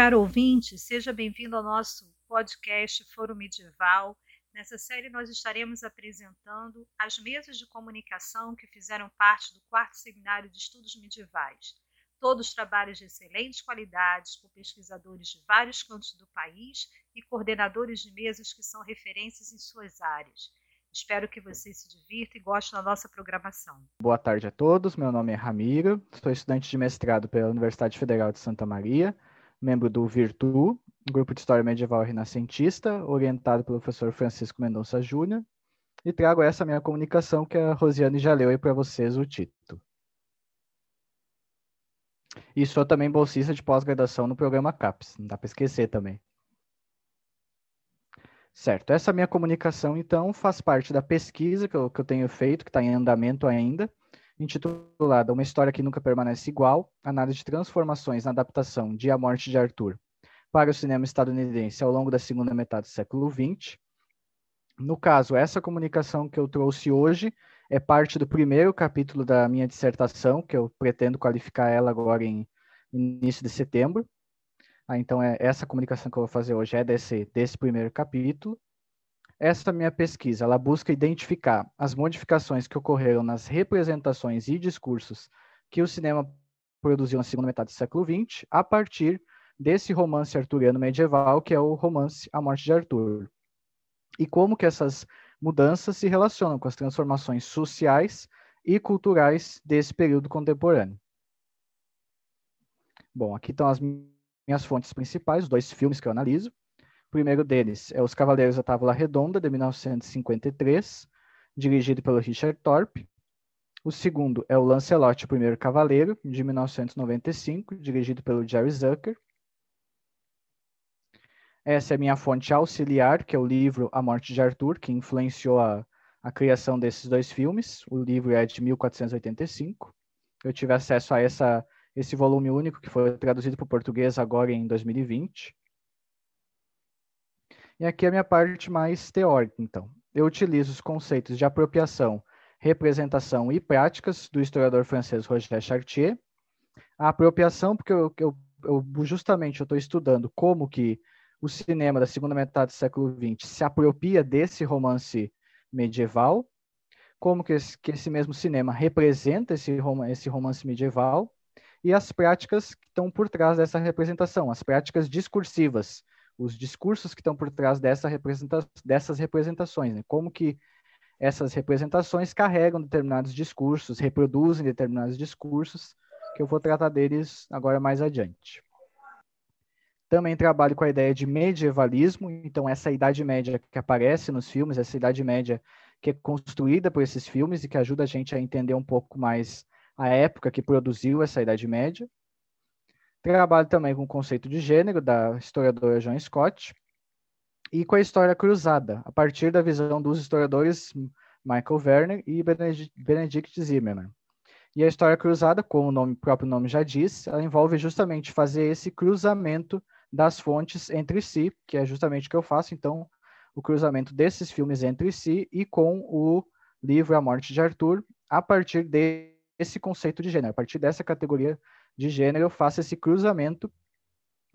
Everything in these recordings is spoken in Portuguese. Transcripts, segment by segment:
caro ouvinte, seja bem-vindo ao nosso podcast Foro Medieval. Nessa série, nós estaremos apresentando as mesas de comunicação que fizeram parte do quarto seminário de estudos medievais. Todos trabalhos de excelentes qualidades, por pesquisadores de vários cantos do país e coordenadores de mesas que são referências em suas áreas. Espero que você se divirta e goste da nossa programação. Boa tarde a todos, meu nome é Ramiro, sou estudante de mestrado pela Universidade Federal de Santa Maria, membro do Virtu, grupo de História Medieval Renascentista, orientado pelo professor Francisco Mendonça Júnior, e trago essa minha comunicação que a Rosiane já leu aí para vocês o título. E sou também bolsista de pós-graduação no programa CAPES, não dá para esquecer também. Certo, essa minha comunicação, então, faz parte da pesquisa que eu, que eu tenho feito, que está em andamento ainda, intitulada Uma História que Nunca Permanece Igual, Análise de Transformações na Adaptação de A Morte de Arthur para o cinema estadunidense ao longo da segunda metade do século XX. No caso, essa comunicação que eu trouxe hoje é parte do primeiro capítulo da minha dissertação, que eu pretendo qualificar ela agora em início de setembro. Ah, então, é, essa comunicação que eu vou fazer hoje é desse, desse primeiro capítulo. Essa minha pesquisa, ela busca identificar as modificações que ocorreram nas representações e discursos que o cinema produziu na segunda metade do século XX, a partir desse romance arturiano medieval, que é o romance A Morte de Arthur. E como que essas mudanças se relacionam com as transformações sociais e culturais desse período contemporâneo. Bom, aqui estão as minhas fontes principais, os dois filmes que eu analiso. Primeiro deles é Os Cavaleiros da Távola Redonda, de 1953, dirigido pelo Richard Thorpe. O segundo é o Lancelot, o Primeiro Cavaleiro, de 1995, dirigido pelo Jerry Zucker. Essa é a minha fonte auxiliar, que é o livro A Morte de Arthur, que influenciou a, a criação desses dois filmes. O livro é de 1485. Eu tive acesso a essa esse volume único que foi traduzido para o português agora em 2020. E aqui é a minha parte mais teórica, então. Eu utilizo os conceitos de apropriação, representação e práticas do historiador francês Roger Chartier. A apropriação, porque eu, eu, eu justamente estou estudando como que o cinema da segunda metade do século XX se apropria desse romance medieval, como que esse, que esse mesmo cinema representa esse, esse romance medieval, e as práticas que estão por trás dessa representação, as práticas discursivas, os discursos que estão por trás dessa representa dessas representações, né? como que essas representações carregam determinados discursos, reproduzem determinados discursos, que eu vou tratar deles agora mais adiante. Também trabalho com a ideia de medievalismo, então essa idade média que aparece nos filmes, essa idade média que é construída por esses filmes e que ajuda a gente a entender um pouco mais a época que produziu essa Idade Média. Trabalho também com o conceito de gênero da historiadora John Scott e com a história cruzada, a partir da visão dos historiadores Michael Werner e Benedict Zimmermann. E a história cruzada, como o nome, próprio nome já diz, ela envolve justamente fazer esse cruzamento das fontes entre si, que é justamente o que eu faço, então, o cruzamento desses filmes entre si e com o livro A Morte de Arthur, a partir de esse conceito de gênero. A partir dessa categoria de gênero, eu faço esse cruzamento,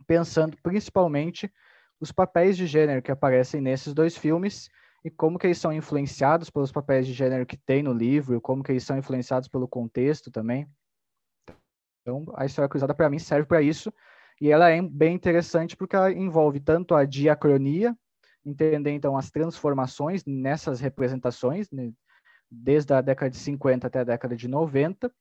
pensando principalmente os papéis de gênero que aparecem nesses dois filmes e como que eles são influenciados pelos papéis de gênero que tem no livro, como que eles são influenciados pelo contexto também. Então, a história cruzada para mim serve para isso e ela é bem interessante porque ela envolve tanto a diacronia, entender então as transformações nessas representações, né, desde a década de 50 até a década de 90,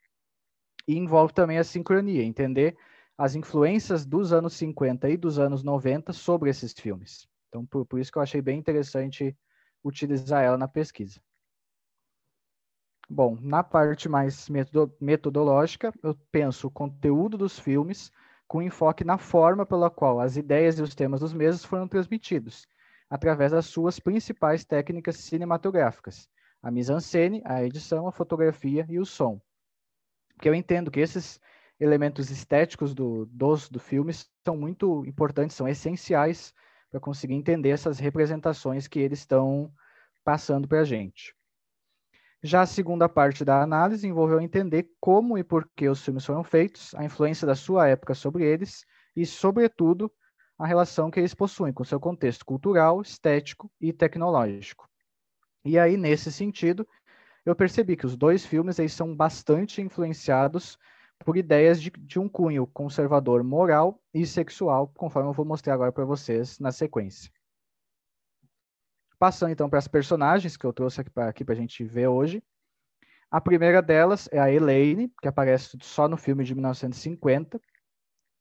e envolve também a sincronia, entender as influências dos anos 50 e dos anos 90 sobre esses filmes. Então, por, por isso que eu achei bem interessante utilizar ela na pesquisa. Bom, na parte mais metodológica, eu penso o conteúdo dos filmes com enfoque na forma pela qual as ideias e os temas dos mesmos foram transmitidos, através das suas principais técnicas cinematográficas, a mise-en-scène, a edição, a fotografia e o som. Porque eu entendo que esses elementos estéticos do, dos, do filme são muito importantes, são essenciais para conseguir entender essas representações que eles estão passando para a gente. Já a segunda parte da análise envolveu entender como e por que os filmes foram feitos, a influência da sua época sobre eles e, sobretudo, a relação que eles possuem com seu contexto cultural, estético e tecnológico. E aí, nesse sentido, eu percebi que os dois filmes eles são bastante influenciados por ideias de, de um cunho conservador moral e sexual, conforme eu vou mostrar agora para vocês na sequência. Passando então para as personagens que eu trouxe aqui para a gente ver hoje. A primeira delas é a Elaine, que aparece só no filme de 1950,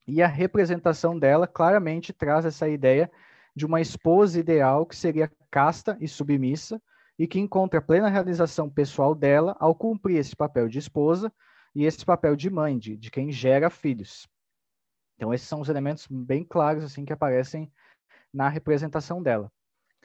e a representação dela claramente traz essa ideia de uma esposa ideal que seria casta e submissa e que encontra plena realização pessoal dela ao cumprir esse papel de esposa e esse papel de mãe, de, de quem gera filhos. Então esses são os elementos bem claros assim que aparecem na representação dela.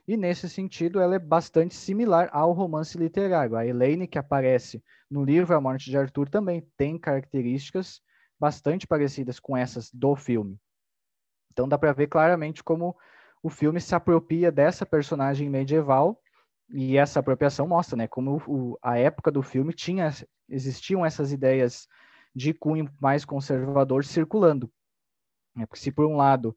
E nesse sentido, ela é bastante similar ao romance literário. A Elaine, que aparece no livro A Morte de Arthur, também tem características bastante parecidas com essas do filme. Então dá para ver claramente como o filme se apropria dessa personagem medieval e essa apropriação mostra, né, como o, a época do filme tinha existiam essas ideias de cunho mais conservador circulando. É, porque se por um lado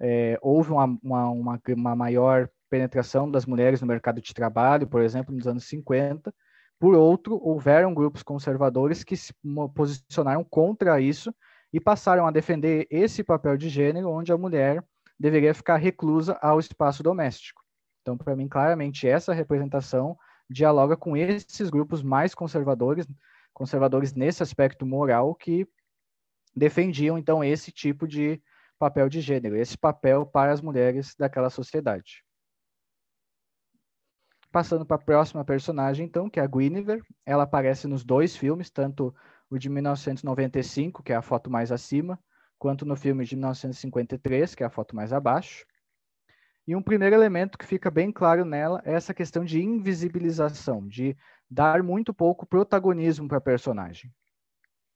é, houve uma, uma, uma, uma maior penetração das mulheres no mercado de trabalho, por exemplo, nos anos 50, por outro, houveram grupos conservadores que se posicionaram contra isso e passaram a defender esse papel de gênero, onde a mulher deveria ficar reclusa ao espaço doméstico. Então, para mim, claramente, essa representação dialoga com esses grupos mais conservadores, conservadores nesse aspecto moral, que defendiam, então, esse tipo de papel de gênero, esse papel para as mulheres daquela sociedade. Passando para a próxima personagem, então, que é a Guinevere. Ela aparece nos dois filmes, tanto o de 1995, que é a foto mais acima, quanto no filme de 1953, que é a foto mais abaixo. E um primeiro elemento que fica bem claro nela é essa questão de invisibilização, de dar muito pouco protagonismo para a personagem.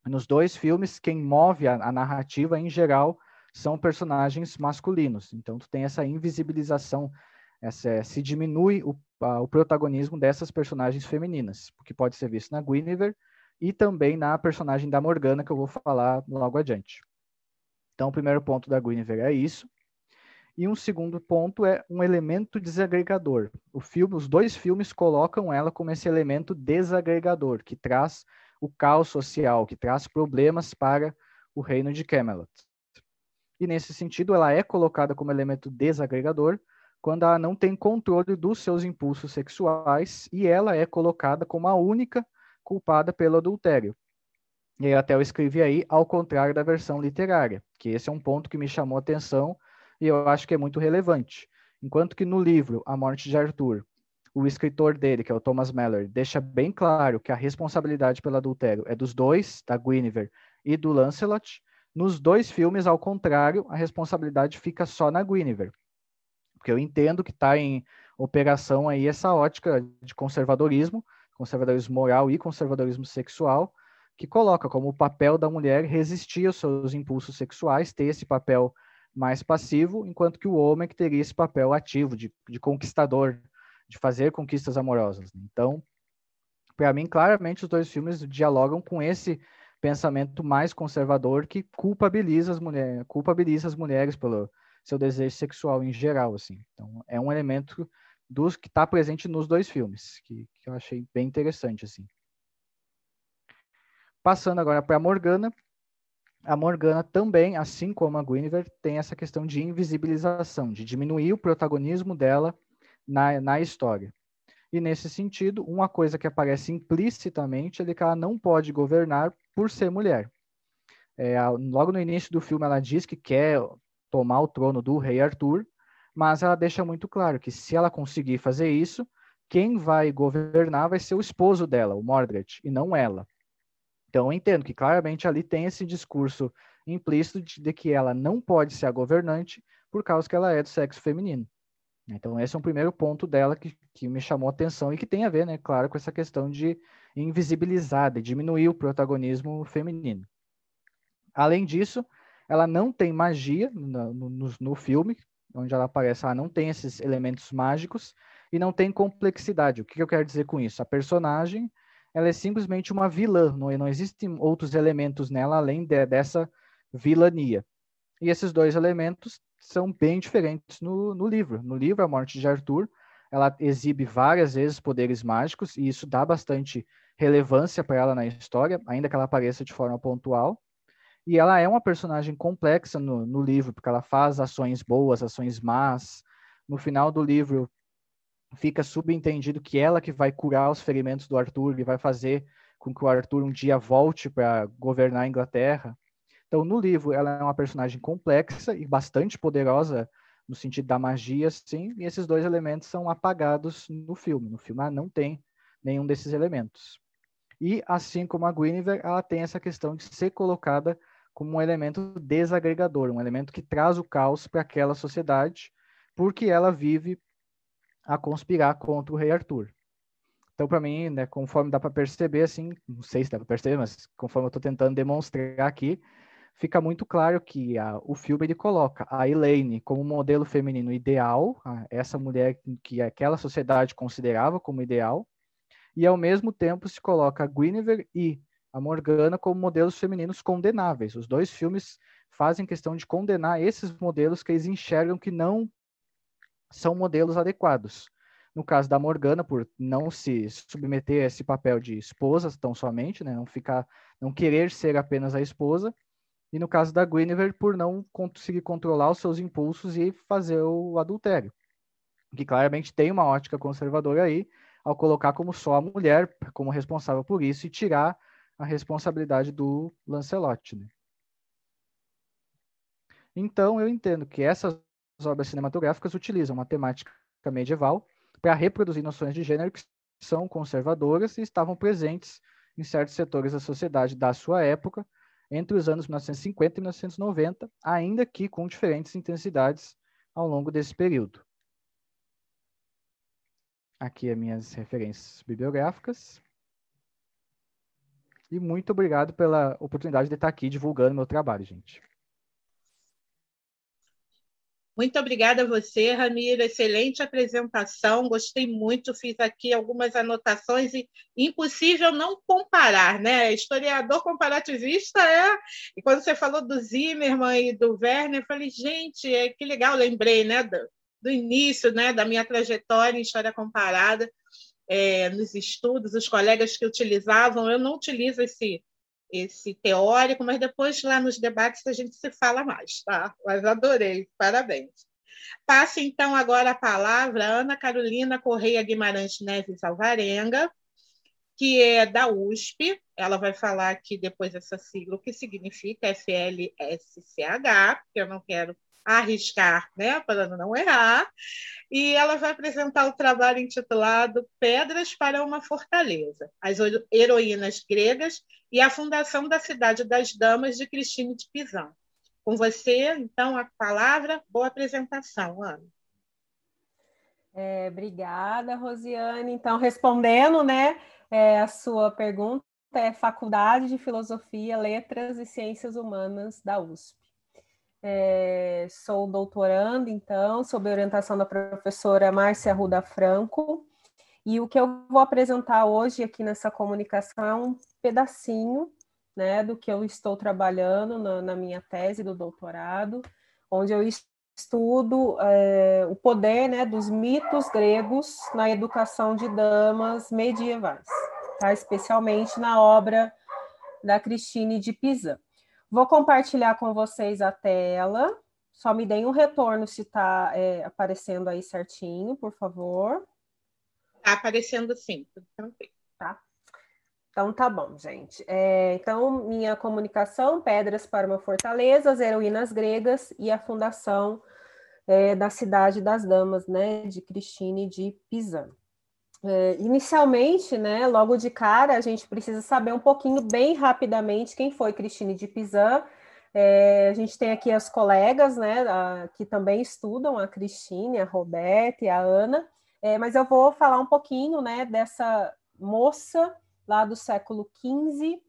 Nos dois filmes, quem move a, a, narrativa, em geral, são personagens masculinos. Então, tu tem essa invisibilização, essa, se diminui o o protagonismo dessas personagens femininas, que pode ser visto na Guinevere e também na personagem da Morgana, que eu vou falar logo adiante. Então, o primeiro ponto da Guinevere é isso. E um segundo ponto é um elemento desagregador. O filme, os dois filmes colocam ela como esse elemento desagregador, que traz o caos social, que traz problemas para o reino de Camelot. E nesse sentido, ela é colocada como elemento desagregador, quando ela não tem controle dos seus impulsos sexuais e ela é colocada como a única culpada pelo adultério. E até eu escrevi aí, ao contrário da versão literária, que esse é um ponto que me chamou a atenção e eu acho que é muito relevante. Enquanto que no livro A Morte de Arthur, o escritor dele, que é o Thomas Mallory, deixa bem claro que a responsabilidade pelo adultério é dos dois, da Guinevere e do Lancelot, nos dois filmes, ao contrário, a responsabilidade fica só na Guinevere. Porque eu entendo que está em operação aí essa ótica de conservadorismo, conservadorismo moral e conservadorismo sexual, que coloca como o papel da mulher resistir aos seus impulsos sexuais, ter esse papel mais passivo, enquanto que o homem que teria esse papel ativo, de, de conquistador, de fazer conquistas amorosas. Então, para mim, claramente os dois filmes dialogam com esse pensamento mais conservador que culpabiliza as mulheres, culpabiliza as mulheres pelo, seu desejo sexual em geral, assim. Então, é um elemento dos que está presente nos dois filmes, que, que eu achei bem interessante, assim. Passando agora para Morgana, a Morgana também, assim como a Guinevere, tem essa questão de invisibilização, de diminuir o protagonismo dela na, na história. E nesse sentido, uma coisa que aparece implicitamente é que ela não pode governar por ser mulher. É, logo no início do filme, ela diz que quer tomar o trono do rei Arthur, mas ela deixa muito claro que se ela conseguir fazer isso, quem vai governar vai ser o esposo dela, o Mordred, e não ela. Então eu entendo que claramente ali tem esse discurso implícito de, de que ela não pode ser a governante por causa que ela é do sexo feminino. Então esse é um primeiro ponto dela que, que me chamou a atenção e que tem a ver, né, claro, com essa questão de invisibilizar, de diminuir o protagonismo feminino. Além disso, ela não tem magia no, no, no filme, onde ela aparece, ela não tem esses elementos mágicos e não tem complexidade. O que eu quero dizer com isso? A personagem ela é simplesmente uma vilã, não, não existem outros elementos nela além de, dessa vilania. E esses dois elementos são bem diferentes no, no livro. No livro, A Morte de Arthur, ela exibe várias vezes poderes mágicos, e isso dá bastante relevância para ela na história, ainda que ela apareça de forma pontual. E ela é uma personagem complexa no, no livro, porque ela faz ações boas, ações más. No final do livro, fica subentendido que ela que vai curar os ferimentos do Arthur e vai fazer com que o Arthur um dia volte para governar a Inglaterra. Então, no livro, ela é uma personagem complexa e bastante poderosa no sentido da magia, sim, e esses dois elementos são apagados no filme. No filme, ela não tem nenhum desses elementos. E, assim como a Guinevere, ela tem essa questão de ser colocada como um elemento desagregador, um elemento que traz o caos para aquela sociedade, porque ela vive a conspirar contra o rei Arthur. Então, para mim, né, conforme dá para perceber, assim, não sei se dá para perceber, mas conforme eu estou tentando demonstrar aqui, fica muito claro que a, o filme ele coloca a Elaine como modelo feminino ideal, a, essa mulher que aquela sociedade considerava como ideal, e ao mesmo tempo se coloca a Guinevere e a Morgana como modelos femininos condenáveis. Os dois filmes fazem questão de condenar esses modelos que eles enxergam que não são modelos adequados. No caso da Morgana, por não se submeter a esse papel de esposa tão somente, né? não ficar, não querer ser apenas a esposa, e no caso da Guinevere, por não conseguir controlar os seus impulsos e fazer o adultério. Que claramente tem uma ótica conservadora aí, ao colocar como só a mulher como responsável por isso e tirar a responsabilidade do Lancelot. Né? Então, eu entendo que essas obras cinematográficas utilizam uma temática medieval para reproduzir noções de gênero que são conservadoras e estavam presentes em certos setores da sociedade da sua época, entre os anos 1950 e 1990, ainda que com diferentes intensidades ao longo desse período. Aqui as minhas referências bibliográficas. E muito obrigado pela oportunidade de estar aqui divulgando meu trabalho, gente. Muito obrigada a você, Ramiro. Excelente apresentação, gostei muito. Fiz aqui algumas anotações e impossível não comparar, né? Historiador comparativista é. E quando você falou do Zimmermann e do Werner, eu falei, gente, é, que legal, lembrei, né? Do, do início, né? Da minha trajetória em história comparada, é, nos estudos, os colegas que utilizavam. Eu não utilizo esse esse teórico, mas depois lá nos debates a gente se fala mais, tá? Mas adorei, parabéns. Passo então agora a palavra a Ana Carolina Correia Guimarães Neves Alvarenga, que é da USP. Ela vai falar aqui depois essa sigla, o que significa FLSCH, porque eu não quero arriscar, né, para não errar. E ela vai apresentar o trabalho intitulado Pedras para uma Fortaleza: As Heroínas Gregas e a Fundação da Cidade das Damas de Cristine de Pizan. Com você, então, a palavra. Boa apresentação, Ana. É, obrigada, Rosiane. Então, respondendo né, é, a sua pergunta, é Faculdade de Filosofia, Letras e Ciências Humanas da USP. É, sou doutorando, então, sob orientação da professora Márcia Ruda Franco, e o que eu vou apresentar hoje aqui nessa comunicação é um pedacinho né, do que eu estou trabalhando na, na minha tese do doutorado, onde eu estudo é, o poder né, dos mitos gregos na educação de damas medievais, tá? especialmente na obra da Cristine de Pisa. Vou compartilhar com vocês a tela. Só me deem um retorno se está é, aparecendo aí certinho, por favor. Está aparecendo sim, tranquilo. Tá. Então tá bom, gente. É, então, minha comunicação, Pedras para uma Fortaleza, as Heroínas Gregas e a fundação é, da Cidade das Damas, né, de Cristine de Pisa. É, inicialmente, né, logo de cara, a gente precisa saber um pouquinho, bem rapidamente, quem foi Cristine de Pizan. É, a gente tem aqui as colegas, né, a, que também estudam, a Cristine, a Roberta e a Ana, é, mas eu vou falar um pouquinho, né, dessa moça lá do século XV,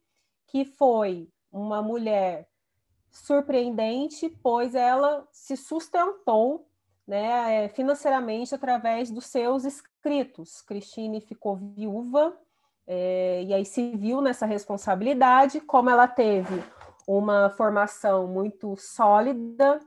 que foi uma mulher surpreendente, pois ela se sustentou né, é, financeiramente através dos seus Cristine ficou viúva é, e aí se viu nessa responsabilidade, como ela teve uma formação muito sólida,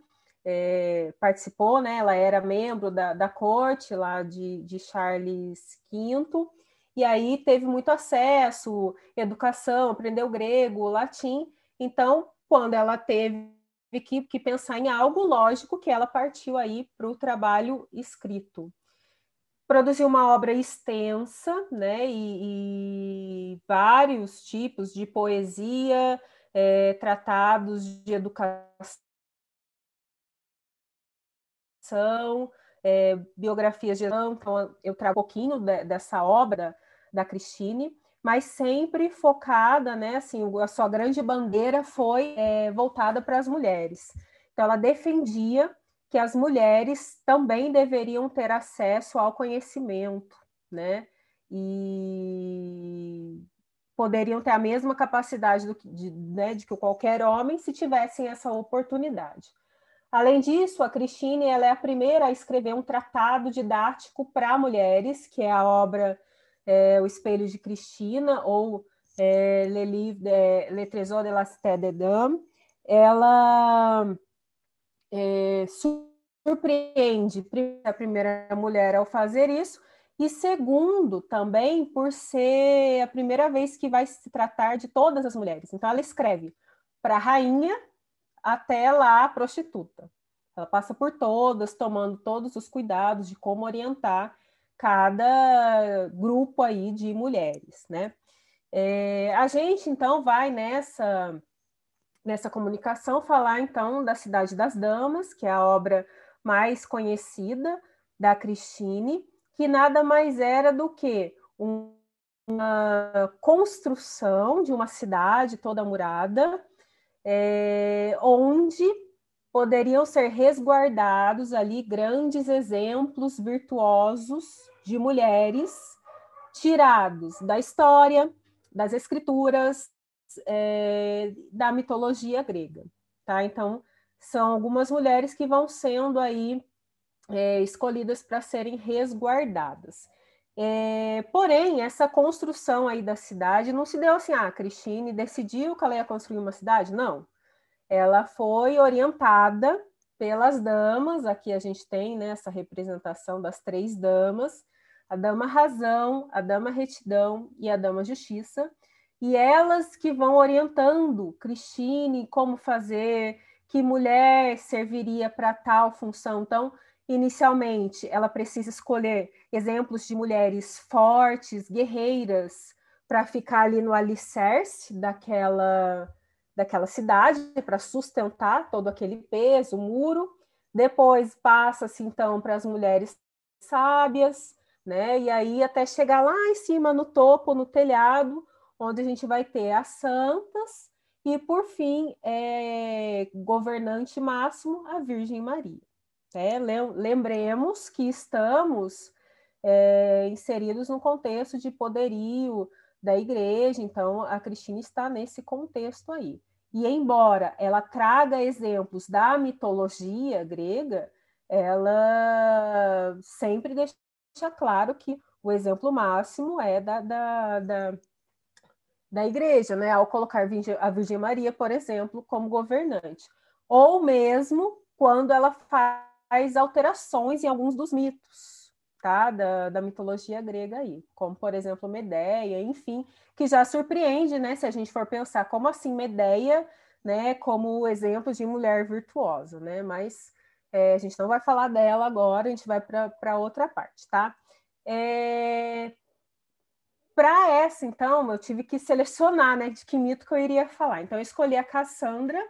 é, participou, né? Ela era membro da, da corte lá de, de Charles V, e aí teve muito acesso, educação, aprendeu grego, latim. Então, quando ela teve que, que pensar em algo, lógico que ela partiu aí para o trabalho escrito. Produziu uma obra extensa, né? E, e vários tipos de poesia, é, tratados de educação é, biografias de então eu trago um pouquinho de, dessa obra da Christine, mas sempre focada, né? Assim, a sua grande bandeira foi é, voltada para as mulheres. Então, ela defendia que as mulheres também deveriam ter acesso ao conhecimento, né? E poderiam ter a mesma capacidade do, de, né, de que qualquer homem se tivessem essa oportunidade. Além disso, a Christine ela é a primeira a escrever um tratado didático para mulheres, que é a obra é, O Espelho de Cristina, ou é, Le, Livre de, Le Trésor de la Cité des Dames. Ela é, surpreende a primeira mulher ao fazer isso, e segundo, também por ser a primeira vez que vai se tratar de todas as mulheres. Então, ela escreve para a rainha até lá a prostituta. Ela passa por todas, tomando todos os cuidados de como orientar cada grupo aí de mulheres, né? É, a gente então vai nessa nessa comunicação falar então da Cidade das Damas, que é a obra mais conhecida da Christine, que nada mais era do que uma construção de uma cidade toda murada é, onde poderiam ser resguardados ali grandes exemplos virtuosos de mulheres tirados da história, das escrituras, é, da mitologia grega, tá? Então, são algumas mulheres que vão sendo aí é, escolhidas para serem resguardadas. É, porém, essa construção aí da cidade não se deu assim, ah, a Cristine decidiu que ela ia construir uma cidade? Não. Ela foi orientada pelas damas, aqui a gente tem né, essa representação das três damas, a dama razão, a dama retidão e a dama justiça, e elas que vão orientando Cristine como fazer, que mulher serviria para tal função. Então, inicialmente, ela precisa escolher exemplos de mulheres fortes, guerreiras, para ficar ali no alicerce daquela, daquela cidade, para sustentar todo aquele peso, o muro. Depois passa-se, então, para as mulheres sábias, né? E aí até chegar lá em cima, no topo, no telhado, onde a gente vai ter as santas e, por fim, é, governante máximo, a Virgem Maria. É, lembremos que estamos é, inseridos no contexto de poderio da igreja, então a Cristina está nesse contexto aí. E embora ela traga exemplos da mitologia grega, ela sempre deixa claro que o exemplo máximo é da, da, da, da igreja, né? Ao colocar a Virgem Maria, por exemplo, como governante. Ou mesmo quando ela faz alterações em alguns dos mitos, tá? Da, da mitologia grega aí, como por exemplo Medeia, enfim, que já surpreende, né? Se a gente for pensar como assim Medeia, né? Como exemplo de mulher virtuosa, né? Mas é, a gente não vai falar dela agora, a gente vai para outra parte, tá? É, para essa, então, eu tive que selecionar, né, de que mito que eu iria falar. Então, eu escolhi a Cassandra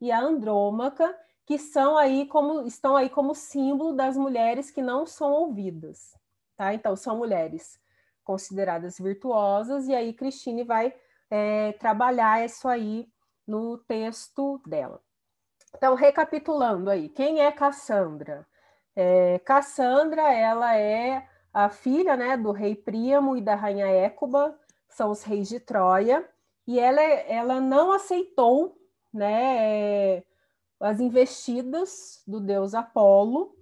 e a Andrômaca, que são aí como estão aí como símbolo das mulheres que não são ouvidas, tá? Então são mulheres consideradas virtuosas e aí Cristine vai é, trabalhar isso aí no texto dela. Então recapitulando aí, quem é Cassandra? É, Cassandra ela é a filha né, do rei Príamo e da rainha Écuba, são os reis de Troia, e ela, ela não aceitou né, as investidas do deus Apolo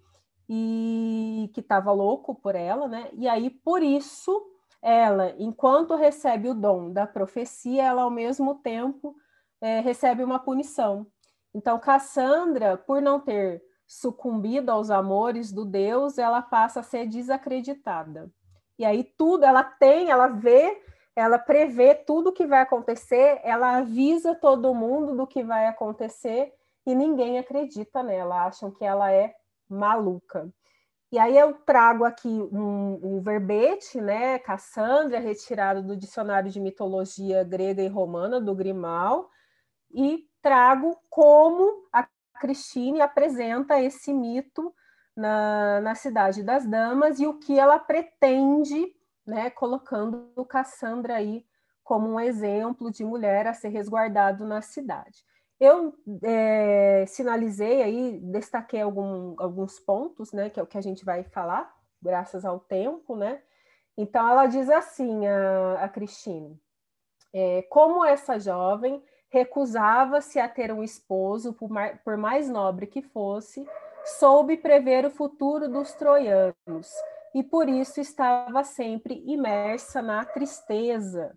e que estava louco por ela, né? E aí por isso ela, enquanto recebe o dom da profecia, ela ao mesmo tempo é, recebe uma punição. Então, Cassandra, por não ter sucumbido aos amores do Deus, ela passa a ser desacreditada. E aí tudo ela tem, ela vê, ela prevê tudo o que vai acontecer, ela avisa todo mundo do que vai acontecer e ninguém acredita nela, acham que ela é maluca. E aí eu trago aqui um, um verbete, né, Cassandra, retirado do dicionário de mitologia grega e romana do Grimal, e trago como a Cristine apresenta esse mito na, na Cidade das Damas e o que ela pretende, né, colocando Cassandra aí como um exemplo de mulher a ser resguardado na cidade. Eu é, sinalizei aí, destaquei algum, alguns pontos, né, que é o que a gente vai falar, graças ao tempo, né? Então, ela diz assim, a, a Cristine, é, como essa jovem recusava-se a ter um esposo, por mais, nobre que fosse, soube prever o futuro dos troianos e por isso estava sempre imersa na tristeza.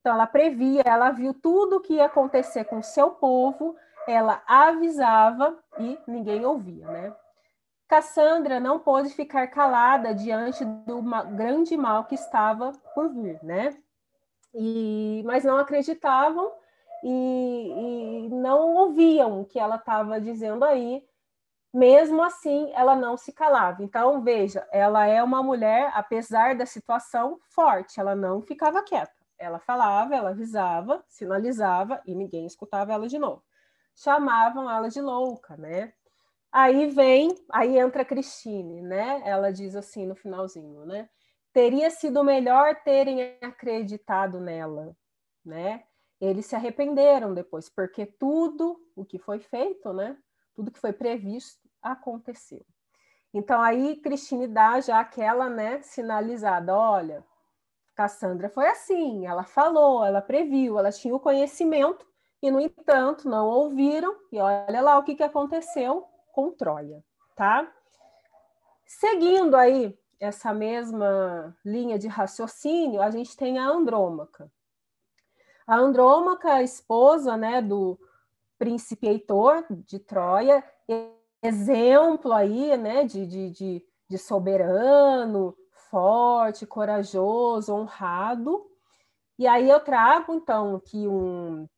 Então, ela previa, ela viu tudo o que ia acontecer com seu povo, ela avisava e ninguém ouvia, né? Cassandra não pôde ficar calada diante do grande mal que estava por vir, né? E, mas não acreditavam e, e não ouviam o que ela estava dizendo aí, mesmo assim ela não se calava. Então, veja, ela é uma mulher, apesar da situação, forte, ela não ficava quieta. Ela falava, ela avisava, sinalizava e ninguém escutava ela de novo. Chamavam ela de louca, né? Aí vem, aí entra a Cristine, né? Ela diz assim no finalzinho, né? Teria sido melhor terem acreditado nela, né? Eles se arrependeram depois, porque tudo o que foi feito, né, tudo que foi previsto, aconteceu. Então aí Cristine dá já aquela, né, sinalizada, olha, Cassandra foi assim, ela falou, ela previu, ela tinha o conhecimento e no entanto não ouviram e olha lá o que, que aconteceu com Troia, tá? Seguindo aí essa mesma linha de raciocínio, a gente tem a Andrômaca. A Andrômaca, esposa né, do príncipe Heitor de Troia, exemplo aí né, de, de, de, de soberano, forte, corajoso, honrado. E aí eu trago, então, aqui um,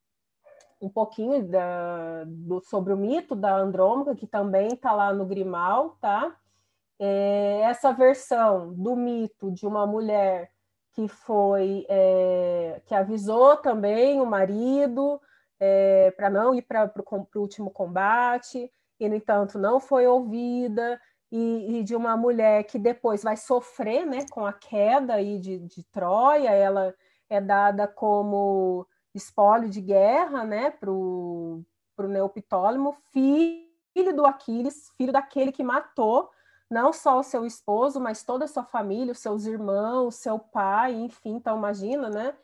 um pouquinho da, do, sobre o mito da Andrômaca, que também está lá no Grimal, tá? É, essa versão do mito de uma mulher que foi é, que avisou também o marido é, para não ir para o último combate e no entanto não foi ouvida e, e, de uma mulher que depois vai sofrer né, com a queda aí de, de Troia ela é dada como espólio de guerra né, para o Neoptólemo filho do Aquiles filho daquele que matou não só o seu esposo, mas toda a sua família, os seus irmãos, seu pai, enfim, então imagina, né?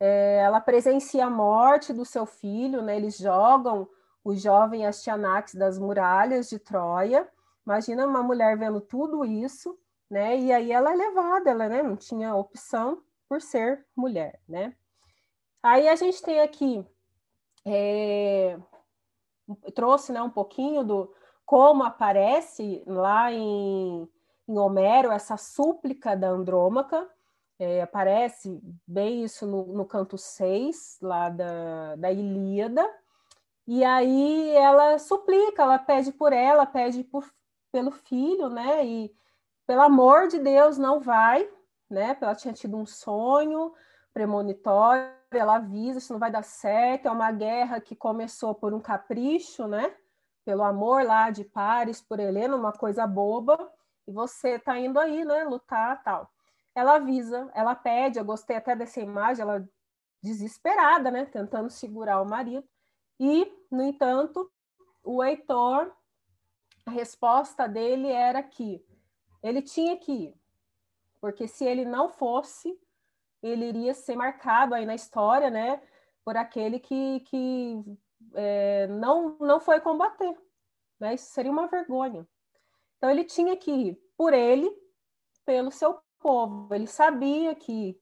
É, ela presencia a morte do seu filho, né? Eles jogam o jovem Astianax das muralhas de Troia. Imagina uma mulher vendo tudo isso, né? E aí ela é levada, ela né? não tinha opção por ser mulher, né? Aí a gente tem aqui, é, trouxe né, um pouquinho do, como aparece lá em, em Homero essa súplica da Andrômaca, é, aparece bem isso no, no canto 6, lá da, da Ilíada, e aí ela suplica, ela pede por ela, pede por, pelo filho, né? E pelo amor de Deus, não vai, né? Ela tinha tido um sonho premonitório, ela avisa, isso não vai dar certo, é uma guerra que começou por um capricho, né? Pelo amor lá de Paris por Helena, uma coisa boba, e você tá indo aí, né, lutar tal. Ela avisa, ela pede, eu gostei até dessa imagem, ela desesperada, né, tentando segurar o marido, e, no entanto, o Heitor, a resposta dele era que ele tinha que ir, porque se ele não fosse, ele iria ser marcado aí na história, né, por aquele que, que é, não, não foi combater. Né? Isso seria uma vergonha. Então, ele tinha que ir por ele, pelo seu povo. Ele sabia que,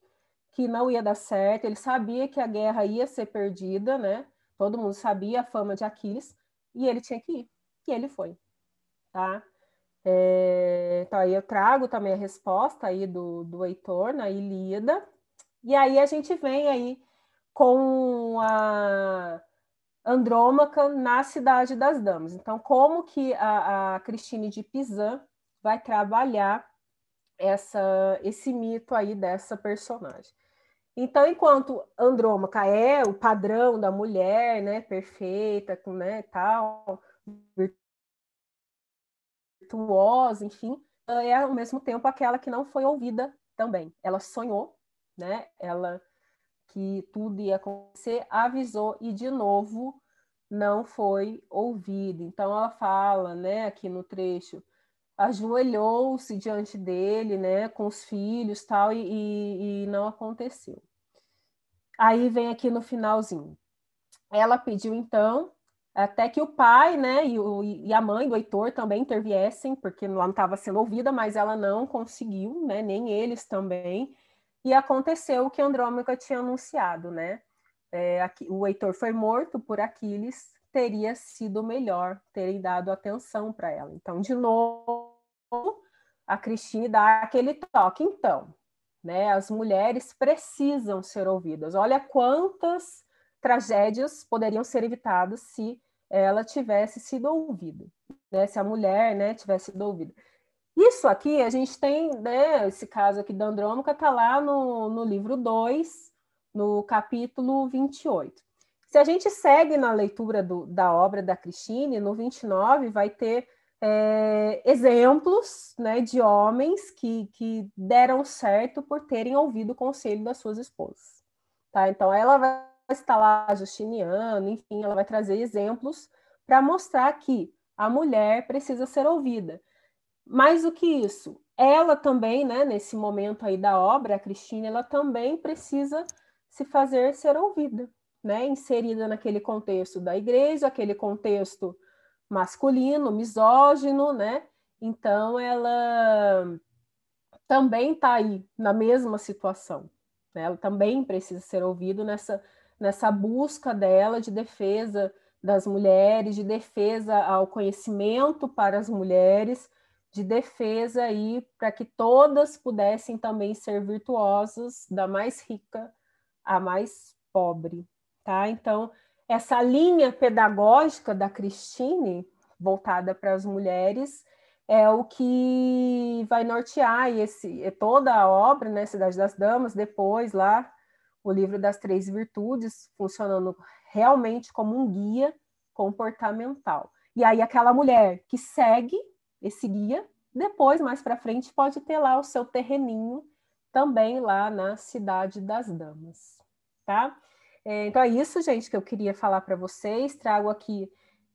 que não ia dar certo, ele sabia que a guerra ia ser perdida, né? todo mundo sabia a fama de Aquiles, e ele tinha que ir, e ele foi, tá? É, então, aí eu trago também a resposta aí do, do Heitor na Ilíada, e aí a gente vem aí com a Andrômaca na Cidade das Damas. Então, como que a, a Cristine de Pizan vai trabalhar essa, esse mito aí dessa personagem? Então, enquanto Andrômaca é o padrão da mulher, né, perfeita, com, né, tal, virtuosa, enfim, é ao mesmo tempo aquela que não foi ouvida também. Ela sonhou, né? Ela que tudo ia acontecer, avisou e de novo não foi ouvido. Então ela fala, né, aqui no trecho, ajoelhou-se diante dele, né, com os filhos, tal, e, e, e não aconteceu. Aí vem aqui no finalzinho. Ela pediu então até que o pai, né, e, o, e a mãe do Heitor também interviessem, porque lá não estava sendo ouvida, mas ela não conseguiu, né, nem eles também. E aconteceu o que Andrômaca tinha anunciado, né? É, o Heitor foi morto por Aquiles, teria sido melhor terem dado atenção para ela. Então, de novo, a Cristine dá aquele toque. Então, né, as mulheres precisam ser ouvidas. Olha quantas tragédias poderiam ser evitadas se ela tivesse sido ouvida, né? se a mulher né, tivesse sido ouvida. Isso aqui, a gente tem, né, esse caso aqui da Andrômaca está lá no, no livro 2, no capítulo 28. Se a gente segue na leitura do, da obra da Cristine, no 29 vai ter é, exemplos né, de homens que, que deram certo por terem ouvido o conselho das suas esposas. Tá? Então, ela vai estar lá Justiniano, enfim, ela vai trazer exemplos para mostrar que a mulher precisa ser ouvida. Mais do que isso, ela também, né, nesse momento aí da obra, a Cristina, ela também precisa se fazer ser ouvida, né, inserida naquele contexto da igreja, aquele contexto masculino, misógino, né? Então ela também está aí na mesma situação. Né? Ela também precisa ser ouvida nessa, nessa busca dela de defesa das mulheres, de defesa ao conhecimento para as mulheres, de defesa aí para que todas pudessem também ser virtuosas, da mais rica à mais pobre, tá? Então, essa linha pedagógica da Cristine, voltada para as mulheres, é o que vai nortear esse, toda a obra, né, Cidade das Damas, depois lá, o livro das Três Virtudes, funcionando realmente como um guia comportamental. E aí aquela mulher que segue esse guia, depois, mais para frente, pode ter lá o seu terreninho também lá na Cidade das Damas, tá? É, então é isso, gente, que eu queria falar para vocês. Trago aqui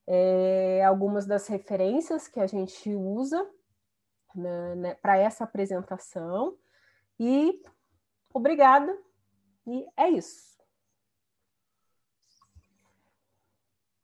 é, algumas das referências que a gente usa né, para essa apresentação. E obrigada, e é isso.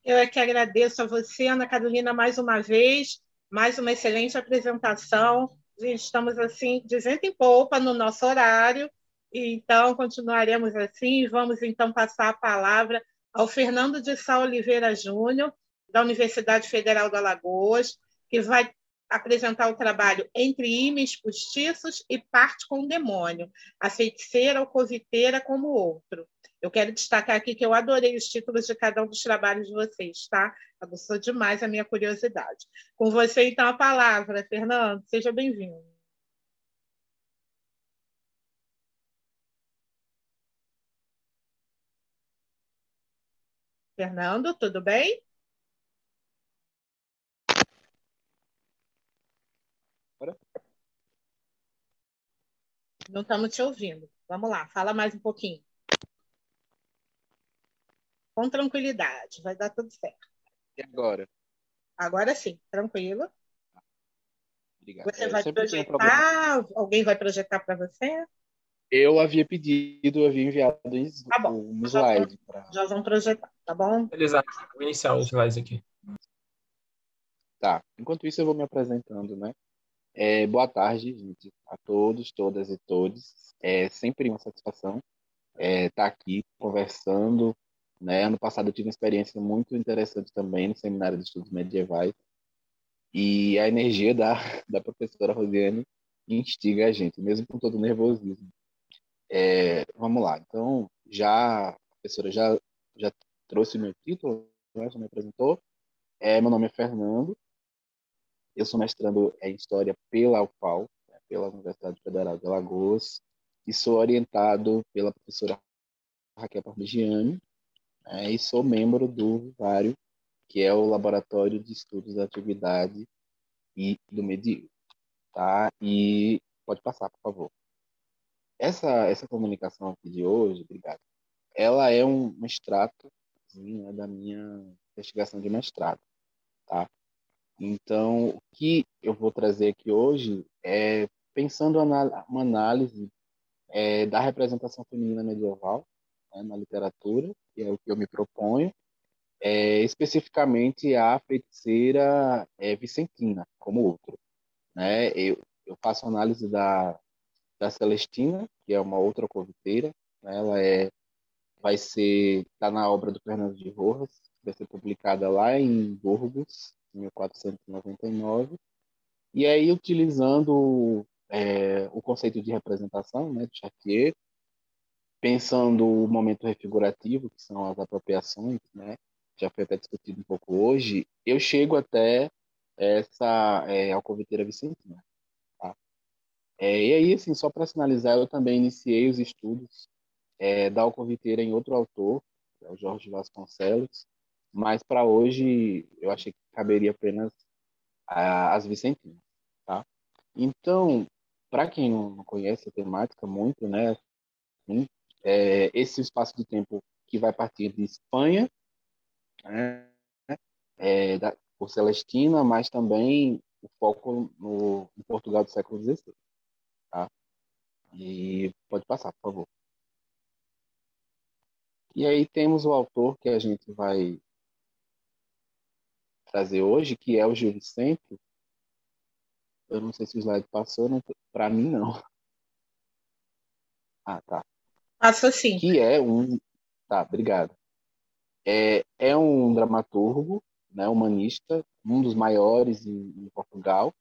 Eu é que agradeço a você, Ana Carolina, mais uma vez mais uma excelente apresentação. Estamos assim, de em polpa no nosso horário, e então continuaremos assim. Vamos então passar a palavra ao Fernando de Sá Oliveira Júnior, da Universidade Federal do Alagoas, que vai apresentar o trabalho Entre Ímãs Postiços e Parte com o Demônio, a feiticeira ou coviteira como outro. Eu quero destacar aqui que eu adorei os títulos de cada um dos trabalhos de vocês, tá? Aguçou demais a minha curiosidade. Com você, então, a palavra, Fernando. Seja bem-vindo. Fernando, tudo bem? Não estamos te ouvindo. Vamos lá, fala mais um pouquinho. Com tranquilidade, vai dar tudo certo. E agora? Agora sim, tranquilo. Obrigado. Você vai projetar? Alguém vai projetar para você? Eu havia pedido, eu havia enviado tá um slide. Já, pra... já vão projetar, tá bom? Beleza, vou iniciar os slides aqui. Tá. Enquanto isso, eu vou me apresentando, né? É, boa tarde, gente, a todos, todas e todos. É sempre uma satisfação estar é, tá aqui conversando Né? Ano passado eu tive uma experiência muito interessante também no Seminário de Estudos Medievais. E a energia da, da professora Rosiane instiga a gente, mesmo com todo o nervosismo. É, vamos lá. Então, já a professora já, já trouxe meu título, né? já me apresentou. É, meu nome é Fernando. Eu sou mestrando em História pela UFAL, né? pela Universidade Federal de Alagoas, e sou orientado pela professora Raquel Parmigiani, né? e sou membro do Vivário, que é o Laboratório de Estudos da Atividade e do Medio. Tá? E pode passar, por favor. Essa, essa comunicação aqui de hoje, obrigado, ela é um, um extrato né, da minha investigação de mestrado. Tá? Então, o que eu vou trazer aqui hoje é pensando uma análise é, da representação feminina medieval né, na literatura, que é o que eu me proponho, é, especificamente a feiticeira é, Vicentina, como outro. Né? Eu, eu faço análise da, da Celestina, que é uma outra coviteira, né? ela é, vai ser, está na obra do Fernando de Rojas, vai ser publicada lá em Burgos, em 1499, e aí utilizando é, o conceito de representação né, de Chartier, pensando o momento refigurativo, que são as apropriações, né, já foi até discutido um pouco hoje, eu chego até essa é, alcoviteira vicentina. Tá? É, e aí, assim, só para sinalizar, eu também iniciei os estudos é, da alcoviteira em outro autor, é o Jorge Vasconcelos, mas para hoje eu achei que caberia apenas a, as vicentinas. Tá? Então, para quem não conhece a temática muito, né, assim, é, esse espaço de tempo que vai partir de Espanha, né, é, da, por Celestina, mas também o foco no, no Portugal do século XVI. Tá? E pode passar, por favor. E aí temos o autor que a gente vai trazer hoje, que é o Gil Vicente, eu não sei se o slide passou, para mim não. Ah, tá. Passou sim. Que é um. Tá, obrigado. É, é um dramaturgo, né, humanista, um dos maiores em, em Portugal,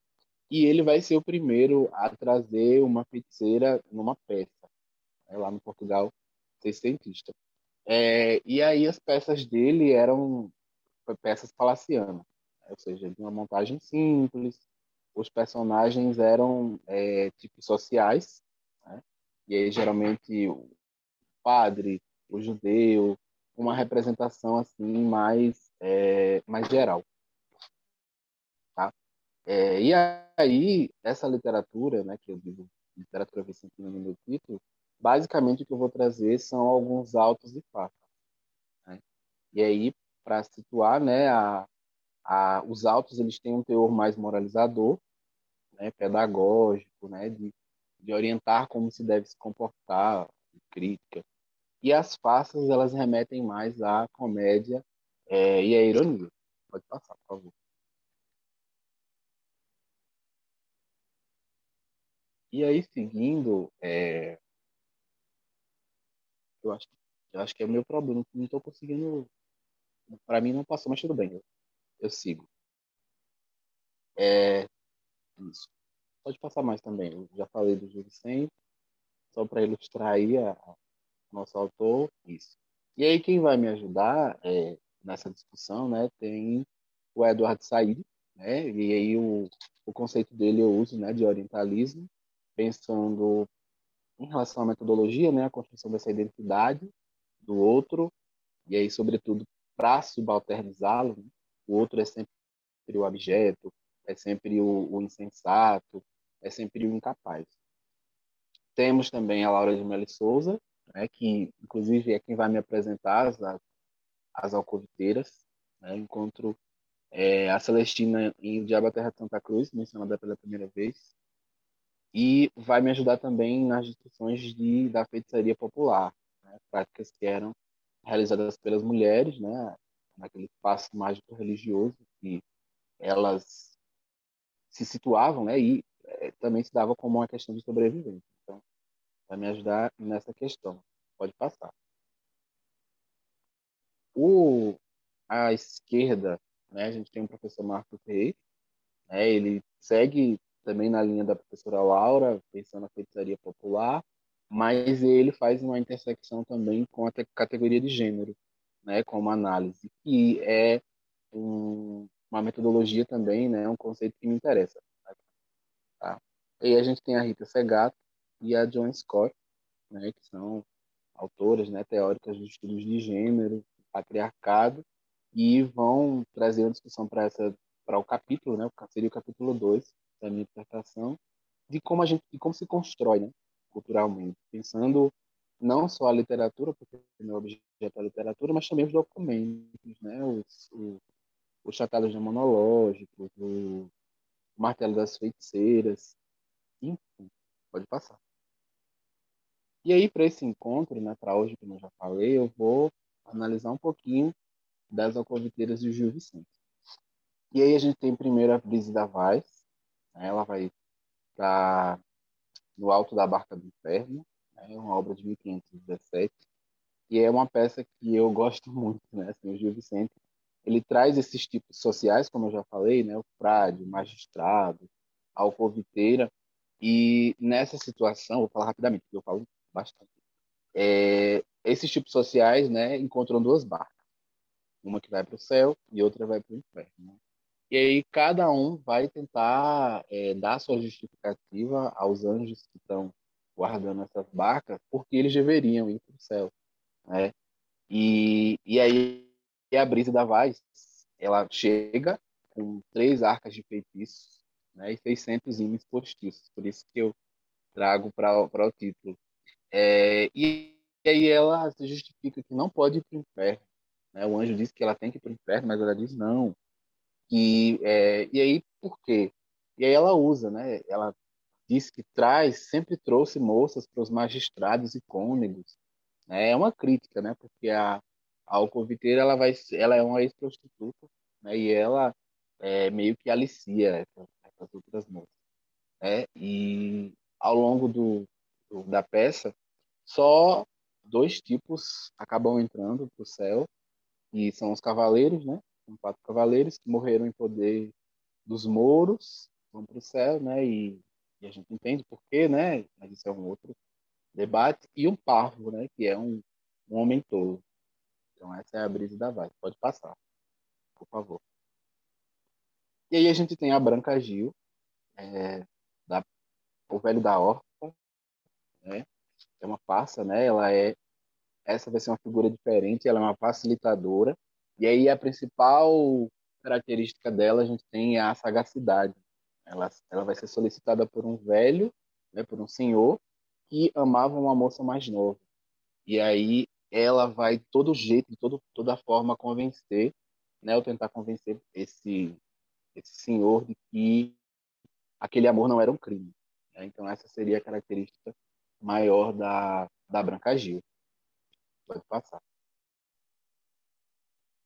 e ele vai ser o primeiro a trazer uma feiticeira numa peça, né, lá no Portugal seiscentista. É, e aí as peças dele eram peças palacianas, ou seja, de uma montagem simples, os personagens eram é, tipos sociais, né? e aí geralmente padre, o judeu, uma representação assim mais é, mais geral, tá? É, e aí essa literatura, né, que eu digo literatura vicentina no meu título, basicamente o que eu vou trazer são alguns autos e fatos. Né? E aí para situar, né, a, a, os autos eles têm um teor mais moralizador, né, pedagógico, né, de, de orientar como se deve se comportar, crítica. E as farsas elas remetem mais à comédia é, e à ironia. Pode passar, por favor. E aí, seguindo, é... eu, acho, eu acho que é o meu problema, não estou conseguindo. Para mim não passou, mas tudo bem, eu, eu sigo. É, isso. Pode passar mais também. Eu já falei do Júlio Vicente, só para ilustrar aí a, nosso autor. Isso. E aí quem vai me ajudar é, nessa discussão, né, tem o Eduardo Said, né, e aí o, o conceito dele eu uso, né, de orientalismo, pensando em relação à metodologia, né, a construção dessa identidade do outro, e aí, sobretudo, para subalternizá-lo, né, o outro é sempre o objeto, é sempre o, o insensato, é sempre o incapaz. Temos também a Laura de Melo Souza, né, que inclusive é quem vai me apresentar as, as alcoviteiras. Né, encontro é, a Celestina em Diabo Terra de Santa Cruz, mencionada pela primeira vez, e vai me ajudar também nas discussões de, da feitiçaria popular, né, práticas que eram realizadas pelas mulheres, né, naquele espaço mágico religioso que elas se situavam, né, e é, também se dava como uma questão de sobrevivência. Vai me ajudar nessa questão. Pode passar. o, à esquerda, né, a gente tem o professor Marcos Reis, né, ele segue também na linha da professora Laura, pensando na feitiçaria popular, mas ele faz uma intersecção também com a categoria de gênero, né, como análise, que é um, uma metodologia também, né, um conceito que me interessa. Tá? E a gente tem a Rita Segato e a John Scott, né, que são autoras né, teóricas de estudos de gênero, patriarcado, e vão trazer uma discussão para essa para o capítulo, né, seria o capítulo 2 da minha interpretação, de como a gente de como se constrói, né, culturalmente, pensando não só a literatura, porque meu objeto é a literatura, mas também os documentos, né, os, os, os tratados monológicos, o martelo das feiticeiras, enfim, pode passar. E aí, para esse encontro, né, para hoje, como eu já falei, eu vou analisar um pouquinho das alcoviteiras de Gil Vicente. E aí a gente tem primeiro a Brise da Vaz, né, ela vai estar no alto da Barca do Inferno, né, uma obra de 1517, e é uma peça que eu gosto muito, né, assim, o Gil Vicente, ele traz esses tipos sociais, como eu já falei, né, o frade, o magistrado, a alcoviteira, e nessa situação, vou falar rapidamente, porque eu falo bastante. É, esses tipos sociais né, encontram duas barcas. Uma que vai para o céu e outra vai para o inferno. Né? E aí cada um vai tentar é, dar sua justificativa aos anjos que estão guardando essas barcas, porque eles deveriam ir para o céu. Né? E, e aí a brisa da Vaz, ela chega com três arcas de feitiços né, e 600 ímãs postiços. Por isso que eu trago para o título. É, e, e, aí ela se justifica que não pode ir para o inferno. Né? O anjo diz que ela tem que ir para o inferno, mas ela diz não. E, é, e aí, por quê? E aí ela usa, né? Ela diz que traz, sempre trouxe moças para os magistrados e cônegos. Né? É uma crítica, né? Porque a, a alcoviteira, ela, vai, ela é uma ex-prostituta, né? E ela é, meio que alicia essas, essas outras moças. Né? E ao longo do, do da peça, só dois tipos acabam entrando para o céu, e são os cavaleiros, né? São quatro cavaleiros que morreram em poder dos mouros, vão para o céu, né? E, e, a gente entende por quê, né? Mas isso é um outro debate. E um parvo, né? Que é um, um homem tolo. Então essa é a brisa da Vaz. Pode passar, por favor. E aí a gente tem a Branca Gil, é, da, o velho da Horta, né? É uma farsa, né? Ela é essa vai ser uma figura diferente, ela é uma facilitadora. E aí a principal característica dela a gente tem a sagacidade. Ela ela vai ser solicitada por um velho, né, por um senhor que amava uma moça mais nova. E aí ela vai todo jeito, todo, toda forma convencer, né, ou tentar convencer esse esse senhor de que aquele amor não era um crime. Né? Então essa seria a característica maior da, da Branca Gil. Pode passar.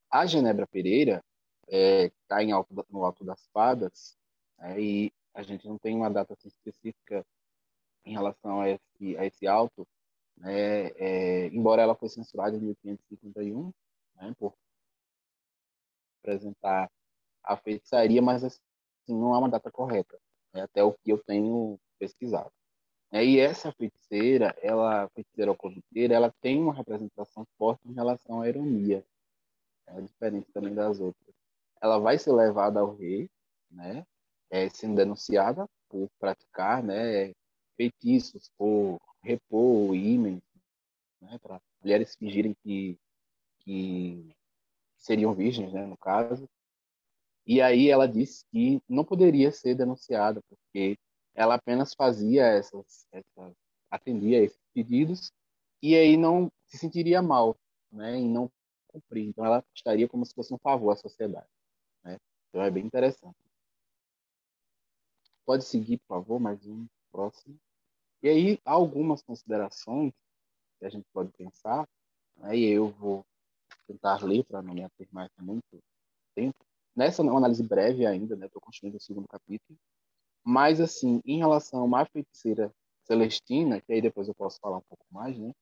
A Genebra Pereira está é, alto, no Alto das Fadas é, e a gente não tem uma data assim, específica em relação a esse, a esse alto, né, é, embora ela fosse censurada em 1551 né, por apresentar a feitiçaria, mas assim, não há uma data correta, né, até o que eu tenho pesquisado. É, e essa feiticeira, ela, feiticeira ou corriteira, ela tem uma representação forte em relação à ironia, é diferente também das outras. Ela vai ser levada ao rei, né, é, sendo denunciada por praticar, né, feitiços, por repor ímãs, né, para mulheres fingirem que, que seriam virgens, né, no caso. E aí ela disse que não poderia ser denunciada porque ela apenas fazia essas, essas atendia esses pedidos e aí não se sentiria mal, né, em não cumprir. Então ela estaria como se fosse um favor à sociedade, né? Então é bem interessante. Pode seguir, por favor, mais um próximo. E aí algumas considerações que a gente pode pensar, né, e eu vou tentar ler para não me afirmar muito tempo. Nessa análise breve ainda, né, estou construindo o segundo capítulo, mas, assim, em relação à feiticeira Celestina, que aí depois eu posso falar um pouco mais, né?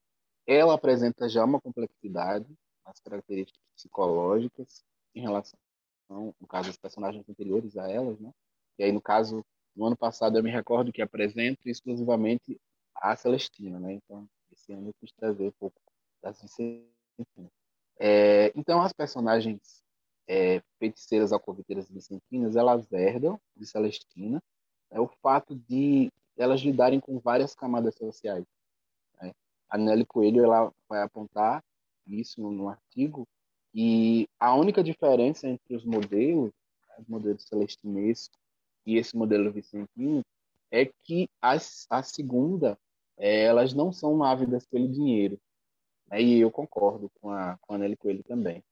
Ela apresenta já uma complexidade, as características psicológicas em relação, no caso, aos personagens anteriores a elas, né? E aí, no caso, no ano passado, eu me recordo que apresento exclusivamente a Celestina, né? Então, esse ano eu quis trazer um pouco das Vicentinas. É, então, as personagens é, feiticeiras alcoviteiras vicentinas, elas herdam de Celestina é o fato de elas lidarem com várias camadas sociais. Né? A Nelly Coelho ela vai apontar isso no artigo e a única diferença entre os modelos, os modelos celestinesco e esse modelo vicentino, é que as, a segunda, é, elas não são ávidas pelo dinheiro. Né? E eu concordo com a, com a Nelly Coelho também.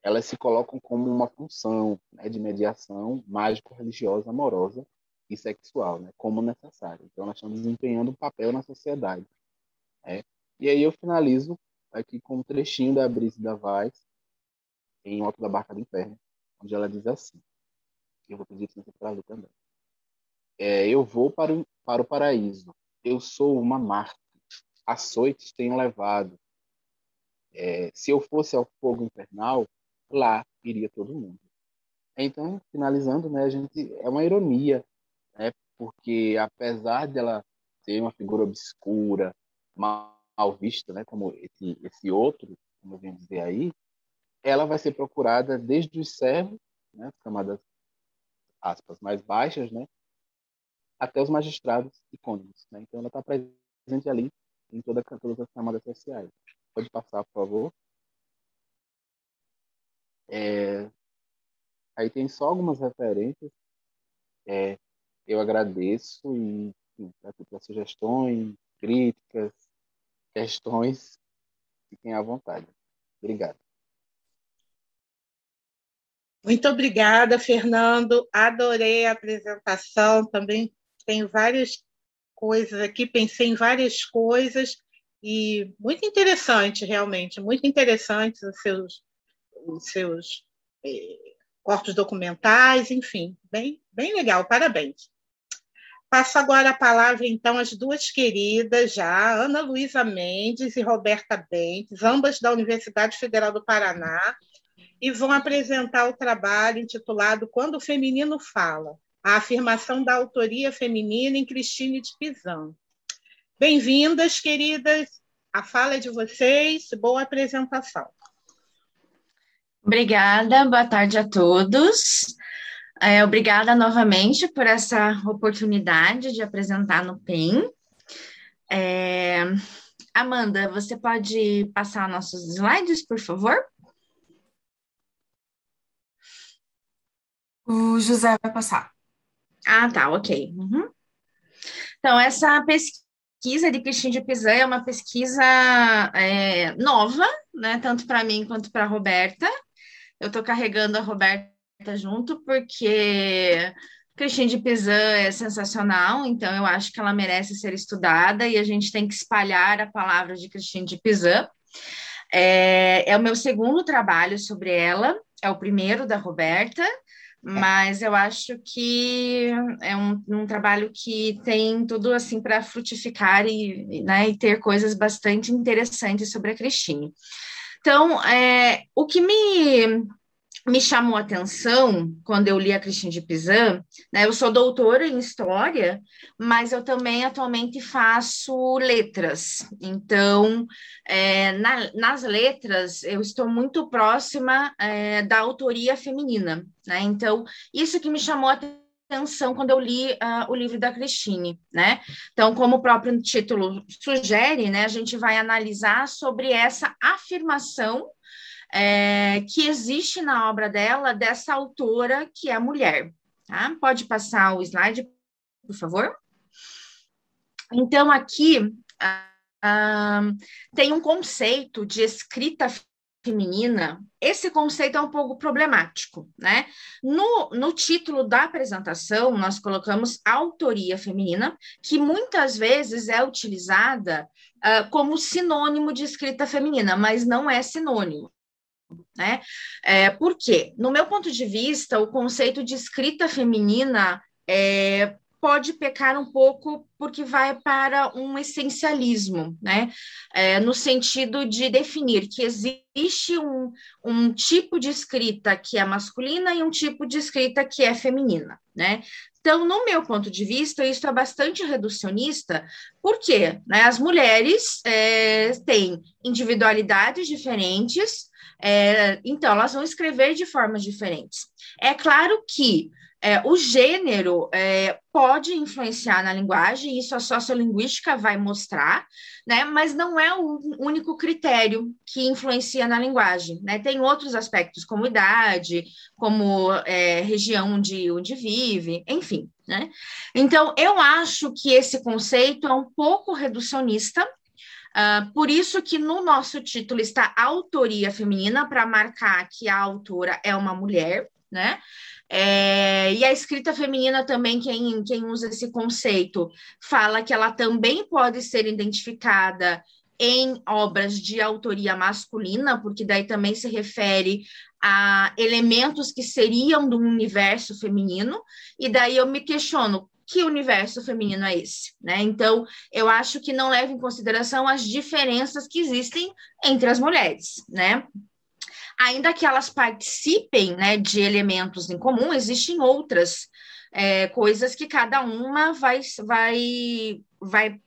Elas se colocam como uma função né, de mediação mágico-religiosa, amorosa e sexual, né, como necessário. Então, nós estamos desempenhando um papel na sociedade. Né? E aí eu finalizo aqui com um trechinho da Brise da Vaz, em Alto da Barca do Inferno, onde ela diz assim, eu vou pedir para ler também. É, eu vou para o, para o paraíso, eu sou uma Marte, açoites tenho levado. É, se eu fosse ao fogo infernal, lá iria todo mundo. Então, finalizando, né, a gente é uma ironia, porque apesar dela ser uma figura obscura, mal, vista, né, como esse, esse outro, como eu venho dizer aí, ela vai ser procurada desde os servos, né, camadas aspas mais baixas, né, até os magistrados e cônegos, né? Então ela está presente ali em toda, todas as camadas sociais. Pode passar, por favor. É, aí tem só algumas referências. É, eu agradeço e para sugestões, críticas, questões, fiquem à vontade. Obrigado. Muito obrigada, Fernando. Adorei a apresentação. Também tenho várias coisas aqui, pensei em várias coisas e muito interessante, realmente, muito interessante os seus, os seus eh, corpos documentais, enfim, bem, bem legal, parabéns. Passo agora a palavra, então, às duas queridas já, Ana Luísa Mendes e Roberta Bentes, ambas da Universidade Federal do Paraná, e vão apresentar o trabalho intitulado Quando o Feminino Fala, a afirmação da autoria feminina em Cristine de Pizan. Bem-vindas, queridas, a fala é de vocês, boa apresentação. Obrigada, boa tarde a todos. É, obrigada novamente por essa oportunidade de apresentar no PEN. É, Amanda, você pode passar nossos slides, por favor? O José vai passar. Ah, tá, ok. Uhum. Então, essa pesquisa de Cristina de Pizan é uma pesquisa é, nova, né, tanto para mim quanto para a Roberta. Eu estou carregando a Roberta junto, porque Christine de Pizan é sensacional, então eu acho que ela merece ser estudada e a gente tem que espalhar a palavra de Christine de Pizan. É, é o meu segundo trabalho sobre ela, é o primeiro da Roberta, mas eu acho que é um, um trabalho que tem tudo assim para frutificar e, né, e ter coisas bastante interessantes sobre a Cristine. Então, é, o que me me chamou a atenção quando eu li a Cristina de Pizan, né? Eu sou doutora em história, mas eu também atualmente faço letras. Então, é, na, nas letras, eu estou muito próxima é, da autoria feminina, né? Então, isso que me chamou a atenção quando eu li uh, o livro da Cristine, né? Então, como o próprio título sugere, né, a gente vai analisar sobre essa afirmação é, que existe na obra dela, dessa autora que é mulher. Tá? Pode passar o slide, por favor? Então, aqui uh, tem um conceito de escrita feminina, esse conceito é um pouco problemático, né? No, no título da apresentação, nós colocamos autoria feminina, que muitas vezes é utilizada uh, como sinônimo de escrita feminina, mas não é sinônimo né? É, por quê? No meu ponto de vista, o conceito de escrita feminina é, pode pecar um pouco porque vai para um essencialismo, né? É, no sentido de definir que existe um, um tipo de escrita que é masculina e um tipo de escrita que é feminina, né? Então, no meu ponto de vista, isso é bastante reducionista, porque né, as mulheres é, têm individualidades diferentes, é, então elas vão escrever de formas diferentes. É claro que é, o gênero é, pode influenciar na linguagem, isso a sociolinguística vai mostrar, né? Mas não é o único critério que influencia na linguagem, né? Tem outros aspectos, como idade, como é, região onde, onde vive, enfim, né? Então, eu acho que esse conceito é um pouco reducionista, Uh, por isso que no nosso título está autoria feminina, para marcar que a autora é uma mulher, né? É, e a escrita feminina também, quem, quem usa esse conceito, fala que ela também pode ser identificada em obras de autoria masculina, porque daí também se refere a elementos que seriam do universo feminino, e daí eu me questiono que universo feminino é esse, né? Então, eu acho que não leva em consideração as diferenças que existem entre as mulheres, né? ainda que elas participem né, de elementos em comum, existem outras é, coisas que cada uma vai, vai, vai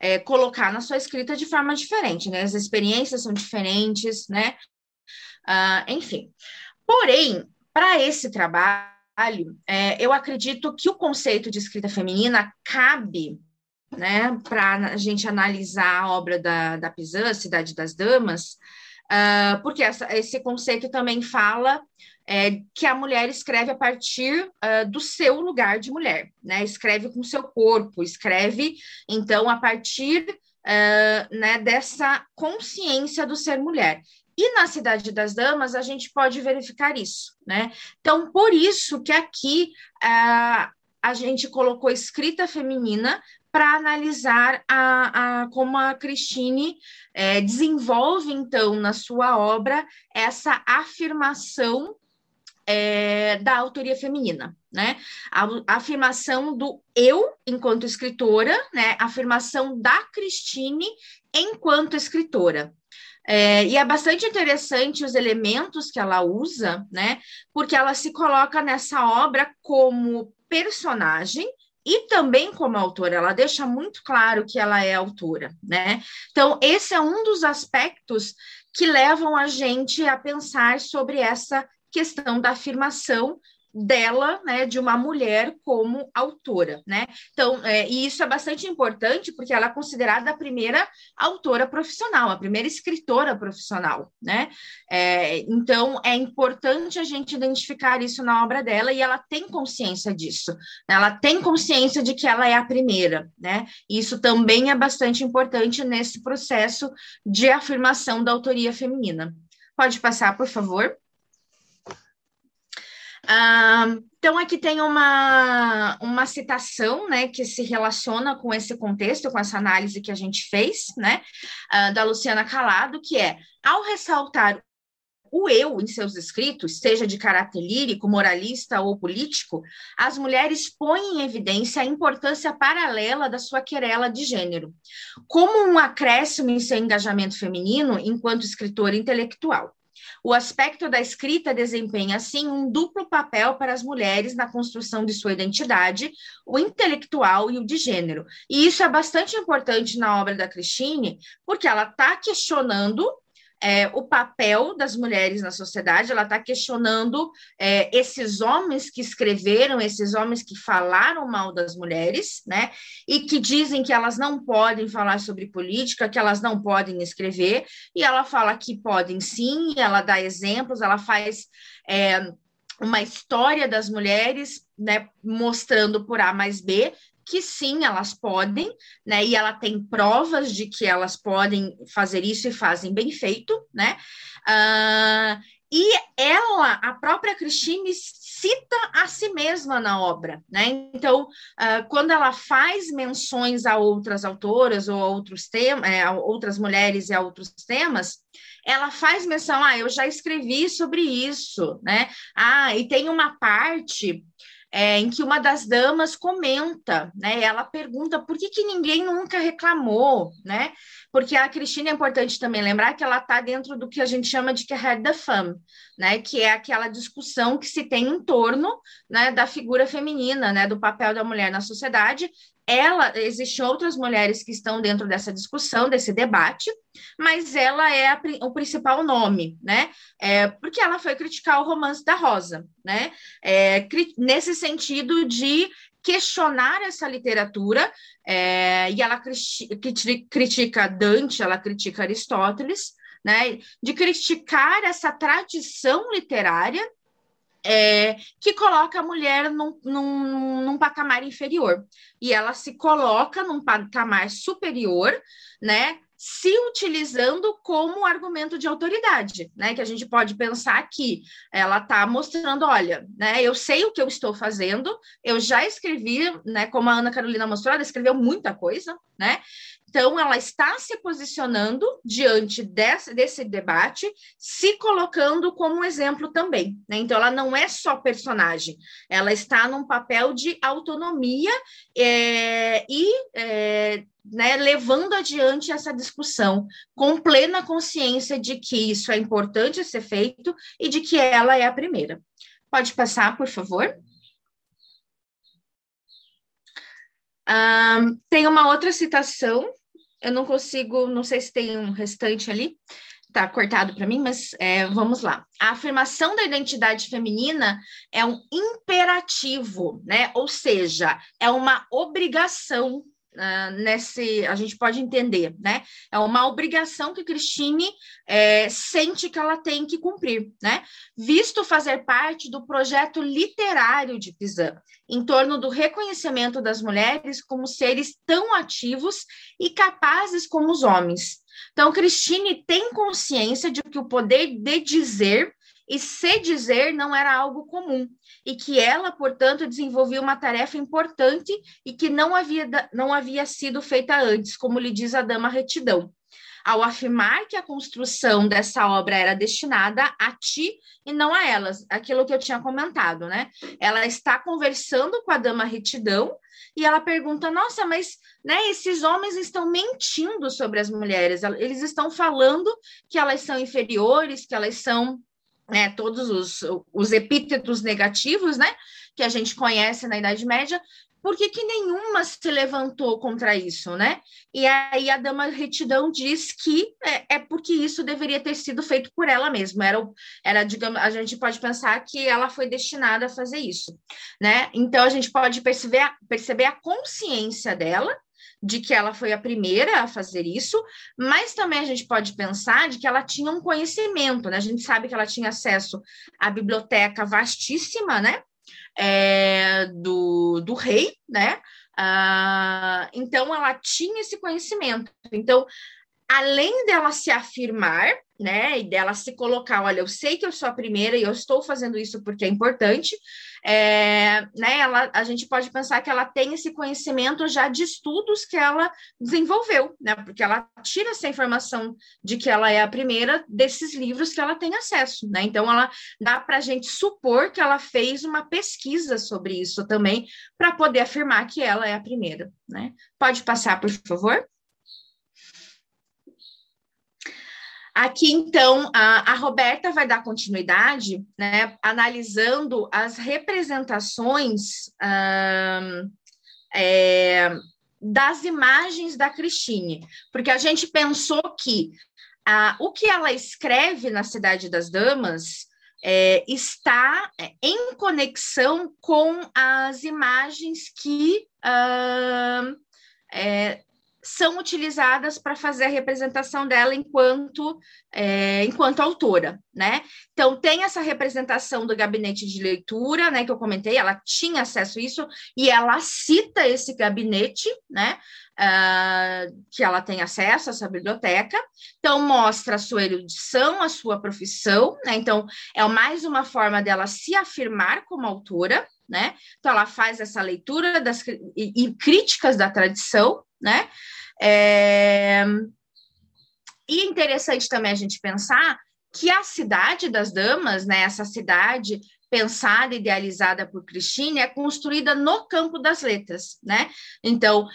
é, colocar na sua escrita de forma diferente, né? As experiências são diferentes, né? Uh, enfim. Porém, para esse trabalho, é, eu acredito que o conceito de escrita feminina cabe né, para a gente analisar a obra da, da Pizan, Cidade das Damas, uh, porque essa, esse conceito também fala é, que a mulher escreve a partir uh, do seu lugar de mulher, né? Escreve com seu corpo, escreve, então, a partir uh, né, dessa consciência do ser mulher. E na Cidade das Damas a gente pode verificar isso, né? Então, por isso que aqui uh, a gente colocou escrita feminina para analisar a, a, como a Christine é, desenvolve, então, na sua obra, essa afirmação é, da autoria feminina, né? A, a, afirmação do eu enquanto escritora, né? A afirmação da Christine enquanto escritora. É, e é bastante interessante os elementos que ela usa, né? Porque ela se coloca nessa obra como personagem e também como autora, ela deixa muito claro que ela é autora, né? Então, esse é um dos aspectos que levam a gente a pensar sobre essa questão da afirmação dela, né, de uma mulher como autora, né? Então, é, e isso é bastante importante porque ela é considerada a primeira autora profissional, a primeira escritora profissional, né? É, então, é importante a gente identificar isso na obra dela e ela tem consciência disso. Né? Ela tem consciência de que ela é a primeira, né? Isso também é bastante importante nesse processo de afirmação da autoria feminina. Pode passar, por favor então, aqui tem uma, uma citação né, que se relaciona com esse contexto, com essa análise que a gente fez, né, uh, da Luciana Calado, que é, ao ressaltar o eu em seus escritos, seja de caráter lírico, moralista ou político, as mulheres põem em evidência a importância paralela da sua querela de gênero, como um acréscimo em seu engajamento feminino enquanto escritora intelectual. O aspecto da escrita desempenha, assim, um duplo papel para as mulheres na construção de sua identidade, o intelectual e o de gênero. E isso é bastante importante na obra da Christine, porque ela está questionando é, o papel das mulheres na sociedade, ela está questionando é, esses homens que escreveram, esses homens que falaram mal das mulheres, né, e que dizem que elas não podem falar sobre política, que elas não podem escrever, e ela fala que podem sim, ela dá exemplos, ela faz. É, uma história das mulheres, né, mostrando por A mais B, que sim, elas podem, né? E ela tem provas de que elas podem fazer isso e fazem bem feito, né? Uh, e ela, a própria Christine, cita a si mesma na obra, né? Então, uh, quando ela faz menções a outras autoras ou a outros temas, é, outras mulheres e a outros temas, ela faz menção, ah, eu já escrevi sobre isso, né? Ah, e tem uma parte é, em que uma das damas comenta, né? Ela pergunta por que, que ninguém nunca reclamou, né? Porque a Cristina é importante também lembrar que ela está dentro do que a gente chama de carreira da femme, né? Que é aquela discussão que se tem em torno né, da figura feminina, né? Do papel da mulher na sociedade ela, existem outras mulheres que estão dentro dessa discussão, desse debate, mas ela é a, o principal nome, né? É, porque ela foi criticar o romance da Rosa, né? É, nesse sentido de questionar essa literatura, é, e ela critica Dante, ela critica Aristóteles, né? De criticar essa tradição literária é, que coloca a mulher num, num, num, patamar inferior. E ela se coloca num patamar superior, né? Se utilizando como argumento de autoridade, né? Que a gente pode pensar que ela está mostrando, olha, né? Eu sei o que eu estou fazendo, eu já escrevi, né? Como a Ana Carolina mostrou, ela escreveu muita coisa, né? Então, ela está se posicionando diante desse, desse debate, se colocando como exemplo também. Né? Então, ela não é só personagem, ela está num papel de autonomia é, e é, né, levando adiante essa discussão com plena consciência de que isso é importante ser feito e de que ela é a primeira. Pode passar, por favor? Um, tem uma outra citação, eu não consigo, não sei se tem um restante ali, tá cortado para mim, mas é, vamos lá. A afirmação da identidade feminina é um imperativo, né? Ou seja, é uma obrigação Uh, nesse, a gente pode entender, né? É uma obrigação que Cristine é, sente que ela tem que cumprir, né? Visto fazer parte do projeto literário de Pizan, em torno do reconhecimento das mulheres como seres tão ativos e capazes como os homens. Então, Cristine tem consciência de que o poder de dizer e se dizer não era algo comum, e que ela, portanto, desenvolvia uma tarefa importante e que não havia, não havia sido feita antes, como lhe diz a dama retidão. Ao afirmar que a construção dessa obra era destinada a ti e não a elas, aquilo que eu tinha comentado, né? Ela está conversando com a dama retidão e ela pergunta: Nossa, mas né, esses homens estão mentindo sobre as mulheres, eles estão falando que elas são inferiores, que elas são né, todos os, os epítetos negativos, né, que a gente conhece na Idade Média, por que, que nenhuma se levantou contra isso, né? E aí a dama retidão diz que é, é, porque isso deveria ter sido feito por ela mesma. Era, era, digamos, a gente pode pensar que ela foi destinada a fazer isso, né? Então a gente pode perceber, perceber a consciência dela, de que ela foi a primeira a fazer isso, mas também a gente pode pensar de que ela tinha um conhecimento, né? A gente sabe que ela tinha acesso à biblioteca vastíssima, né? É, do, do rei, né? Ah, então ela tinha esse conhecimento. Então, além dela se afirmar, né, e dela se colocar, olha, eu sei que eu sou a primeira e eu estou fazendo isso porque é importante, é, né, ela, a gente pode pensar que ela tem esse conhecimento já de estudos que ela desenvolveu, né, porque ela tira essa informação de que ela é a primeira desses livros que ela tem acesso, né, então ela dá para a gente supor que ela fez uma pesquisa sobre isso também, para poder afirmar que ela é a primeira, né. Pode passar, por favor? Aqui, então, a, a, Roberta vai dar continuidade, né, analisando as representações é, das imagens da Cristine, porque a gente pensou que o que ela escreve na Cidade das Damas é, está em conexão com as imagens que é, são utilizadas para fazer a representação dela enquanto, é, enquanto autora, né? Então, tem essa representação do gabinete de leitura, né, que eu comentei, ela tinha acesso a isso, e ela cita esse gabinete, né, uh, que ela tem acesso a essa biblioteca, então mostra a sua erudição, a sua profissão, né, então é mais uma forma dela se afirmar como autora, né? Então ela faz essa leitura das e, e críticas da tradição, né? É... E interessante também a gente pensar que a cidade das damas, né, essa cidade pensada, idealizada por Christine, é construída no campo das letras, né? Então,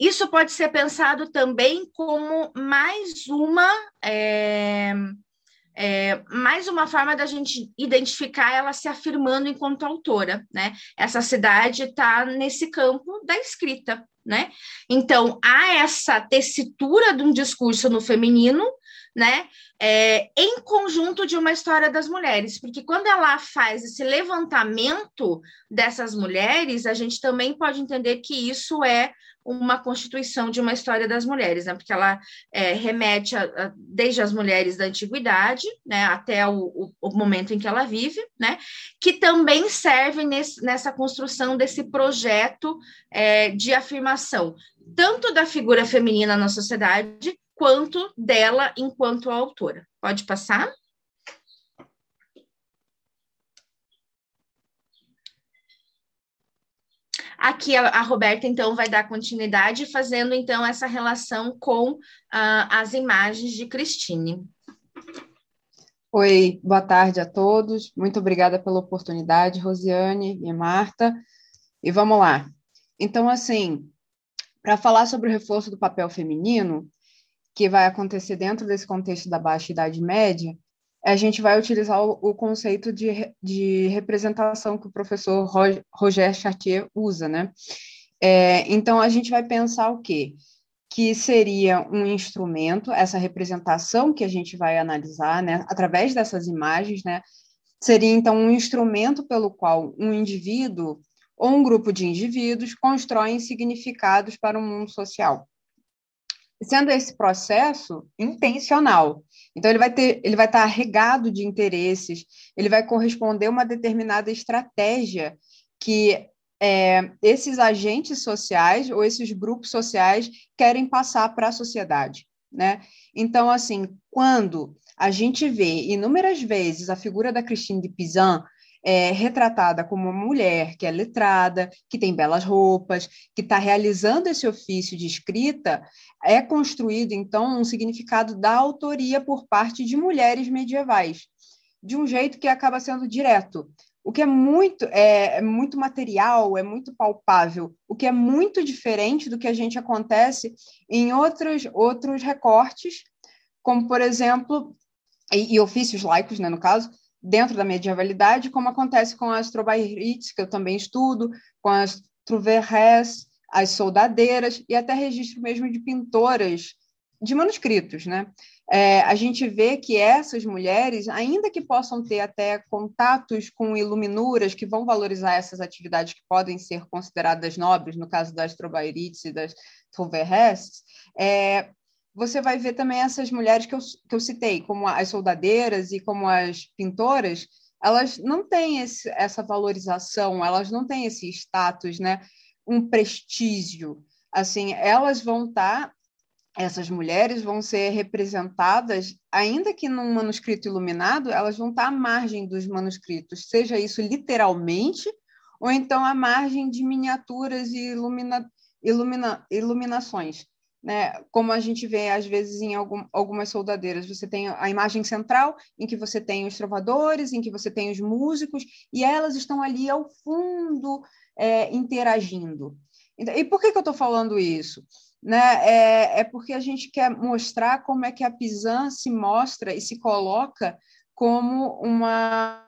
isso pode ser pensado também como mais uma é, é, mais uma forma da gente identificar ela se afirmando enquanto autora, né? Essa cidade está nesse campo da escrita, né? Então há essa tessitura de um discurso no feminino né? É, em conjunto de uma história das mulheres, porque quando ela faz esse levantamento dessas mulheres, a gente também pode entender que isso é uma constituição de uma história das mulheres, né? Porque ela é, remete a, a, desde as mulheres da antiguidade, né, até o, o, o, momento em que ela vive, né? Que também serve nesse, nessa construção desse projeto é, de afirmação tanto da figura feminina na sociedade quanto dela enquanto autora. Pode passar? Aqui a, a, Roberta, então, vai dar continuidade, fazendo, então, essa relação com uh, as imagens de Cristine. Oi, boa tarde a todos. Muito obrigada pela oportunidade, Rosiane e Marta. E vamos lá. Então, assim, para falar sobre o reforço do papel feminino, que vai acontecer dentro desse contexto da Baixa Idade Média, a gente vai utilizar o, o conceito de, de representação que o professor Roger Chartier usa, né? É, então, a gente vai pensar o quê? Que seria um instrumento, essa representação que a gente vai analisar, né, através dessas imagens, né, seria então um instrumento pelo qual um indivíduo ou um grupo de indivíduos constroem significados para o mundo social sendo esse processo intencional. Então ele vai ter, ele vai estar regado de interesses, ele vai corresponder a uma determinada estratégia que é, esses agentes sociais ou esses grupos sociais querem passar para a sociedade, né? Então, assim, quando a gente vê inúmeras vezes a figura da Christine de Pizan é, retratada como uma mulher que é letrada, que tem belas roupas, que está realizando esse ofício de escrita, é construído, então, um significado da autoria por parte de mulheres medievais, de um jeito que acaba sendo direto. O que é muito, é, é muito material, é muito palpável, o que é muito diferente do que a gente acontece em outros, outros recortes, como, por exemplo, e, e ofícios laicos, né, no caso, dentro da medievalidade, como acontece com as trobairites, que eu também estudo, com as truverres, as soldadeiras e até registro mesmo de pintoras de manuscritos, né? É, a gente vê que essas mulheres, ainda que possam ter até contatos com iluminuras que vão valorizar essas atividades que podem ser consideradas nobres, no caso das trobairites e das truverres, é, você vai ver também essas mulheres que eu, que eu citei, como as soldadeiras e como as pintoras, elas não têm esse, essa valorização, elas não têm esse status, né? um prestígio. Assim, elas vão estar, tá, essas mulheres vão ser representadas, ainda que num manuscrito iluminado, elas vão estar tá à margem dos manuscritos, seja isso literalmente, ou então à margem de miniaturas e ilumina, ilumina, iluminações né, como a gente vê às vezes em algum, algumas soldadeiras, você tem a imagem central em que você tem os trovadores, em que você tem os músicos, e elas estão ali ao fundo é, interagindo. Então, e por que, que eu estou falando isso? Né? É, é, porque a gente quer mostrar como é que a Pisan se mostra e se coloca como uma,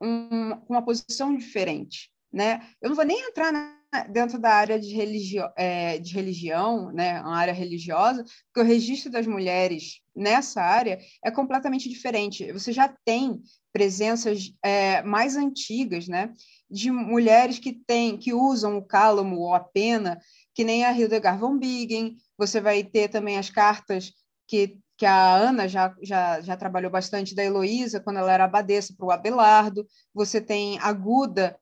uma, uma posição diferente. Né? Eu não vou nem entrar na dentro da área de, religio, é, de religião, né, uma área religiosa, porque o registro das mulheres nessa área é completamente diferente. Você já tem presenças é, mais antigas, né, de mulheres que têm, que usam o cálamo ou a pena, que nem a Hildegard von Bingen. Você vai ter também as cartas que que a Ana já, já, já trabalhou bastante da Heloísa, quando ela era abadesa para o Abelardo. Você tem Aguda,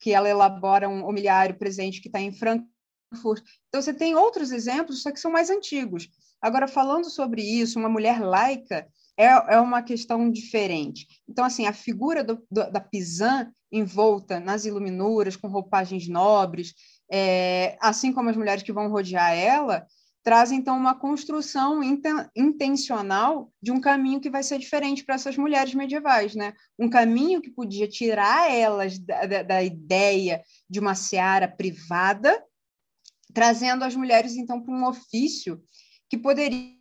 que ela elabora um homiliário presente que está em Frankfurt. Então, você tem outros exemplos, só que são mais antigos. Agora, falando sobre isso, uma mulher laica é, é uma questão diferente. Então, assim, a figura do, do, da Pisan envolta nas iluminuras, com roupagens nobres, é, assim como as mulheres que vão rodear ela, traz então uma construção intencional de um caminho que vai ser diferente para essas mulheres medievais, né? Um caminho que podia tirar elas da, da, da ideia de uma seara privada, trazendo as mulheres então para um ofício que poderia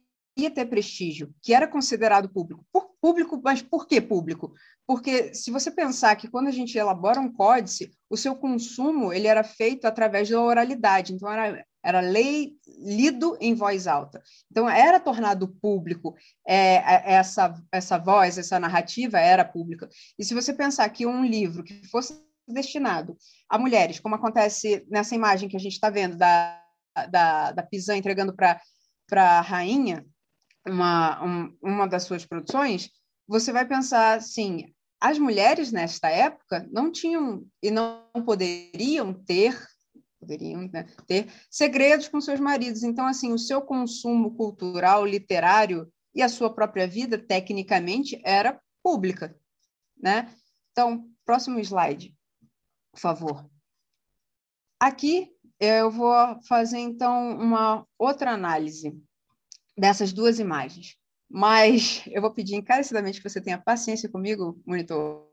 ter prestígio, que era considerado público. Por público, mas por que público? Porque se você pensar que quando a gente elabora um códice, o seu consumo ele era feito através da oralidade, então era, era lei lido em voz alta. Então era tornado público é, é, essa essa voz, essa narrativa era pública. E se você pensar que um livro que fosse destinado a mulheres, como acontece nessa imagem que a gente está vendo da, da, da Pisan entregando para a rainha, uma, um, uma das suas produções, você vai pensar assim: as mulheres nesta época não tinham e não poderiam ter poderiam né, ter segredos com seus maridos. Então, assim, o seu consumo cultural, literário e a sua própria vida, tecnicamente, era pública, né? Então, próximo slide, por favor. Aqui eu vou fazer então uma outra análise dessas duas imagens. Mas eu vou pedir encarecidamente que você tenha paciência comigo, monitor,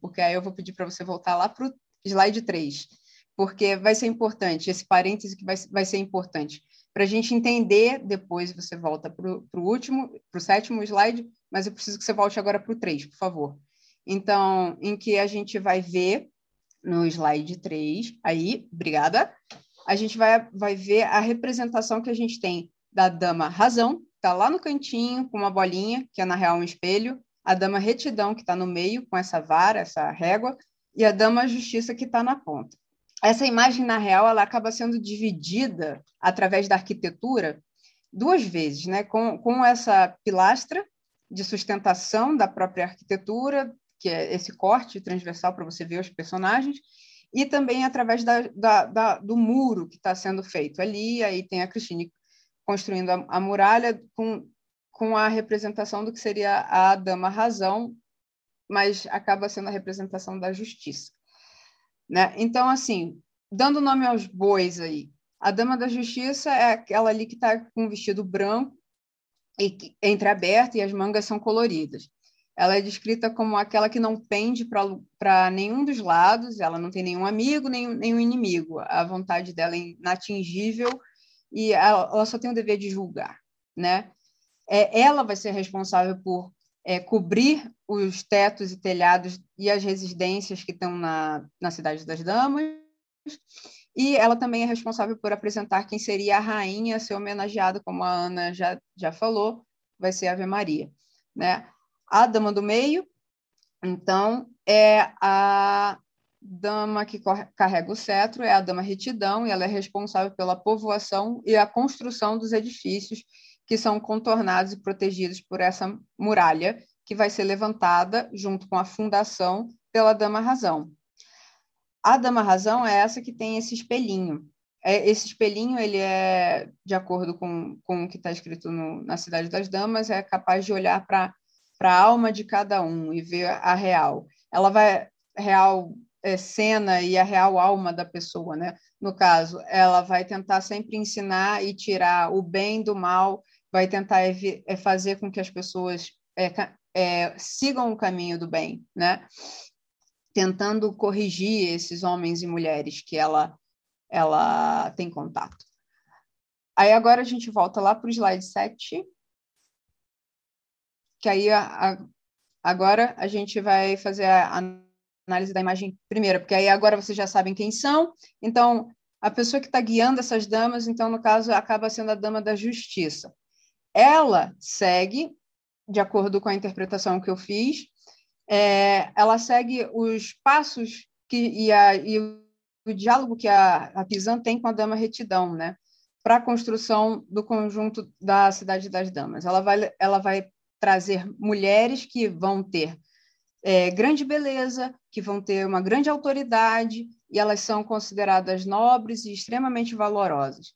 porque aí eu vou pedir para você voltar lá para o slide 3, porque vai ser importante, esse parêntese que vai, vai ser importante. Para a gente entender, depois você volta para o último, para o sétimo slide, mas eu preciso que você volte agora para o 3, por favor. Então, em que a gente vai ver no slide 3, aí, obrigada, a gente vai, vai ver a representação que a gente tem da dama razão, que está lá no cantinho com uma bolinha, que é na real um espelho, a dama retidão, que está no meio com essa vara, essa régua, e a dama justiça, que está na ponta. Essa imagem, na real, ela acaba sendo dividida através da arquitetura duas vezes, né? com, com essa pilastra de sustentação da própria arquitetura, que é esse corte transversal para você ver os personagens, e também através da, da, da, do muro que está sendo feito ali. Aí tem a Cristine construindo a, a muralha com, com a representação do que seria a dama razão, mas acaba sendo a representação da justiça. Né? Então, assim, dando nome aos bois aí, a dama da justiça é aquela ali que está com um vestido branco e entreaberto e as mangas são coloridas. Ela é descrita como aquela que não pende para nenhum dos lados, ela não tem nenhum amigo, nenhum, nenhum inimigo. A vontade dela é inatingível e ela, ela só tem o dever de julgar, né? É, ela vai ser responsável por é, cobrir os tetos e telhados e as residências que estão na, na Cidade das Damas, e ela também é responsável por apresentar quem seria a rainha a ser homenageada, como a Ana já, já falou, vai ser a Ave Maria. Né? A dama do meio, então, é a dama que carrega o cetro é a dama retidão e ela é responsável pela povoação e a construção dos edifícios que são contornados e protegidos por essa muralha que vai ser levantada junto com a fundação pela dama razão. A dama razão é essa que tem esse espelhinho. É, esse espelhinho ele é de acordo com, com o que está escrito no, na cidade das damas é capaz de olhar para a alma de cada um e ver a real. Ela vai real é, cena e a real alma da pessoa, né? No caso, ela vai tentar sempre ensinar e tirar o bem do mal, vai tentar é, fazer com que as pessoas é, é, sigam o caminho do bem, né? Tentando corrigir esses homens e mulheres que ela ela tem contato. Aí agora a gente volta lá para o slide 7, que aí a, a, agora a gente vai fazer a, análise da imagem primeiro, porque aí agora vocês já sabem quem são. Então, a pessoa que está guiando essas damas, então, no caso, acaba sendo a dama da justiça. Ela segue, de acordo com a interpretação que eu fiz, é, ela segue os passos que, e, a, e o diálogo que a, a Pisan tem com a dama retidão, né? para a construção do conjunto da Cidade das Damas. Ela vai, ela vai trazer mulheres que vão ter é, grande beleza, que vão ter uma grande autoridade e elas são consideradas nobres e extremamente valorosas.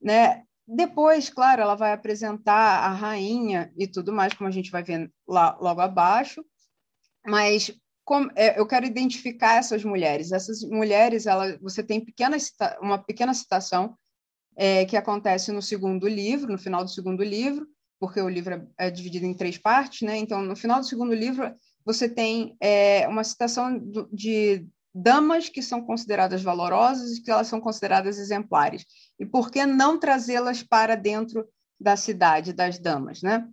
Né? Depois, claro, ela vai apresentar a rainha e tudo mais, como a gente vai ver lá logo abaixo, mas como, é, eu quero identificar essas mulheres. Essas mulheres, ela, você tem pequena, uma pequena citação é, que acontece no segundo livro, no final do segundo livro, porque o livro é, é dividido em três partes, né? Então, no final do segundo livro, você tem é, uma citação do, de damas que são consideradas valorosas e que elas são consideradas exemplares. E por que não trazê-las para dentro da cidade das damas, né?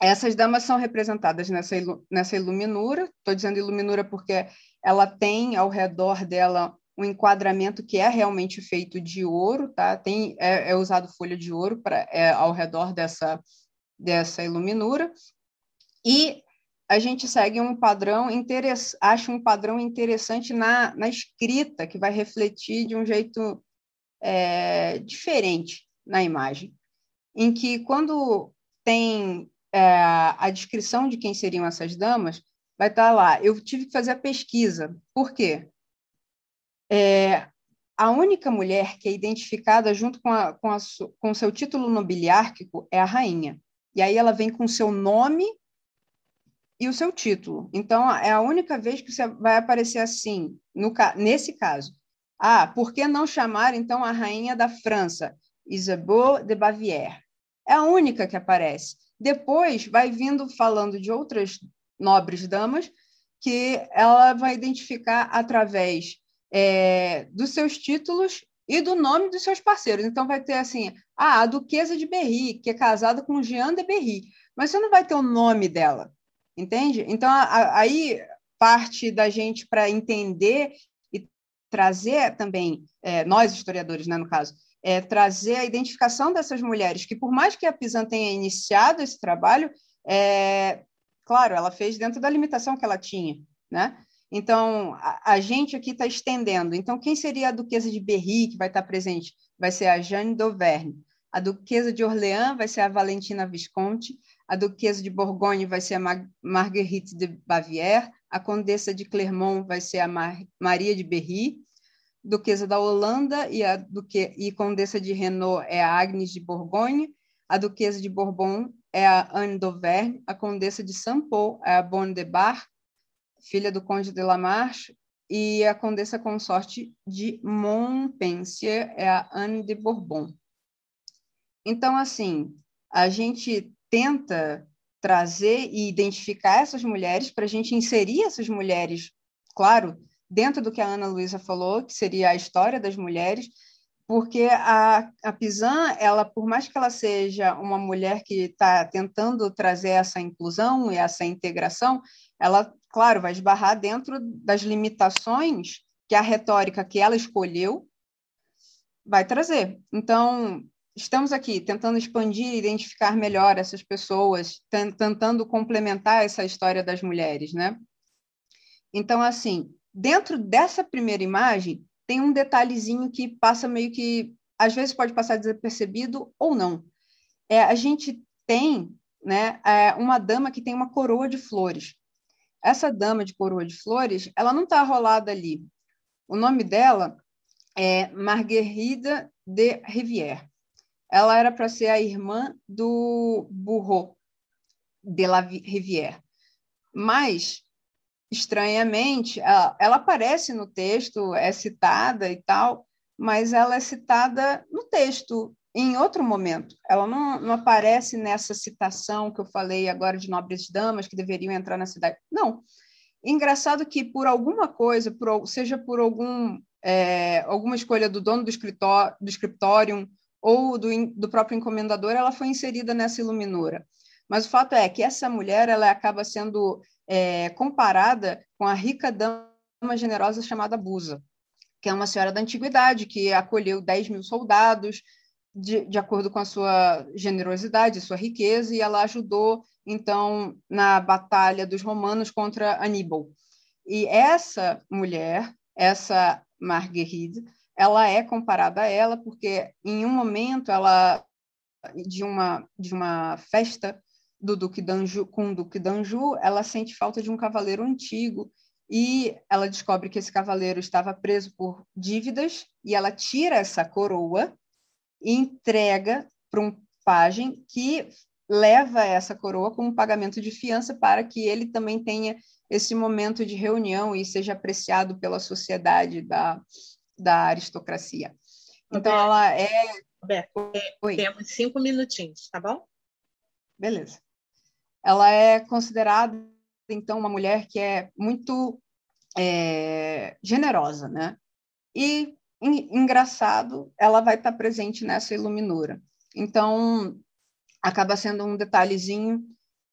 Essas damas são representadas nessa, nessa iluminura. Estou dizendo iluminura porque ela tem ao redor dela um enquadramento que é realmente feito de ouro, tá? Tem é, é usado folha de ouro para é, ao redor dessa dessa iluminura e a gente segue um padrão acha um padrão interessante na, na escrita que vai refletir de um jeito é, diferente na imagem, em que quando tem é, a descrição de quem seriam essas damas, vai estar lá. Eu tive que fazer a pesquisa. Por quê? É, a única mulher que é identificada junto com, a, com, a, com seu título nobiliárquico é a rainha. E aí ela vem com seu nome e o seu título. Então, é a única vez que você vai aparecer assim, no, nesse caso. Ah, por que não chamar, então, a rainha da França, Isabeau de Bavière? É a única que aparece. Depois, vai vindo falando de outras nobres damas que ela vai identificar através é, dos seus títulos e do nome dos seus parceiros. Então, vai ter assim, ah, a Duquesa de Berry, que é casada com Jean de Berry, mas você não vai ter o nome dela, entende? Então, a, aí parte da gente para entender e trazer também, é, nós historiadores, né, no caso, é, trazer a identificação dessas mulheres, que por mais que a Pisan tenha iniciado esse trabalho, é, claro, ela fez dentro da limitação que ela tinha, né? Então, a, a gente aqui está estendendo. Então, quem seria a Duquesa de Berry, que vai estar presente? Vai ser a Jeanne d'Auvergne. A Duquesa de Orleans vai ser a Valentina Visconti. A Duquesa de Borgonha vai ser a Mar Marguerite de Bavière. A Condessa de Clermont vai ser a Mar Maria de Berry. Duquesa da Holanda e a Duque e Condessa de Renault é a Agnes de Borgonha. A Duquesa de Bourbon é a Anne d'Auvergne. A Condessa de Saint-Paul é a Bonne de Bar filha do conde de La Marche, e a condessa consorte de Montpensier é a Anne de Bourbon. Então, assim, a gente tenta trazer e identificar essas mulheres para a gente inserir essas mulheres, claro, dentro do que a Ana Luísa falou, que seria a história das mulheres, porque a, a Pisan, ela, por mais que ela seja uma mulher que está tentando trazer essa inclusão e essa integração, ela, claro, vai esbarrar dentro das limitações que a retórica que ela escolheu vai trazer. Então, estamos aqui tentando expandir e identificar melhor essas pessoas, tentando complementar essa história das mulheres, né? Então, assim, dentro dessa primeira imagem, tem um detalhezinho que passa meio que, às vezes pode passar desapercebido ou não. É, a gente tem né, é, uma dama que tem uma coroa de flores. Essa dama de coroa de flores, ela não está rolada ali. O nome dela é Marguerite de Rivière. Ela era para ser a irmã do Bourreau de la Rivière. Mas, estranhamente, ela, ela aparece no texto, é citada e tal, mas ela é citada no texto em outro momento. Ela não, não aparece nessa citação que eu falei agora de nobres damas que deveriam entrar na cidade. Não. Engraçado que por alguma coisa, por, seja por algum, é, alguma escolha do dono do, escritório, do ou do, do próprio encomendador, ela foi inserida nessa iluminura. Mas o fato é que essa mulher ela acaba sendo é, comparada com a rica dama generosa chamada Busa, que é uma senhora da antiguidade que acolheu 10 mil soldados, de, de acordo com a sua generosidade, sua riqueza, e ela ajudou, então, na batalha dos romanos contra Aníbal. E essa mulher, essa Marguerite, ela é comparada a ela porque, em um momento, ela de uma, de uma festa do Duque d'Anjou, com o Duque d'Anjou, ela sente falta de um cavaleiro antigo e ela descobre que esse cavaleiro estava preso por dívidas e ela tira essa coroa e entrega para um pajem que leva essa coroa como pagamento de fiança para que ele também tenha esse momento de reunião e seja apreciado pela sociedade da, da aristocracia. Então, ela é Roberto, é, temos cinco minutinhos, tá bom? Beleza. Ela é considerada, então, uma mulher que é muito é, generosa, né? E, engraçado, ela vai estar presente nessa iluminura. Então, acaba sendo um detalhezinho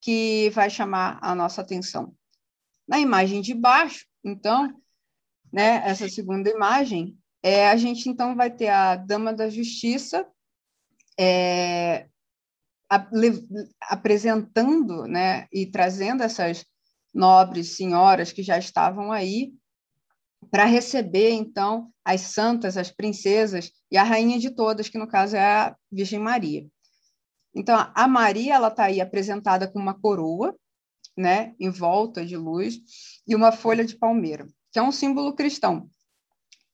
que vai chamar a nossa atenção. Na imagem de baixo, então, né, essa segunda imagem, é, a gente então vai ter a Dama da Justiça é, a, le, apresentando né, e trazendo essas nobres senhoras que já estavam aí para receber, então, as santas, as princesas e a rainha de todas, que no caso é a Virgem Maria. Então, a Maria ela está aí apresentada com uma coroa, né, em volta de luz, e uma folha de palmeira, que é um símbolo cristão.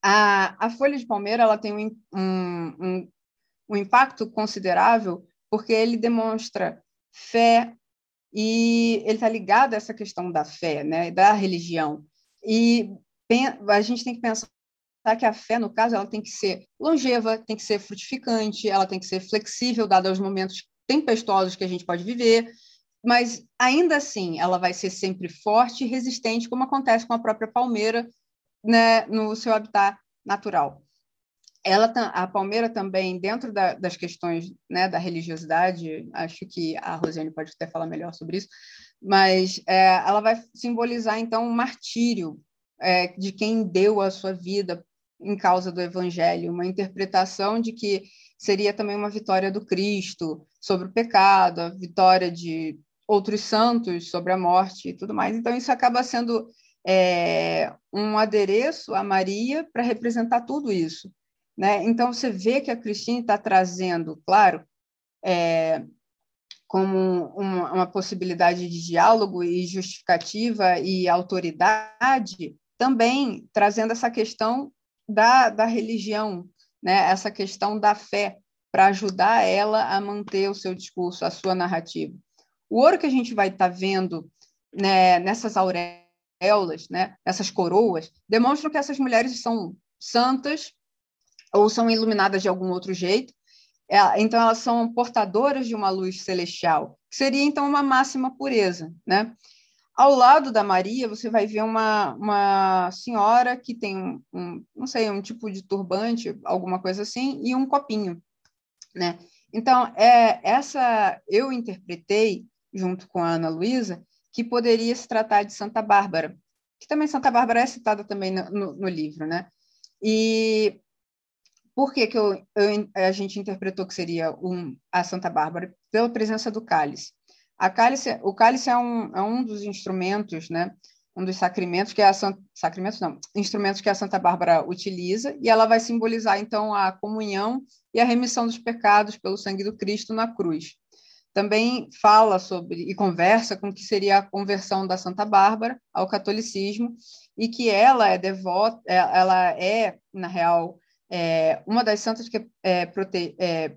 A, a folha de palmeira ela tem um, um, um, impacto considerável porque ele demonstra fé e ele está ligado a essa questão da fé, né, da religião. E a gente tem que pensar que a fé, no caso, ela tem que ser longeva, tem que ser frutificante, ela tem que ser flexível, dado aos momentos tempestuosos que a gente pode viver, mas ainda assim ela vai ser sempre forte e resistente, como acontece com a própria palmeira né, no seu habitat natural. Ela, a palmeira também, dentro da, das questões né, da religiosidade, acho que a Rosiane pode até falar melhor sobre isso, mas é, ela vai simbolizar, então, um martírio é, de quem deu a sua vida em causa do evangelho, uma interpretação de que seria também uma vitória do Cristo sobre o pecado, a vitória de outros santos sobre a morte e tudo mais. Então, isso acaba sendo é, um adereço a Maria para representar tudo isso. Né? Então, você vê que a Cristina está trazendo, claro, é, como uma, uma possibilidade de diálogo e justificativa e autoridade, também trazendo essa questão da, da religião, né? essa questão da fé, para ajudar ela a manter o seu discurso, a sua narrativa. O ouro que a gente vai estar tá vendo né, nessas auréolas, né, nessas coroas, demonstram que essas mulheres são santas ou são iluminadas de algum outro jeito. É, então, elas são portadoras de uma luz celestial, que seria, então, uma máxima pureza. Né? Ao lado da Maria, você vai ver uma, uma senhora que tem um, um, não sei, um tipo de turbante, alguma coisa assim, e um copinho, né? Então, é, essa eu interpretei, junto com a Ana Luísa, que poderia se tratar de Santa Bárbara, que também Santa Bárbara é citada também no, no, no livro, né? E por que, que eu, eu, a gente interpretou que seria um, a Santa Bárbara? Pela presença do cálice. A cálice, o cálice é um, é um dos instrumentos, né? um dos sacramentos que é a sacramentos não, instrumentos que a Santa Bárbara utiliza, e ela vai simbolizar então a comunhão e a remissão dos pecados pelo sangue do Cristo na cruz. Também fala sobre e conversa com o que seria a conversão da Santa Bárbara ao catolicismo e que ela é devota, é, ela é na real é, uma das santas que é, prote, é,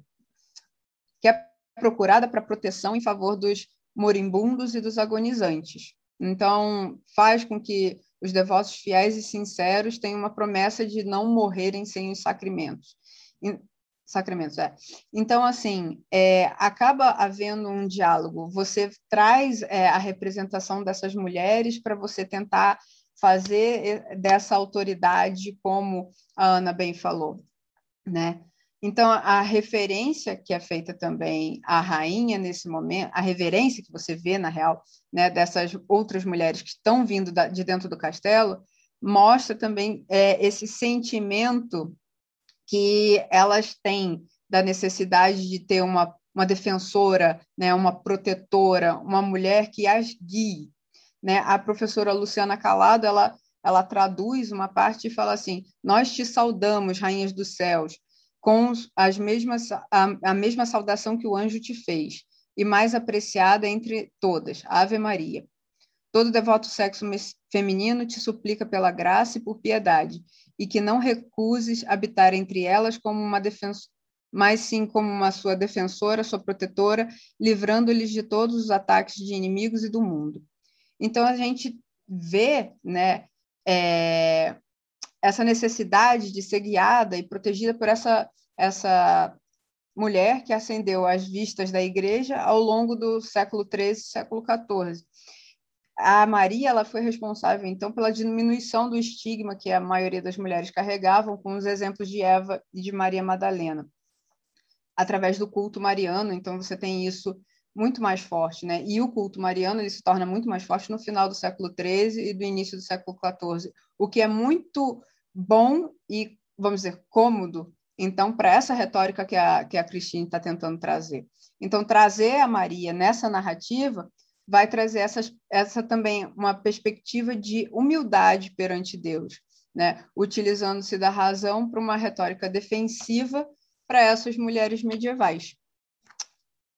que é procurada para proteção em favor dos moribundos e dos agonizantes. Então, faz com que os devotos fiéis e sinceros tenham uma promessa de não morrerem sem os sacramentos. Sacramentos, é. Então, assim, é, acaba havendo um diálogo. Você traz é, a representação dessas mulheres para você tentar fazer é, dessa autoridade, como a Ana bem falou, né? Então, a referência que é feita também à rainha nesse momento, a reverência que você vê, na real, né, dessas outras mulheres que estão vindo da, de dentro do castelo, mostra também é, esse sentimento que elas têm da necessidade de ter uma, uma defensora, né, uma protetora, uma mulher que as guie. Né? A professora Luciana Calado, ela, ela traduz uma parte e fala assim, nós te saudamos, rainhas dos céus, com as mesmas, a, a mesma saudação que o anjo te fez, e mais apreciada entre todas, Ave Maria. Todo devoto sexo feminino te suplica pela graça e por piedade, e que não recuses habitar entre elas como uma defensora, mas sim como uma sua defensora, sua protetora, livrando-lhes de todos os ataques de inimigos e do mundo. Então a gente vê, né, é, essa necessidade de ser guiada e protegida por essa, essa mulher que ascendeu às vistas da igreja ao longo do século XIII e século XIV. A Maria ela foi responsável, então, pela diminuição do estigma que a maioria das mulheres carregavam, com os exemplos de Eva e de Maria Madalena. Através do culto mariano, então, você tem isso muito mais forte, né? E o culto mariano ele se torna muito mais forte no final do século XIII e do início do século XIV, o que é muito bom e, vamos dizer, cômodo então, para essa retórica que a, que a Cristina está tentando trazer. Então, trazer a Maria nessa narrativa vai trazer essas, essa também uma perspectiva de humildade perante Deus, né? utilizando-se da razão para uma retórica defensiva para essas mulheres medievais.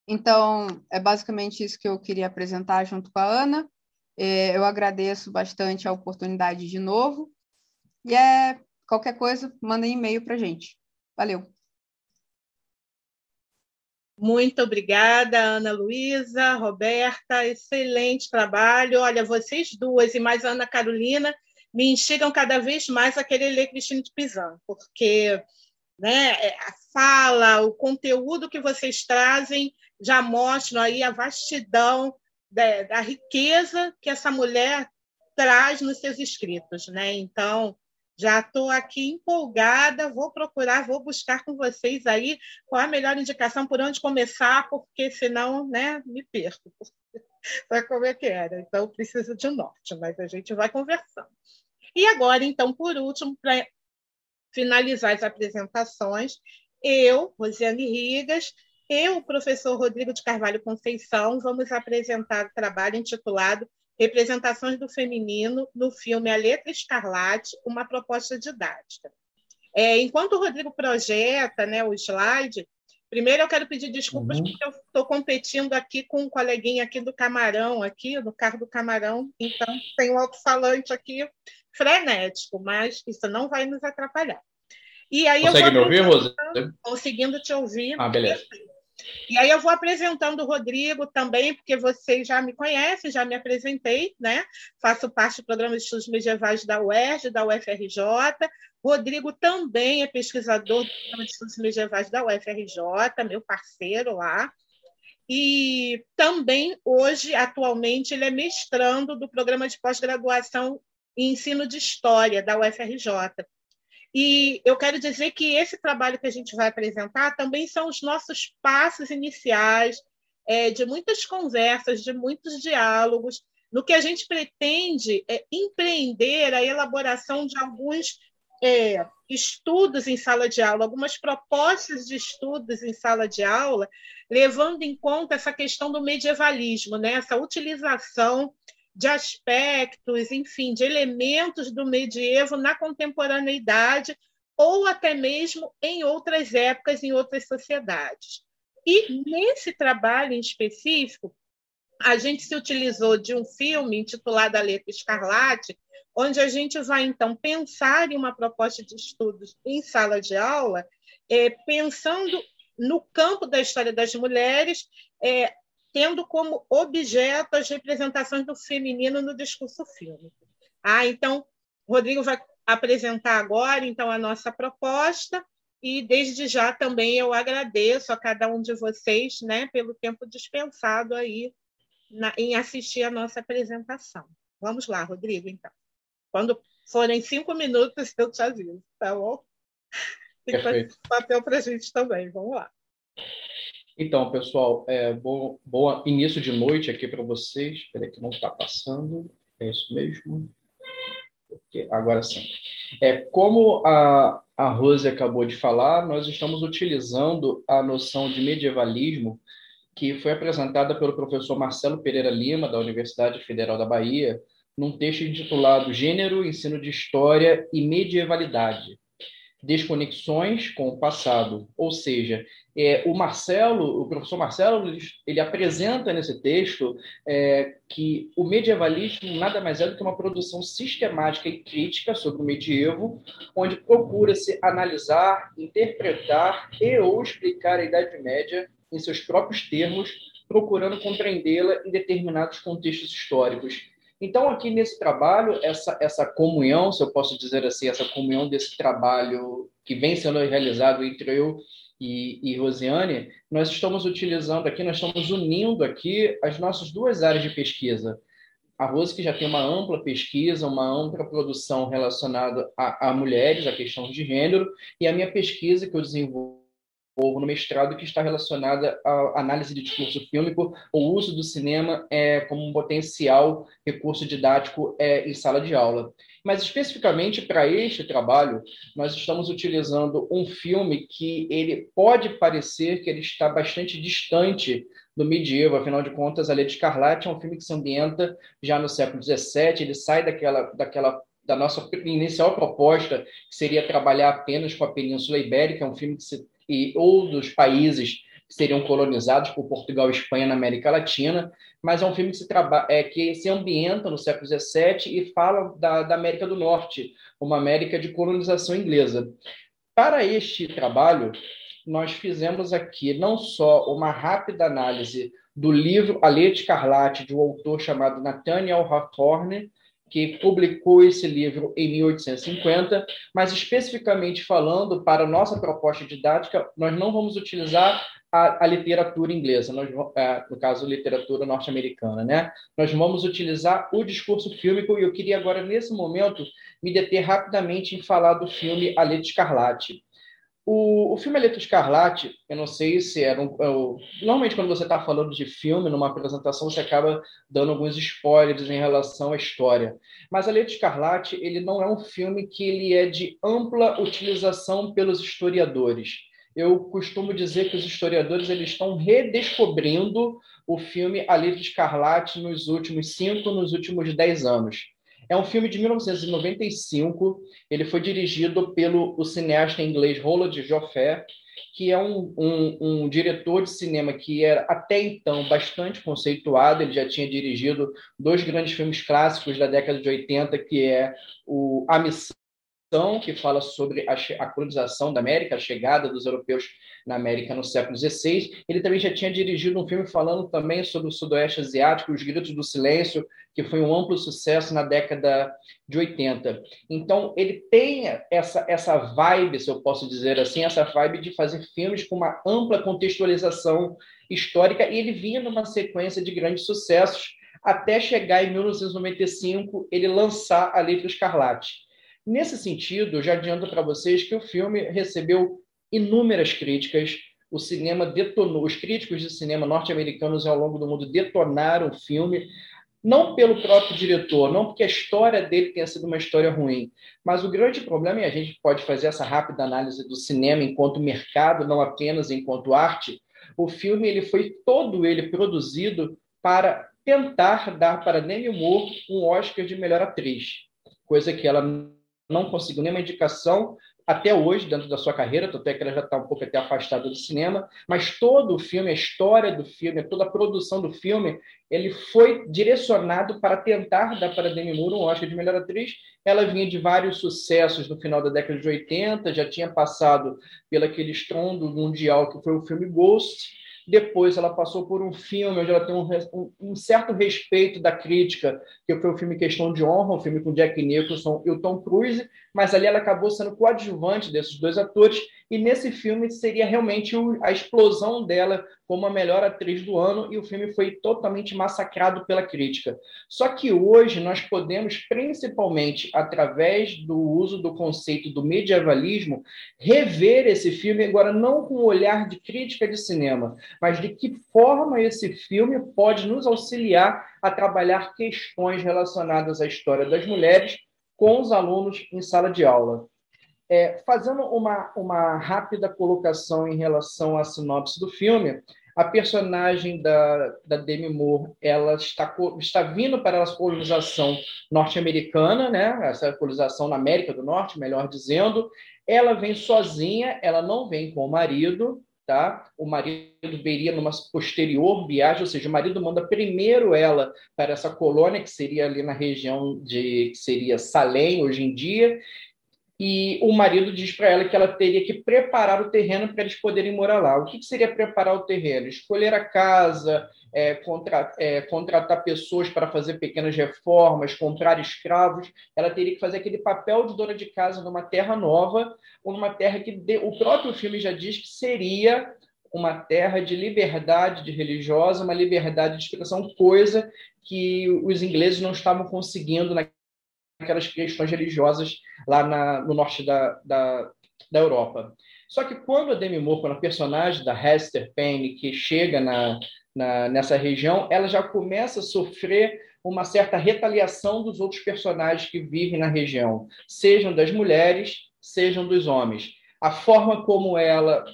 Então, é basicamente isso que eu queria apresentar junto com a Ana. É, eu agradeço bastante a oportunidade de novo. E é qualquer coisa, mandem e-mail para a gente. Valeu. Muito obrigada, Ana Luísa, Roberta, excelente trabalho. Olha, vocês duas e mais a Ana Carolina me instigam cada vez mais a querer ler Cristina de Pizan, porque né, é, a fala, o conteúdo que vocês trazem já mostram aí a vastidão da, da riqueza que essa mulher traz nos seus escritos. Né? Então, já estou aqui empolgada, vou procurar, vou buscar com vocês aí qual a melhor indicação por onde começar, porque senão né, me perco. Sabe como é que era? Então, preciso de um norte, mas a gente vai conversando. E agora, então, por último, para finalizar as apresentações, eu, Rosiane Rigas, e o professor Rodrigo de Carvalho Conceição vamos apresentar o trabalho intitulado representações do feminino no filme A Letra Escarlate, uma proposta didática. É, enquanto o Rodrigo projeta né, o slide, primeiro eu quero pedir desculpas uhum. porque eu estou competindo aqui com um coleguinha aqui do Camarão, aqui no carro do Camarão, então tem um alto-falante aqui frenético, mas isso não vai nos atrapalhar. E aí Consegue me ouvir, Rosa? Conseguindo te ouvir. Ah, beleza. E aí eu vou apresentando o Rodrigo também, porque vocês já me conhecem, já me apresentei, né? Faço parte do programa de estudos medievais da UERJ, da UFRJ. Rodrigo também é pesquisador do programa de estudos medievais da UFRJ, meu parceiro lá. E também hoje, atualmente, ele é mestrando do programa de pós-graduação em ensino de história da UFRJ. E eu quero dizer que esse trabalho que a gente vai apresentar também são os nossos passos iniciais é, de muitas conversas, de muitos diálogos, no que a gente pretende é, empreender a elaboração de alguns é, estudos em sala de aula, algumas propostas de estudos em sala de aula, levando em conta essa questão do medievalismo, né? essa utilização de aspectos, enfim, de elementos do medievo na contemporaneidade ou até mesmo em outras épocas, em outras sociedades. E nesse trabalho em específico, a gente se utilizou de um filme intitulado A Letra Escarlate, onde a gente vai, então, pensar em uma proposta de estudos em sala de aula, é, pensando no campo da história das mulheres, é, tendo como objeto as representações do feminino no discurso fílmico. Ah, então, Rodrigo vai apresentar agora então a nossa proposta e desde já também eu agradeço a cada um de vocês, né, pelo tempo dispensado aí na, em assistir a nossa apresentação. Vamos lá, Rodrigo, então. Quando forem cinco minutos, eu te aviso, tá bom? Fazer papel para a gente também. Vamos lá. Então, pessoal, é, bom, bom início de noite aqui para vocês. Espera que não está passando. É isso mesmo. Porque agora sim. É, como a, a Rose acabou de falar, nós estamos utilizando a noção de medievalismo que foi apresentada pelo professor Marcelo Pereira Lima, da Universidade Federal da Bahia, num texto intitulado Gênero, Ensino de História e Medievalidade desconexões com o passado. Ou seja, é, o Marcelo, o professor Marcelo, ele, apresenta nesse texto é, que o medievalismo nada mais é do que uma produção sistemática e crítica sobre o medievo, onde procura-se analisar, interpretar e ou explicar a Idade Média em seus próprios termos, procurando compreendê-la em determinados contextos históricos então, aqui nesse trabalho, essa, essa comunhão, se eu posso dizer assim, essa comunhão desse trabalho que vem sendo realizado entre eu e, e Rosiane, nós estamos utilizando aqui, nós estamos unindo aqui as nossas duas áreas de pesquisa. A Rose, que já tem uma ampla pesquisa, uma ampla produção relacionada a, a mulheres, a questão de gênero, e a minha pesquisa que eu desenvolvo no mestrado que está relacionada à análise de discurso fílmico, o uso do cinema é, como um potencial recurso didático é, em sala de aula. Mas especificamente para este trabalho, nós estamos utilizando um filme que ele pode parecer que ele está bastante distante do medieval, afinal de contas, A Lei de Escarlate é um filme que se ambienta já no século XVII, ele sai daquela, daquela da nossa inicial proposta, que seria trabalhar apenas com a Península Ibérica, é um filme que se e, ou dos países que seriam colonizados por Portugal e Espanha na América Latina, mas é um filme que se, é, que se ambienta no século XVII e fala da, da América do Norte, uma América de colonização inglesa. Para este trabalho, nós fizemos aqui não só uma rápida análise do livro A Lei de Escarlate, de um autor chamado Nathaniel Hawthorne, que publicou esse livro em 1850, mas especificamente falando para nossa proposta didática, nós não vamos utilizar a, a literatura inglesa, nós, é, no caso, literatura norte-americana, né? Nós vamos utilizar o discurso fílmico e eu queria agora, nesse momento, me deter rapidamente em falar do filme A de Escarlate. O, o filme Letra Escarlate, eu não sei se era um. Eu, normalmente, quando você está falando de filme, numa apresentação, você acaba dando alguns spoilers em relação à história. Mas A Letra Escarlate, ele não é um filme que ele é de ampla utilização pelos historiadores. Eu costumo dizer que os historiadores eles estão redescobrindo o filme A Letra Escarlate nos últimos cinco, nos últimos dez anos. É um filme de 1995. Ele foi dirigido pelo o cineasta inglês Roland Joffé, que é um, um, um, diretor de cinema que era até então bastante conceituado. Ele já tinha dirigido dois grandes filmes clássicos da década de 80, que é o A Missão que fala sobre a, a, colonização da América, a chegada dos europeus na América no século XVI. Ele também já tinha dirigido um filme falando também sobre o Sudoeste Asiático, Os Gritos do Silêncio, que foi um amplo sucesso na década de 80. Então, ele tem essa, essa vibe, se eu posso dizer assim, essa vibe de fazer filmes com uma ampla contextualização histórica, e ele vinha numa sequência de grandes sucessos, até chegar em 1995, ele lançar A Letra Escarlate Nesse sentido, eu já adianto para vocês que o filme recebeu inúmeras críticas. O cinema detonou, os críticos de cinema norte-americanos ao longo do mundo detonaram o filme, não pelo próprio diretor, não porque a história dele tenha sido uma história ruim, mas o grande problema, e a gente pode fazer essa rápida análise do cinema enquanto mercado, não apenas enquanto arte, o filme ele foi todo ele produzido para tentar dar para Demi Moore um Oscar de melhor atriz, coisa que ela não conseguiu nenhuma indicação até hoje dentro da sua carreira, até que ela já está um pouco até afastada do cinema, mas todo o filme, a história do filme, toda a produção do filme, ele foi direcionado para tentar dar para Demi Moore um Oscar de melhor atriz. Ela vinha de vários sucessos no final da década de 80, já tinha passado pelo aquele estrondo mundial que foi o filme Ghost, depois ela passou por um filme onde ela tem um, um, um, certo respeito da crítica, que foi o filme Questão de Honra, um filme com Jack Nicholson e o Tom Cruise, mas ali ela acabou sendo coadjuvante desses dois atores, e nesse filme seria realmente a explosão dela como a melhor atriz do ano, e o filme foi totalmente massacrado pela crítica. Só que hoje nós podemos, principalmente através do uso do conceito do medievalismo, rever esse filme, agora não com o olhar de crítica de cinema, mas de que forma esse filme pode nos auxiliar a trabalhar questões relacionadas à história das mulheres com os alunos em sala de aula. É, fazendo uma, uma rápida colocação em relação à sinopse do filme, a personagem da, da Demi Moore ela está, está vindo para essa colonização norte-americana, né? essa colonização na América do Norte, melhor dizendo. Ela vem sozinha, ela não vem com o marido, tá? O marido veria numa posterior viagem, ou seja, o marido manda primeiro ela para essa colônia que seria ali na região de que seria Salem hoje em dia, e o marido diz para ela que ela teria que preparar o terreno para eles poderem morar lá. O que, seria preparar o terreno? Escolher a casa, é, contra, é, contratar pessoas para fazer pequenas reformas, comprar escravos. Ela teria que fazer aquele papel de dona de casa numa terra nova, ou numa terra que de, o próprio filme já diz que seria uma terra de liberdade de religiosa, uma liberdade de expressão, coisa que os ingleses não estavam conseguindo naquelas questões religiosas lá na, no norte da, da, da Europa. Só que quando a Demi Moore, quando a personagem da Hester Payne, que chega na, na, nessa região, ela já começa a sofrer uma certa retaliação dos outros personagens que vivem na região, sejam das mulheres, sejam dos homens. A forma como ela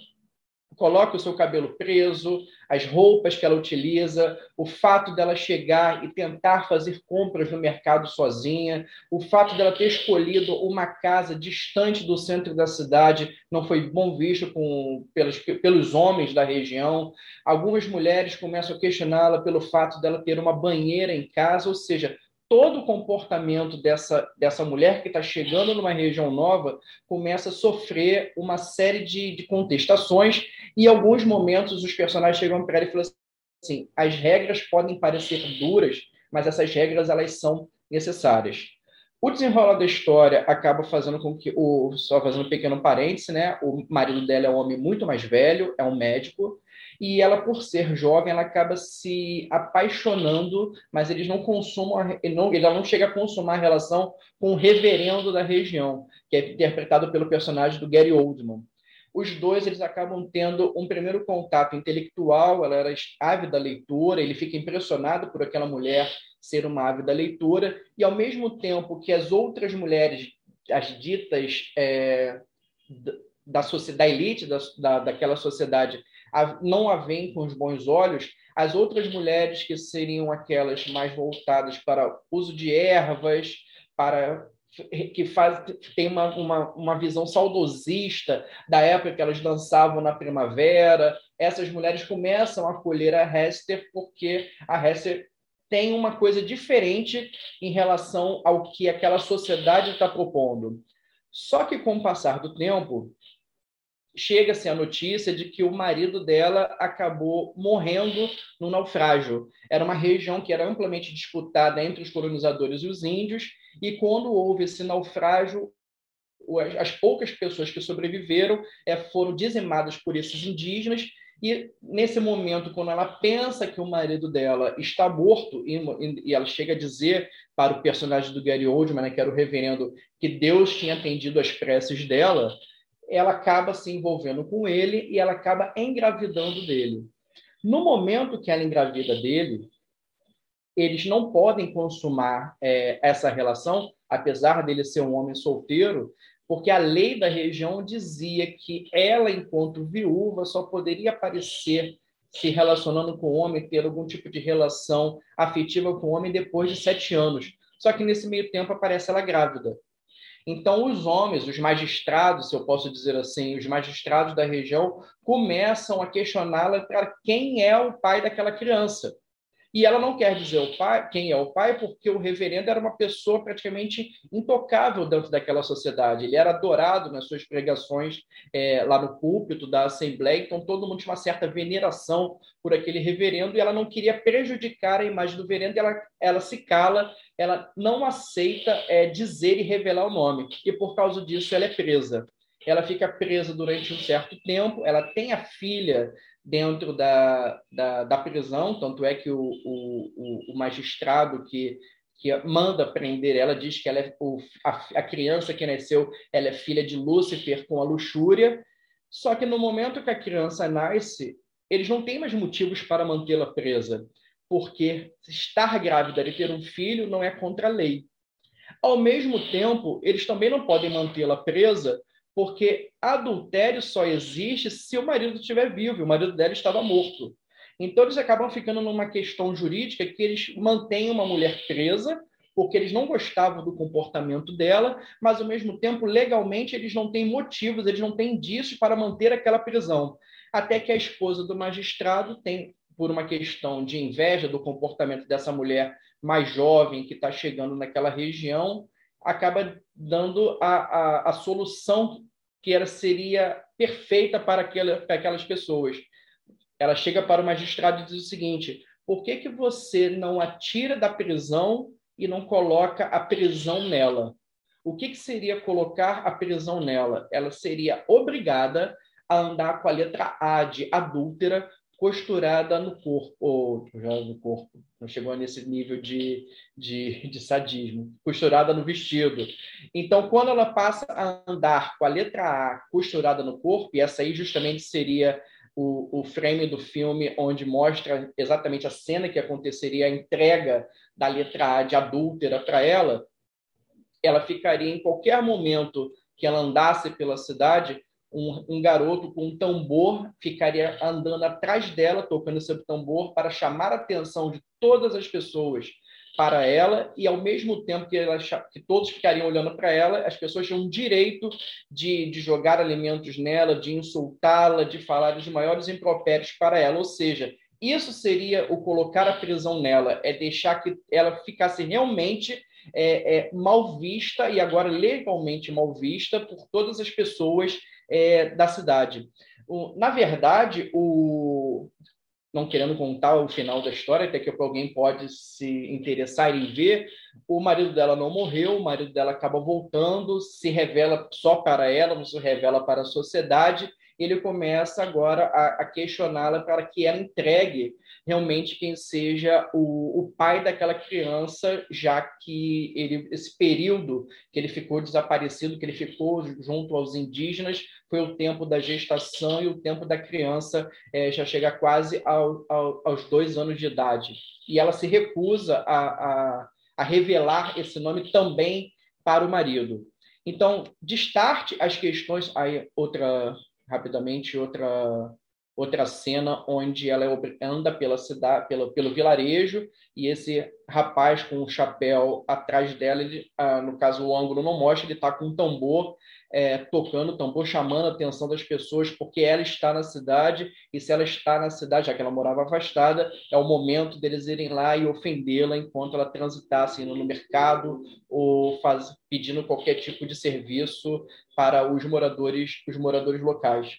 coloca o seu cabelo preso, as roupas que ela utiliza, o fato dela chegar e tentar fazer compras no mercado sozinha, o fato dela ter escolhido uma casa distante do centro da cidade não foi bom visto com, pelos, pelos homens da região. Algumas mulheres começam a questioná-la pelo fato dela ter uma banheira em casa, ou seja, todo o comportamento dessa, dessa mulher que está chegando numa região nova começa a sofrer uma série de, de contestações e em alguns momentos os personagens chegam para ela e falam assim, as regras podem parecer duras, mas essas regras elas são necessárias. O desenrolar da história acaba fazendo com que o só fazendo um pequeno parêntese, né? O marido dela é um homem muito mais velho, é um médico, e ela, por ser jovem, ela acaba se apaixonando, mas eles não consumam, não, ela não chega a consumar a relação com o reverendo da região, que é interpretado pelo personagem do Gary Oldman. Os dois eles acabam tendo um primeiro contato intelectual, ela era ávida leitora, ele fica impressionado por aquela mulher ser uma ávida leitora, e ao mesmo tempo que as outras mulheres, as ditas é, da, da elite da, da, daquela sociedade, não a veem com os bons olhos, as outras mulheres que seriam aquelas mais voltadas para uso de ervas, para que faz, tem uma, uma, uma visão saudosista da época que elas dançavam na primavera. Essas mulheres começam a acolher a Hester porque a Hester tem uma coisa diferente em relação ao que aquela sociedade está propondo. Só que com o passar do tempo, chega-se a notícia de que o marido dela acabou morrendo no naufrágio. Era uma região que era amplamente disputada entre os colonizadores e os índios, e quando houve esse naufrágio, as poucas pessoas que sobreviveram é, foram dizimadas por esses indígenas, e nesse momento, quando ela pensa que o marido dela está morto, e, ela chega a dizer para o personagem do Gary Oldman, né, que era o reverendo, que Deus tinha atendido as preces dela, ela acaba se envolvendo com ele e ela acaba engravidando dele. No momento que ela engravida dele, eles não podem consumar é, essa relação, apesar dele ser um homem solteiro, porque a lei da região dizia que ela, enquanto viúva, só poderia aparecer se relacionando com o homem, ter algum tipo de relação afetiva com o homem depois de sete anos. Só que nesse meio tempo aparece ela grávida. Então, os homens, os magistrados, se eu posso dizer assim, os magistrados da região, começam a questioná-la para quem é o pai daquela criança. E ela não quer dizer o pai, quem é o pai, porque o reverendo era uma pessoa praticamente intocável dentro daquela sociedade. Ele era adorado nas suas pregações é, lá no púlpito da Assembleia, então todo mundo tinha uma certa veneração por aquele reverendo e ela não queria prejudicar a imagem do reverendo, ela, ela se cala, ela não aceita é, dizer e revelar o nome, e por causa disso ela é presa. Ela fica presa durante um certo tempo, ela tem a filha dentro da, da, da prisão, tanto é que o, o, o magistrado que, que manda prender ela diz que ela é o, a, a criança que nasceu ela é filha de Lúcifer com a luxúria, só que no momento que a criança nasce, eles não têm mais motivos para mantê-la presa, porque estar grávida e ter um filho não é contra a lei. Ao mesmo tempo, eles também não podem mantê-la presa, porque adultério só existe se o marido estiver vivo, e o marido dela estava morto. Então eles acabam ficando numa questão jurídica que eles mantêm uma mulher presa, porque eles não gostavam do comportamento dela, mas ao mesmo tempo, legalmente, eles não têm motivos, eles não têm indícios para manter aquela prisão. Até que a esposa do magistrado tem, por uma questão de inveja do comportamento dessa mulher mais jovem que está chegando naquela região, acaba dando a, a, a solução que era, seria perfeita para, aquela, para aquelas pessoas. Ela chega para o magistrado e diz o seguinte: por que, que você não atira da prisão e não coloca a prisão nela? O que, que seria colocar a prisão nela? Ela seria obrigada a andar com a letra A de adúltera costurada no corpo, ou no corpo, não chegou nesse nível de, de, de, sadismo, costurada no vestido. Então, quando ela passa a andar com a letra A costurada no corpo, e essa aí justamente seria o, o frame do filme onde mostra exatamente a cena que aconteceria, a entrega da letra A de adúltera para ela, ela ficaria em qualquer momento que ela andasse pela cidade, um, um, garoto com um tambor ficaria andando atrás dela, tocando seu tambor, para chamar a atenção de todas as pessoas para ela, e ao mesmo tempo que, ela, que todos ficariam olhando para ela, as pessoas tinham direito de, de jogar alimentos nela, de insultá-la, de falar os maiores impropérios para ela. Ou seja, isso seria o colocar a prisão nela, é deixar que ela ficasse realmente é, é, mal vista e agora legalmente mal vista por todas as pessoas é, da cidade. O, na verdade, o, não querendo contar o final da história, até que alguém pode se interessar em ver, o marido dela não morreu, o marido dela acaba voltando, se revela só para ela, não se revela para a sociedade, ele começa agora a, a questioná-la para que ela entregue realmente quem seja o, o pai daquela criança, já que ele, esse período que ele ficou desaparecido, que ele ficou junto aos indígenas, foi o tempo da gestação e o tempo da criança é, já chega quase ao, ao, aos dois anos de idade. E ela se recusa a, a, a revelar esse nome também para o marido. Então, destarte as questões. Aí, outra, rapidamente, outra outra cena onde ela anda pela cidade, pelo, pelo vilarejo e esse rapaz com o chapéu atrás dela, ele, ah, no caso o ângulo não mostra, ele está com um tambor é, tocando, tambor chamando a atenção das pessoas porque ela está na cidade e se ela está na cidade, já que ela morava afastada, é o momento deles irem lá e ofendê-la enquanto ela transitasse indo no mercado ou faz, pedindo qualquer tipo de serviço para os moradores, os moradores locais.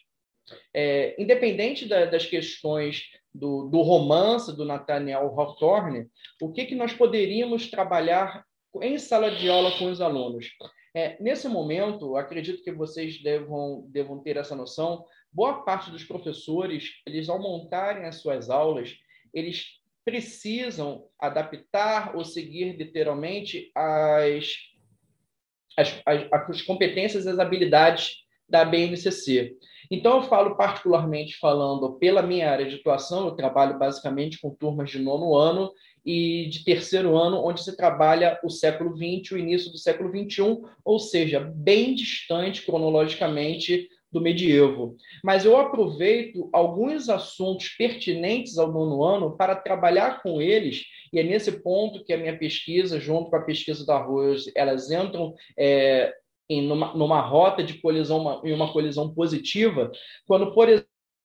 É, independente da, das questões do, do, romance do Nathaniel Hawthorne, o que, que nós poderíamos trabalhar em sala de aula com os alunos? É, nesse momento, acredito que vocês devam, devam ter essa noção. Boa parte dos professores, eles ao montarem as suas aulas, eles precisam adaptar ou seguir literalmente as, as, as, as competências e as habilidades da BNCC. Então, eu falo particularmente falando pela minha área de atuação, eu trabalho basicamente com turmas de nono ano e de terceiro ano, onde se trabalha o século XX, o início do século XXI, ou seja, bem distante cronologicamente do medievo. Mas eu aproveito alguns assuntos pertinentes ao nono ano para trabalhar com eles, e é nesse ponto que a minha pesquisa, junto com a pesquisa da Rose, elas entram é, em numa, numa rota de colisão, uma, em uma colisão positiva, quando, por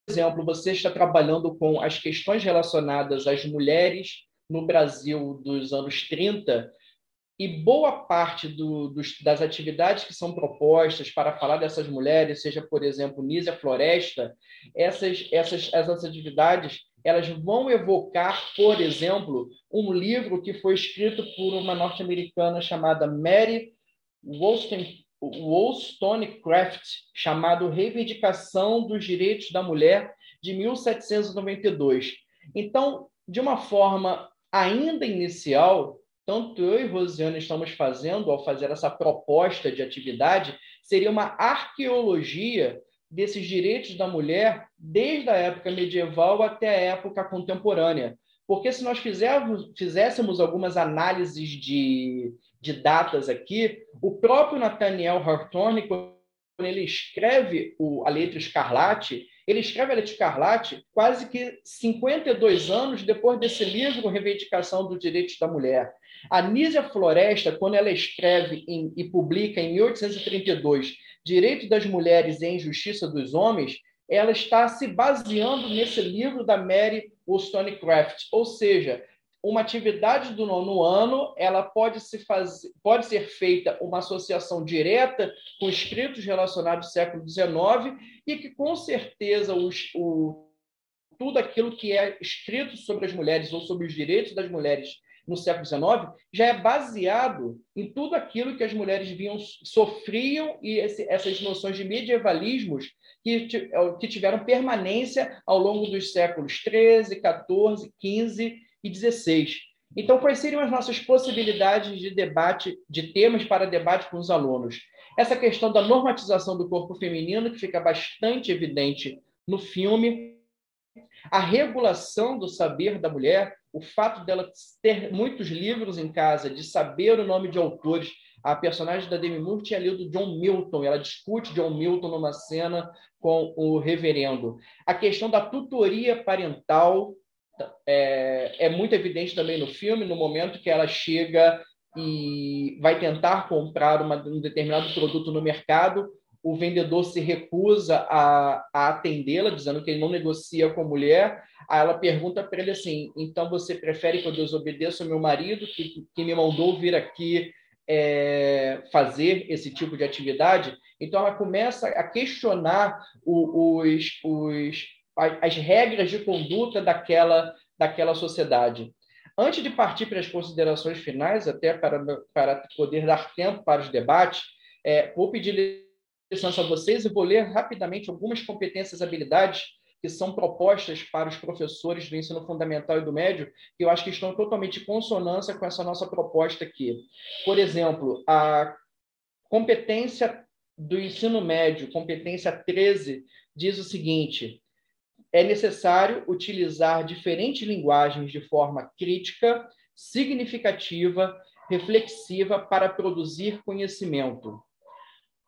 exemplo, você está trabalhando com as questões relacionadas às mulheres no Brasil dos anos 30, e boa parte do, dos, das atividades que são propostas para falar dessas mulheres, seja, por exemplo, Nízia Floresta, essas, essas, essas atividades elas vão evocar, por exemplo, um livro que foi escrito por uma norte-americana chamada Mary Wollstonecraft, Wollstonecraft, chamado Reivindicação dos Direitos da Mulher, de 1792. Então, de uma forma ainda inicial, tanto eu e Rosiane estamos fazendo, ao fazer essa proposta de atividade, seria uma arqueologia desses direitos da mulher desde a época medieval até a época contemporânea. Porque se nós fizermos, fizéssemos algumas análises de, de datas aqui, o próprio Nathaniel Hawthorne, quando ele escreve o, a letra escarlate, ele escreve a letra escarlate quase que 52 anos depois desse livro Reivindicação dos Direitos da Mulher. A Nízia Floresta, quando ela escreve em, e publica em 1832 Direito das Mulheres e Injustiça dos Homens, ela está se baseando nesse livro da Mary Wollstonecraft, ou seja, uma atividade do nono ano, ela pode, se fazer, pode ser feita uma associação direta com escritos relacionados ao século XIX e que, com certeza, os, o, tudo aquilo que é escrito sobre as mulheres ou sobre os direitos das mulheres no século XIX já é baseado em tudo aquilo que as mulheres vinham sofriam e esse, essas noções de medievalismos que, que tiveram permanência ao longo dos séculos XIII, XIV, XV e 16. Então, quais seriam as nossas possibilidades de debate, de temas para debate com os alunos? Essa questão da normatização do corpo feminino, que fica bastante evidente no filme, a regulação do saber da mulher, o fato dela ter muitos livros em casa, de saber o nome de autores. A personagem da Demi Moore tinha lido John Milton, ela discute John Milton numa cena com o reverendo. A questão da tutoria parental, é, é muito evidente também no filme, no momento que ela chega e vai tentar comprar uma, um determinado produto no mercado, o vendedor se recusa a, a atendê-la, dizendo que ele não negocia com a mulher. Aí ela pergunta para ele assim: então você prefere que eu desobedeça o meu marido, que, que me mandou vir aqui é, fazer esse tipo de atividade? Então ela começa a questionar os, os, as regras de conduta daquela, daquela sociedade. Antes de partir para as considerações finais, até para, para poder dar tempo para os debates, é, vou pedir licença a vocês e vou ler rapidamente algumas competências e habilidades que são propostas para os professores do ensino fundamental e do médio, que eu acho que estão totalmente em consonância com essa nossa proposta aqui. Por exemplo, a competência do ensino médio, competência 13, diz o seguinte: é necessário utilizar diferentes linguagens de forma crítica, significativa, reflexiva para produzir conhecimento.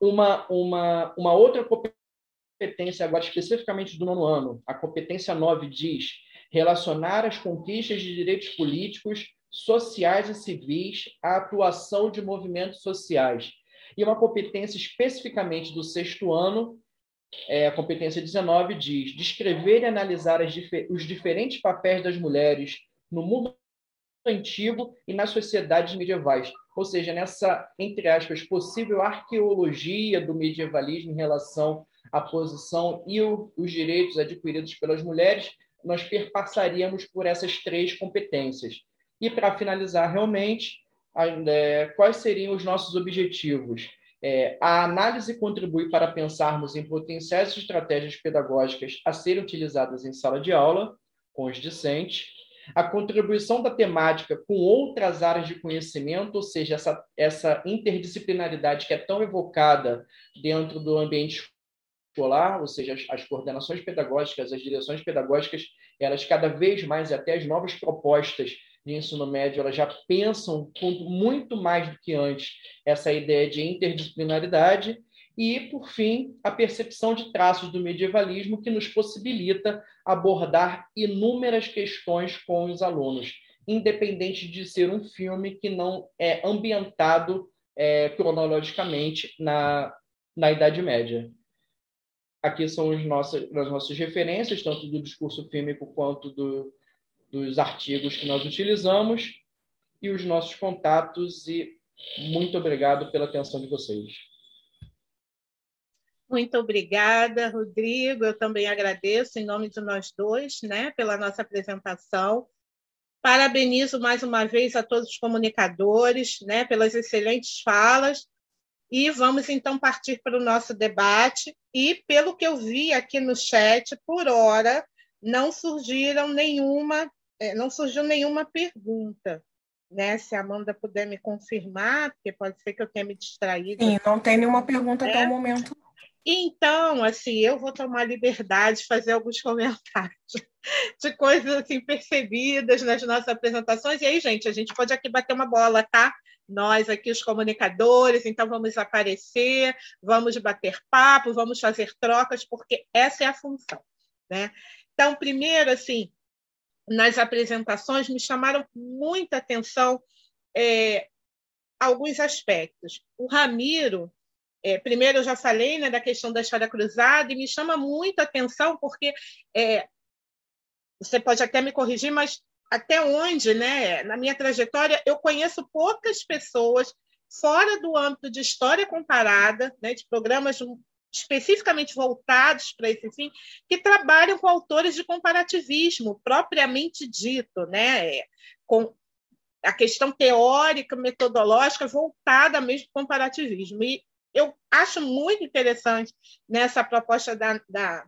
Uma, uma, uma outra competência, agora especificamente do nono ano, a competência 9 diz relacionar as conquistas de direitos políticos, sociais e civis à atuação de movimentos sociais. E uma competência especificamente do sexto ano é, a competência 19 diz descrever e analisar os diferentes papéis das mulheres no mundo antigo e nas sociedades medievais. Ou seja, nessa, entre aspas, possível arqueologia do medievalismo em relação à posição e o, os direitos adquiridos pelas mulheres, nós perpassaríamos por essas três competências. E, para finalizar, realmente, é, quais seriam os nossos objetivos? É, a análise contribui para pensarmos em potenciais estratégias pedagógicas a serem utilizadas em sala de aula, com os discentes, a contribuição da temática com outras áreas de conhecimento, ou seja, essa, essa interdisciplinaridade que é tão evocada dentro do ambiente escolar, ou seja, as, as coordenações pedagógicas, as direções pedagógicas, elas cada vez mais, até as novas propostas de ensino médio elas já pensam muito mais do que antes essa ideia de interdisciplinaridade e, por fim, a percepção de traços do medievalismo que nos possibilita abordar inúmeras questões com os alunos, independente de ser um filme que não é ambientado é, cronologicamente na, na Idade Média. Aqui são as nossas, as nossas referências, tanto do discurso fílmico quanto do, dos artigos que nós utilizamos e os nossos contatos e muito obrigado pela atenção de vocês. Muito obrigada, Rodrigo. Eu também agradeço em nome de nós dois, né, pela nossa apresentação. Parabenizo mais uma vez a todos os comunicadores, né, pelas excelentes falas. E vamos então partir para o nosso debate. E pelo que eu vi aqui no chat, por hora, não surgiram nenhuma não surgiu nenhuma pergunta. Né? Se a Amanda puder me confirmar, porque pode ser que eu tenha me distraído. Sim, não tem nenhuma pergunta é? até o momento. Então, assim, eu vou tomar liberdade de fazer alguns comentários de coisas assim percebidas nas nossas apresentações. E aí, gente, a gente pode aqui bater uma bola, tá? Nós aqui, os comunicadores, então vamos aparecer, vamos bater papo, vamos fazer trocas, porque essa é a função, né? Então, primeiro, assim, nas apresentações me chamaram muita atenção é, alguns aspectos. O Ramiro, é, primeiro eu já falei né, da questão da história cruzada, e me chama muita atenção porque é, você pode até me corrigir, mas até onde, né, na minha trajetória, eu conheço poucas pessoas fora do âmbito de história comparada, né, de programas especificamente voltados para esse fim, que trabalham com autores de comparativismo, propriamente dito, né, com a questão teórica, metodológica voltada mesmo para o comparativismo. E eu acho muito interessante nessa proposta da, da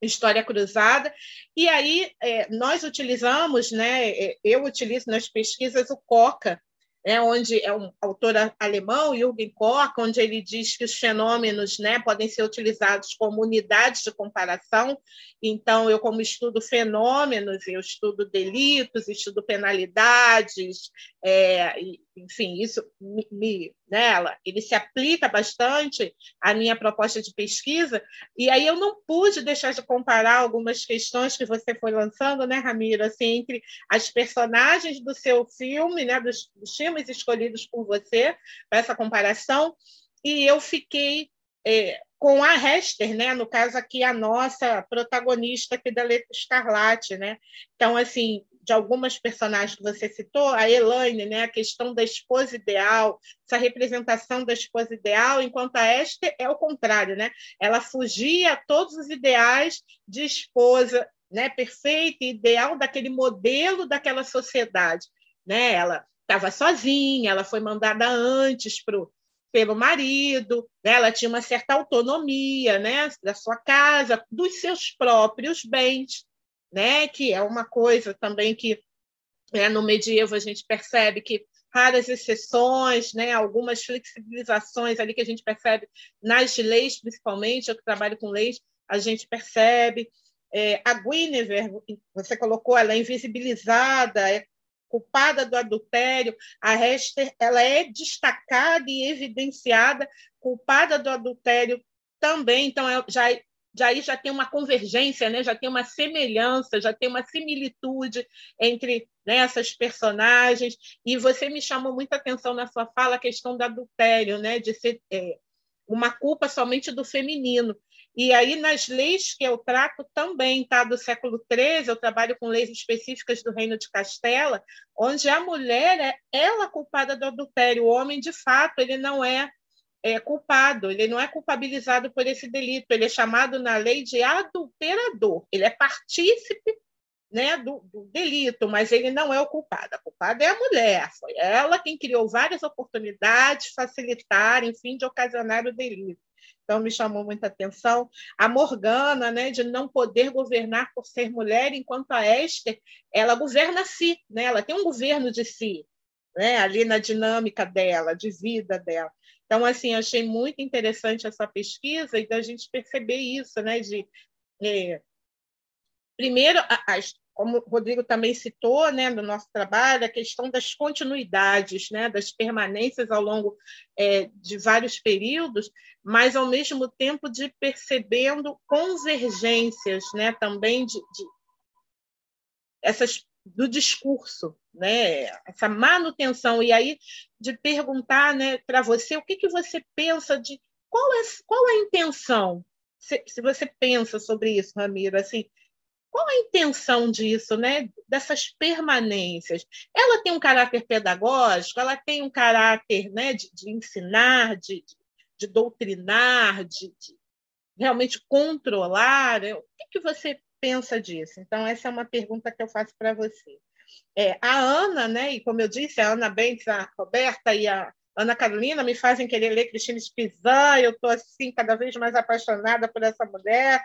história cruzada. E aí é, nós utilizamos, né, é, eu utilizo nas pesquisas o COCA, né, onde é um autor alemão, Jürgen Koch, onde ele diz que os fenômenos né, podem ser utilizados como unidades de comparação. Então, eu, como estudo fenômenos, eu estudo delitos, estudo penalidades, é, enfim, isso me, me nela, ele se aplica bastante à minha proposta de pesquisa, e aí eu não pude deixar de comparar algumas questões que você foi lançando, né, Ramiro, assim, entre as personagens do seu filme, né, dos, dos filmes escolhidos por você, para essa comparação, e eu fiquei é, com a Hester, né? No caso aqui a nossa protagonista aqui da Letra Escarlate, né? Então assim, de algumas personagens que você citou, a Elaine, né, a questão da esposa ideal, essa representação da esposa ideal, enquanto a Esther é o contrário, né? Ela fugia a todos os ideais de esposa, né, perfeita e ideal daquele modelo daquela sociedade, né? Ela estava sozinha, ela foi mandada antes pro pelo marido, né? ela tinha uma certa autonomia né? da sua casa, dos seus próprios bens né? que é uma coisa também que né, no medievo a gente percebe que raras exceções, né, algumas flexibilizações ali que a gente percebe nas leis, principalmente, eu que trabalho com leis, a gente percebe. É, a Guinevere, você colocou, ela é invisibilizada, é culpada do adultério. A Hester, ela é destacada e evidenciada, culpada do adultério também. Então, é, já já aí já tem uma convergência, né? já tem uma semelhança, já tem uma similitude entre né, essas personagens. E você me chamou muita atenção na sua fala a questão do adultério, né? de ser é, uma culpa somente do feminino. E aí, nas leis que eu trato também, tá? do século XIII, eu trabalho com leis específicas do Reino de Castela, onde a mulher é ela culpada do adultério, o homem, de fato, ele não é é culpado, ele não é culpabilizado por esse delito, ele é chamado na lei de adulterador, ele é partícipe né, do, do, delito, mas ele não é o culpado. A culpada é a mulher, foi ela quem criou várias oportunidades, facilitar, enfim, de ocasionar o delito. Então, me chamou muita atenção a Morgana, né, de não poder governar por ser mulher, enquanto a Esther, ela governa si, né, ela tem um governo de si, né, ali na dinâmica dela, de vida dela. Então, assim, achei muito interessante essa pesquisa e da gente perceber isso, né? De, é, primeiro, as, como o Rodrigo também citou, né, no nosso trabalho, a questão das continuidades, né, das permanências ao longo é, de vários períodos, mas ao mesmo tempo de percebendo convergências, né, também de, de essas do discurso, né? essa manutenção. E aí, de perguntar né, para você o que, que você pensa de qual é, qual a intenção, se, se você pensa sobre isso, Ramiro, assim, qual a intenção disso, né? dessas permanências? Ela tem um caráter pedagógico, ela tem um caráter né, de, de ensinar, de, de, de doutrinar, de, de, realmente controlar? Né? O que, que você pensa disso? Então, essa é uma pergunta que eu faço para você. É, a Ana, né, e como eu disse, a Ana Bentes, a Roberta e a Ana Carolina me fazem querer ler Cristina Spizan, eu estou assim cada vez mais apaixonada por essa mulher,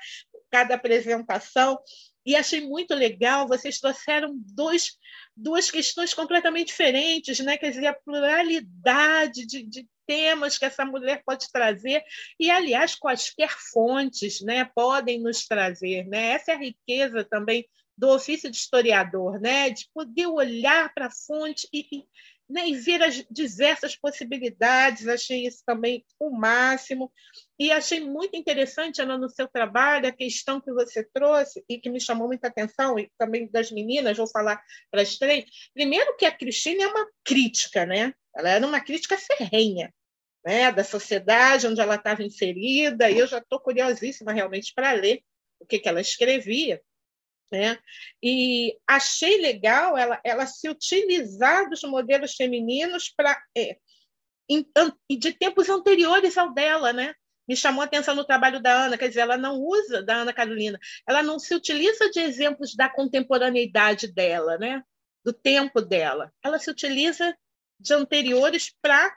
cada apresentação, e achei muito legal, vocês trouxeram dois, duas questões completamente diferentes, né? quer dizer, a pluralidade de, de temas que essa mulher pode trazer, e, aliás, quaisquer fontes né, podem nos trazer. Né? Essa é a riqueza também do ofício de historiador, né? de poder olhar para a fonte e, né, e ver as diversas possibilidades. Achei isso também o máximo. E achei muito interessante, Ana, no seu trabalho, a questão que você trouxe e que me chamou muita atenção, e também das meninas, vou falar para as três. Primeiro, que a Cristina é uma crítica, né? Ela era uma crítica ferrenha né, da sociedade onde ela estava inserida, e eu já estou curiosíssima realmente para ler o que, que ela escrevia. Né? E achei legal ela, ela se utilizar dos modelos femininos para é, de tempos anteriores ao dela, né? Me chamou a atenção no trabalho da Ana, quer dizer, ela não usa da Ana Carolina, ela não se utiliza de exemplos da contemporaneidade dela, né? Do tempo dela. Ela se utiliza de anteriores para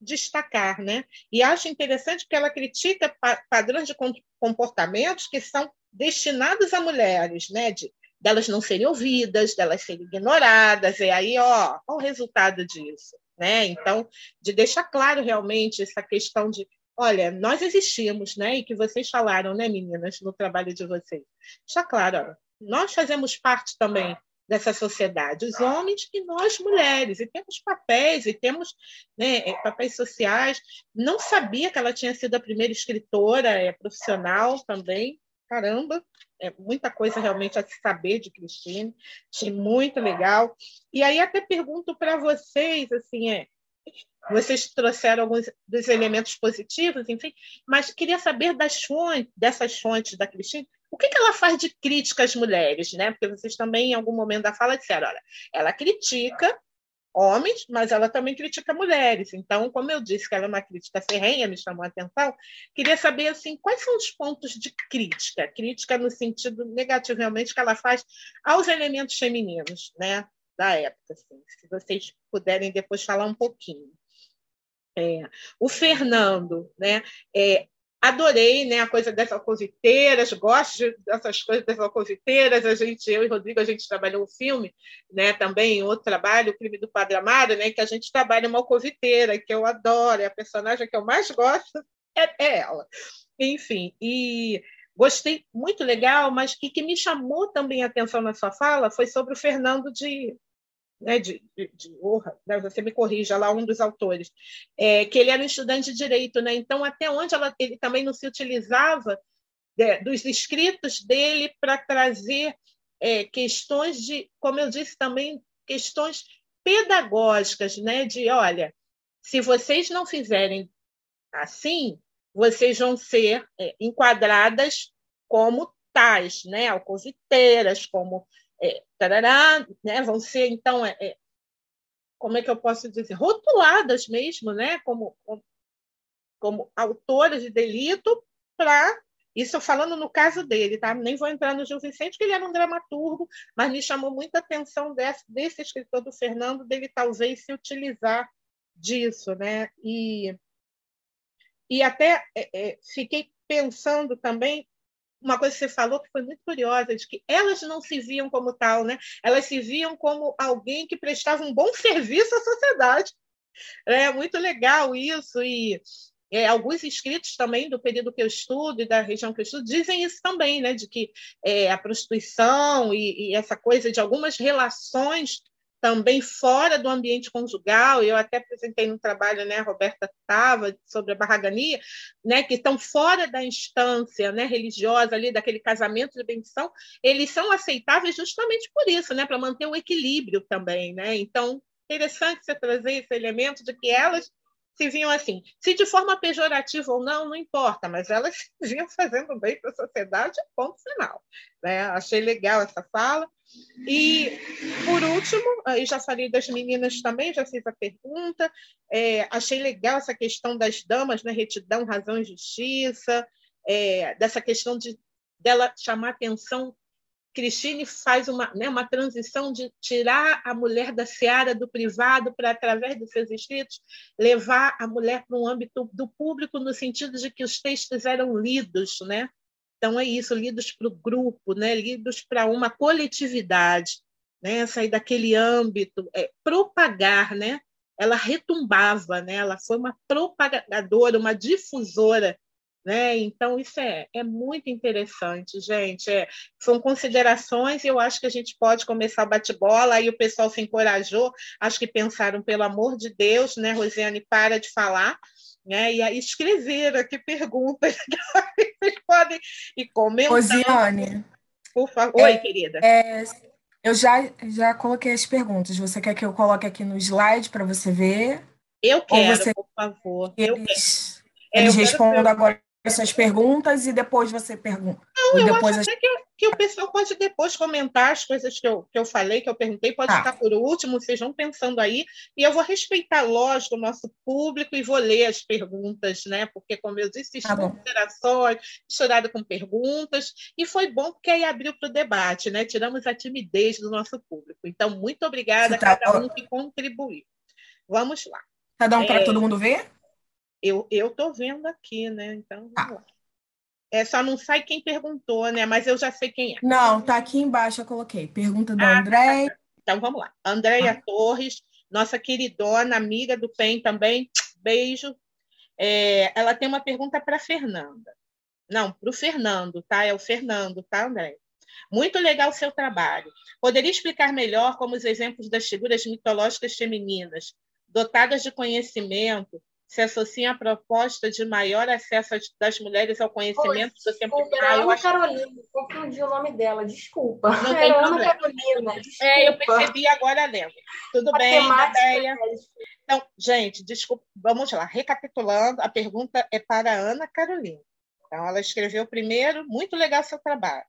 destacar, né? E acho interessante que ela critica pa padrões de comportamentos que são destinados a mulheres, né? De delas não serem ouvidas, delas serem ignoradas, e aí, ó, qual o resultado disso, né? Então, de deixar claro realmente essa questão de, olha, nós existimos, né? E que vocês falaram, né, meninas, no trabalho de vocês. Está claro, ó, nós fazemos parte também dessa sociedade, os homens e nós mulheres, e temos papéis, e temos né, é, papéis sociais. Não sabia que ela tinha sido a primeira escritora é, profissional também, caramba, é muita coisa realmente a se saber de Cristine, achei muito legal. E aí até pergunto para vocês, assim, é, vocês trouxeram alguns dos elementos positivos, enfim, mas queria saber das fontes, dessas fontes da Cristine, o que, que ela faz de crítica às mulheres, né? Porque vocês também, em algum momento da fala, disseram: olha, ela critica homens, mas ela também critica mulheres. Então, como eu disse que ela é uma crítica ferrenha, me chamou a atenção, queria saber assim, quais são os pontos de crítica? Crítica no sentido negativamente que ela faz aos elementos femininos, né, da época. Assim, se vocês puderem depois falar um pouquinho. É, o Fernando, né, é, adorei né, a coisa das alcoviteiras, gosto dessas coisas das alcoviteiras. A gente, eu e Rodrigo, a gente trabalhou um filme, né, também outro trabalho, o crime do Padre Amaro, né, que a gente trabalha uma alcoviteira, que eu adoro, é a personagem que eu mais gosto é, é ela. Enfim, e gostei muito legal, mas que, que me chamou também a atenção na sua fala foi sobre o Fernando de né, de, de, de né, você me corrija lá, um dos autores, é, que ele era um estudante de direito, né, então até onde ela, ele também não se utilizava de, dos escritos dele para trazer é, questões de, como eu disse também, questões pedagógicas, né, de, olha, se vocês não fizerem assim, vocês vão ser é, enquadradas como tais, né, alcoviteiras, como é, tarará, né, vão ser, então, é, é, como é que eu posso dizer, rotuladas mesmo, né, como, como, como autoras de delito para isso falando no caso dele, tá? Nem vou entrar no Gil Vicente, que ele era um dramaturgo, mas me chamou muita atenção desse, desse escritor do Fernando, dele talvez se utilizar disso, né? E, e até é, é, fiquei pensando também uma coisa que você falou que foi muito curiosa, de que elas não se viam como tal, né? Elas se viam como alguém que prestava um bom serviço à sociedade. É muito legal isso e é, alguns escritos também do período que eu estudo e da região que eu estudo dizem isso também, né? De que é, a prostituição e, e essa coisa de algumas relações também fora do ambiente conjugal, eu até apresentei no trabalho, né, Roberta estava sobre a barragania, né, que estão fora da instância, né, religiosa ali daquele casamento de bendição, eles são aceitáveis justamente por isso, né, para manter o equilíbrio também, né? Então, interessante você trazer esse elemento de que elas se viam assim. Se de forma pejorativa ou não, não importa, mas elas se viam fazendo bem para a sociedade, ponto final. Né? Achei legal essa fala. E, por último, aí já falei das meninas também, já fiz a pergunta. É, achei legal essa questão das damas, né? retidão, razão e justiça, é, dessa questão de dela chamar atenção Cristine faz uma, né, uma transição de tirar a mulher da seara do privado para, através dos seus escritos, levar a mulher para um âmbito do público, no sentido de que os textos eram lidos. Né? Então, é isso, lidos para o grupo, né? lidos para uma coletividade, né? sair daquele âmbito, é, propagar. Né? Ela retumbava, né? ela foi uma propagadora, uma difusora né? Então, isso é, é muito interessante, gente. É, são considerações, e eu acho que a gente pode começar o bate-bola, aí o pessoal se encorajou, acho que pensaram, pelo amor de Deus, né, Rosiane, para de falar. Né, e aí escreveram aqui perguntas que vocês podem ir comentando. Rosiane. Por favor. Oi, é, querida. É, eu já, já coloquei as perguntas. Você quer que eu coloque aqui no slide para você ver? Eu quero, você... por favor. Eles, eu eles respondam agora suas perguntas e depois você pergunta. Não, eu depois acho até que, que, o pessoal pode depois comentar as coisas que eu, que eu falei, que eu perguntei, pode ah. ficar por último, vocês vão pensando aí, e eu vou respeitar, lógico, o nosso público e vou ler as perguntas, né? Porque, como eu disse, tá interações, misturado com perguntas, e foi bom porque aí abriu para o debate, né? Tiramos a timidez do nosso público. Então, muito obrigada a tá cada um que contribuiu. Vamos lá. Tá dando é... para todo mundo ver? Eu estou vendo aqui, né? Então, vamos ah. lá. É, só não sai quem perguntou, né? Mas eu já sei quem é. Não, tá aqui embaixo, eu coloquei. Pergunta do ah, André. Tá, tá. Então vamos lá. Andréia ah. Torres, nossa queridona, amiga do PEN também. Beijo. É, ela tem uma pergunta para Fernanda. Não, para o Fernando, tá? É o Fernando, tá, André? Muito legal o seu trabalho. Poderia explicar melhor como os exemplos das figuras mitológicas femininas, dotadas de conhecimento, se associa à proposta de maior acesso das mulheres ao conhecimento Oi, do tempo desculpa, Ana acho... Carolina, confundi o nome dela, desculpa. Não tem Ana problema. Carolina, desculpa. É, eu percebi agora lendo. Tudo bem, ideia. Então, gente, desculpa, vamos lá. Recapitulando, a pergunta é para a Ana Carolina. Então, ela escreveu primeiro, muito legal seu trabalho.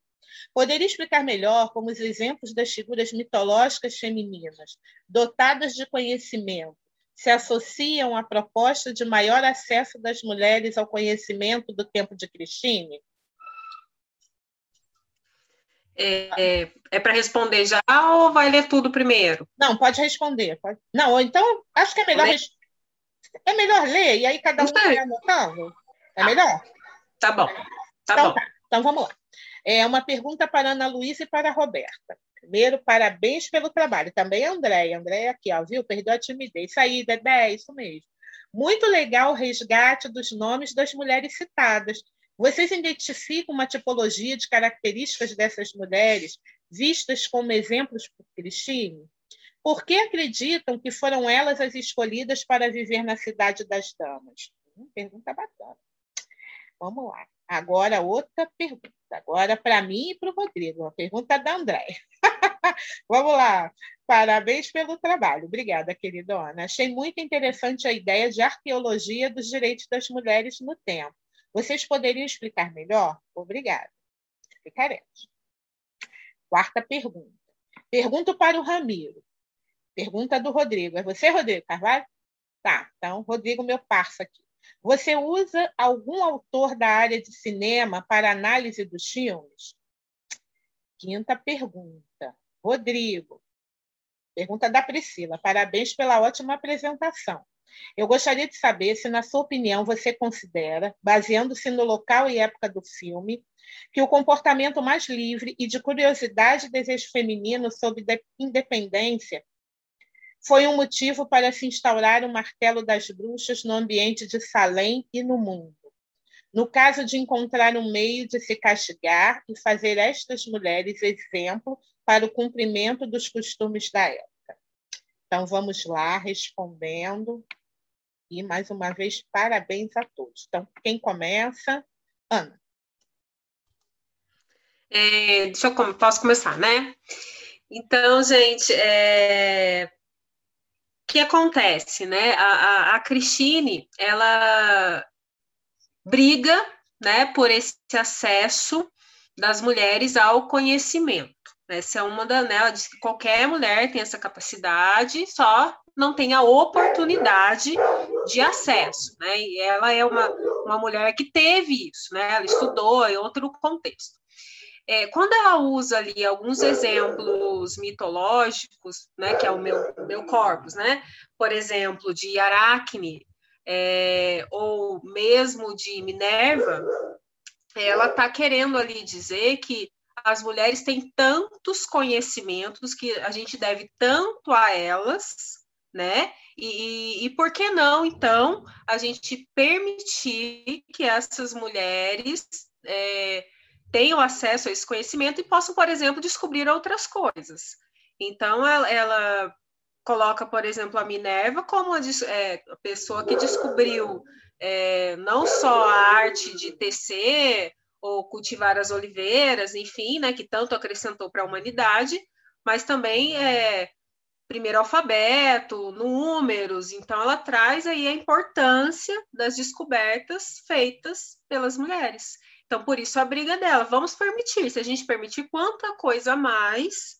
Poderia explicar melhor como os exemplos das figuras mitológicas femininas, dotadas de conhecimento, se associam à proposta de maior acesso das mulheres ao conhecimento do tempo de Cristine? É, é, é para responder já ou vai ler tudo primeiro? Não, pode responder. Pode... Não, então acho que é melhor res... é melhor ler e aí cada um vai anotando. É tá. melhor? Tá bom. Tá então, bom. Tá. Então vamos lá. É uma pergunta para Ana Luísa e para a Roberta. Primeiro, parabéns pelo trabalho. Também a Andréia. Andréia aqui, ó, viu? Perdeu a timidez. Aí, Dedé, isso mesmo. Muito legal o resgate dos nomes das mulheres citadas. Vocês identificam uma tipologia de características dessas mulheres vistas como exemplos por Cristine? Por que acreditam que foram elas as escolhidas para viver na cidade das damas? Hum, pergunta bacana. Vamos lá. Agora, outra pergunta. Agora, para mim e para o Rodrigo. Uma pergunta da André. Vamos lá. Parabéns pelo trabalho. Obrigada, queridona. Achei muito interessante a ideia de arqueologia dos direitos das mulheres no tempo. Vocês poderiam explicar melhor? Obrigada. Explicaremos. Quarta pergunta. Pergunto para o Ramiro. Pergunta do Rodrigo. É você, Rodrigo Carvalho? Tá, então, Rodrigo, meu parça aqui. Você usa algum autor da área de cinema para análise dos filmes? Quinta pergunta. Rodrigo. Pergunta da Priscila. Parabéns pela ótima apresentação. Eu gostaria de saber se, na sua opinião, você considera, baseando-se no local e época do filme, que o comportamento mais livre e de curiosidade e desejo feminino sobre independência foi um motivo para se instaurar o martelo das bruxas no ambiente de Salem e no mundo. No caso de encontrar um meio de se castigar e fazer estas mulheres exemplo para o cumprimento dos costumes da época. Então, vamos lá, respondendo. E, mais uma vez, parabéns a todos. Então, quem começa? Ana. É, deixa eu posso começar, né? Então, gente, é, que acontece, né? A, a, a Cristine, ela briga, né, por esse acesso das mulheres ao conhecimento. Essa é uma da, né, ela diz que qualquer mulher tem essa capacidade, só não tem a oportunidade de acesso, né? E ela é uma, uma mulher que teve isso, né? Ela estudou em outro contexto. É, quando ela usa ali alguns exemplos mitológicos, né, que é o meu, meu corpus, né, por exemplo, de Aracne, é, ou mesmo de Minerva, ela está querendo ali dizer que as mulheres têm tantos conhecimentos que a gente deve tanto a elas, né? E, e, e por que não, então, a gente permitir que essas mulheres é, tenham acesso a esse conhecimento e possam, por exemplo, descobrir outras coisas. Então, ela, ela coloca, por exemplo, a Minerva como a, é, a pessoa que descobriu é, não só a arte de tecer ou cultivar as oliveiras, enfim, né, que tanto acrescentou para a humanidade, mas também é, primeiro alfabeto, números, então ela traz aí a importância das descobertas feitas pelas mulheres. Então, por isso a briga dela, vamos permitir, se a gente permitir quanta coisa a mais,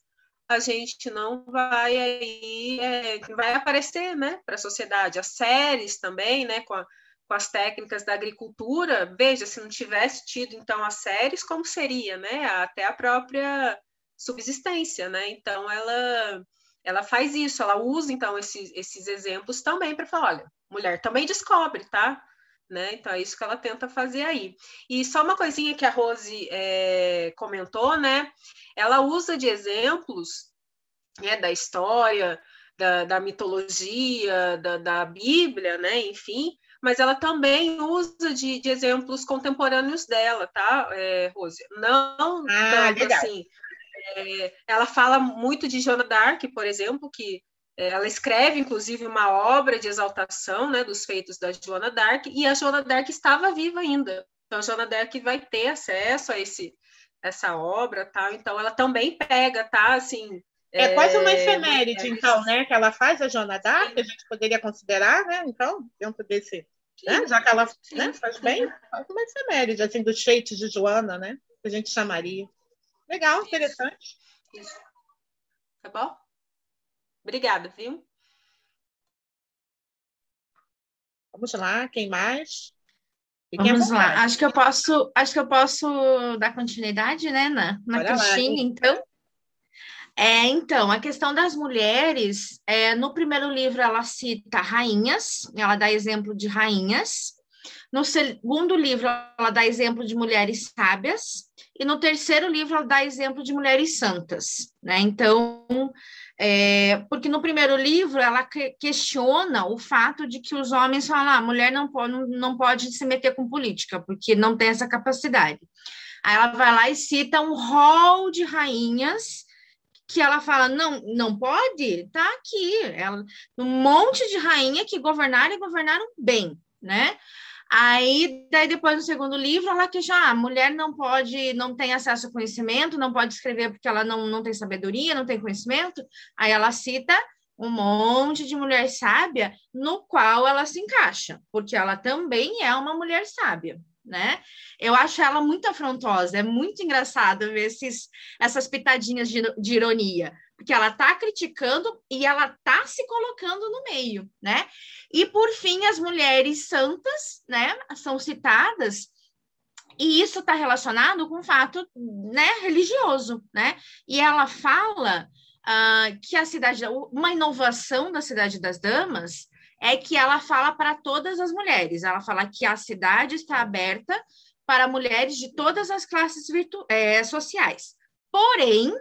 a gente não vai aí, é, vai aparecer, né, para a sociedade. As séries também, né, com, a, com as técnicas da agricultura, veja, se não tivesse tido, então, as séries, como seria, né, até a própria subsistência, né, então ela ela faz isso, ela usa então esses, esses exemplos também para falar, olha, mulher também descobre, tá? Né? Então é isso que ela tenta fazer aí. E só uma coisinha que a Rose é, comentou, né? Ela usa de exemplos né, da história, da, da mitologia, da, da, Bíblia, né? Enfim, mas ela também usa de, de exemplos contemporâneos dela, tá, é, Rose? Não ah, tanto assim é, ela fala muito de Joana d'Arc, por exemplo, que ela escreve, inclusive, uma obra de exaltação né, dos feitos da Joana d'Arc, e a Joana d'Arc estava viva ainda. Então, a Joana d'Arc vai ter acesso a esse, essa obra, tá? Então, ela também pega, tá? Assim, é, é quase uma efeméride, é, então, né? Que ela faz a Joana d'Arc, a gente poderia considerar, né? Então, dentro desse... Né? Já que ela né, faz bem, faz uma efeméride, assim, dos feitos de Joana, né? Que a gente chamaria. Legal, interessante. Isso. Tá bom? Obrigada, viu? Vamos lá, quem mais? Vamos lá. Acho que eu posso, acho que eu posso dar continuidade, né, na, na Cristina, então. É, então, a questão das mulheres, é, no primeiro livro ela cita rainhas, ela dá exemplo de rainhas. No segundo livro, ela dá exemplo de mulheres sábias, e no terceiro livro ela dá exemplo de mulheres santas, né? Então, é, porque no primeiro livro ela questiona o fato de que os homens falam, ah, a mulher não pode, não, não pode se meter com política, porque não tem essa capacidade. Aí ela vai lá e cita um rol de rainhas que ela fala, não, não pode, tá aqui, ela, um monte de rainha que governaram e governaram bem, né? Aí, daí depois no segundo livro, ela questiona, ah, a mulher não pode, não tem acesso ao conhecimento, não pode escrever porque ela não, não tem sabedoria, não tem conhecimento. Aí ela cita um monte de mulher sábia no qual ela se encaixa, porque ela também é uma mulher sábia né? Eu acho ela muito afrontosa, é muito engraçado ver esses, essas pitadinhas de, de ironia, porque ela está criticando e ela está se colocando no meio, né? E por fim, as mulheres santas, né, são citadas. E isso está relacionado com o fato né, religioso, né? E ela fala uh, que a cidade, uma inovação da Cidade das Damas é que ela fala para todas as mulheres. Ela fala que a cidade está aberta para mulheres de todas as classes é, sociais. Porém,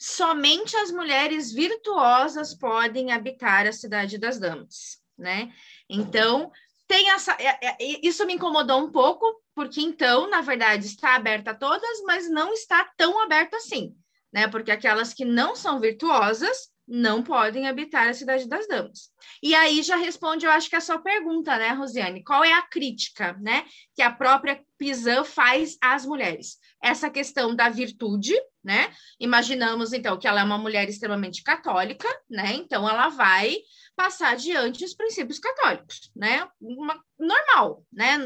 somente as mulheres virtuosas podem habitar a cidade das damas, né? Então, tem essa. É, é, isso me incomodou um pouco, porque então, na verdade, está aberta a todas, mas não está tão aberta assim, né? Porque aquelas que não são virtuosas não podem habitar a cidade das damas. E aí já responde, eu acho que a sua pergunta, né, Rosiane? Qual é a crítica, né, que a própria Pizan faz às mulheres? Essa questão da virtude, né? Imaginamos então que ela é uma mulher extremamente católica, né? Então ela vai passar adiante os princípios católicos, né? Uma, normal, né?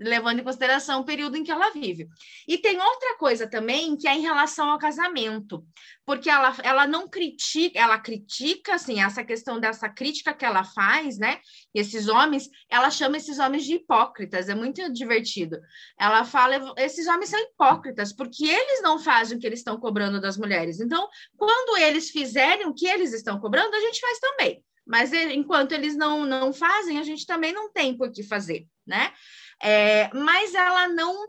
Levando em consideração o período em que ela vive. E tem outra coisa também que é em relação ao casamento, porque ela, ela não critica, ela critica, assim, essa questão dessa crítica que ela faz, né? E esses homens, ela chama esses homens de hipócritas, é muito divertido. Ela fala, esses homens são hipócritas, porque eles não fazem o que eles estão cobrando das mulheres. Então, quando eles fizerem o que eles estão cobrando, a gente faz também. Mas enquanto eles não, não fazem, a gente também não tem por que fazer, né? É, mas ela não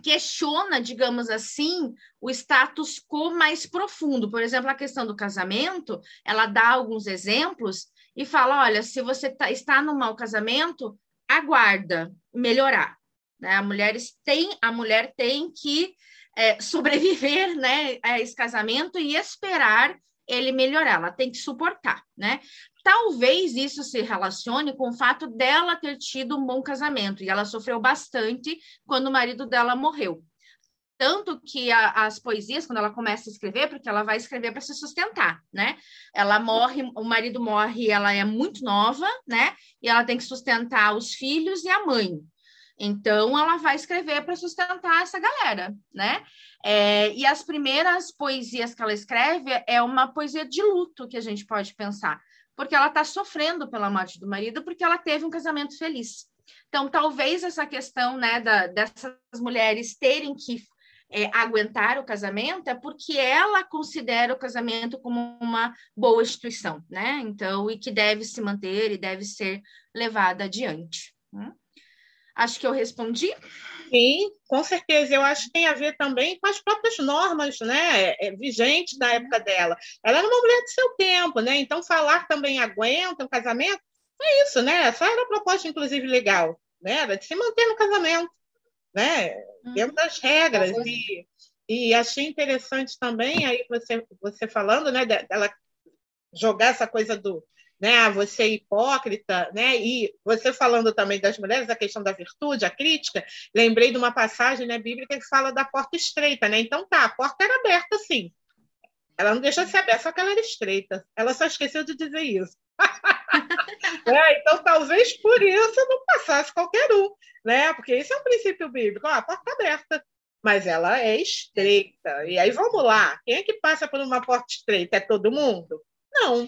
questiona, digamos assim, o status quo mais profundo. Por exemplo, a questão do casamento, ela dá alguns exemplos e fala: olha, se você tá, está no mau casamento, aguarda melhorar. Né? A, mulher tem, a mulher tem que é, sobreviver né, a esse casamento e esperar ele melhorar, ela tem que suportar, né? Talvez isso se relacione com o fato dela ter tido um bom casamento e ela sofreu bastante quando o marido dela morreu. Tanto que a, as poesias, quando ela começa a escrever, porque ela vai escrever para se sustentar, né? Ela morre, o marido morre, ela é muito nova, né? E ela tem que sustentar os filhos e a mãe. Então, ela vai escrever para sustentar essa galera, né? É, e as primeiras poesias que ela escreve é uma poesia de luto, que a gente pode pensar, porque ela está sofrendo pela morte do marido, porque ela teve um casamento feliz. Então, talvez essa questão né, da, dessas mulheres terem que é, aguentar o casamento é porque ela considera o casamento como uma boa instituição, né? Então, e que deve se manter e deve ser levada adiante. Né? Acho que eu respondi. Sim, com certeza. Eu acho que tem a ver também com as próprias normas né, é, vigentes da época dela. Ela era uma mulher de seu tempo, né? Então, falar também aguenta o casamento, é isso, né? Essa era a proposta, inclusive, legal, né? Era de se manter no casamento né? Uhum. Dentro das regras. E, e achei interessante também, aí você, você falando, né, dela jogar essa coisa do né, você é hipócrita, né, e você falando também das mulheres, a questão da virtude, a crítica, lembrei de uma passagem né, bíblica que fala da porta estreita, né, então tá, a porta era aberta sim, ela não deixou de ser aberta, só que ela era estreita, ela só esqueceu de dizer isso. é, então, talvez por isso não passasse qualquer um, né? Porque esse é um princípio bíblico. Ah, a porta tá aberta, mas ela é estreita. E aí vamos lá, quem é que passa por uma porta estreita? É todo mundo? Não.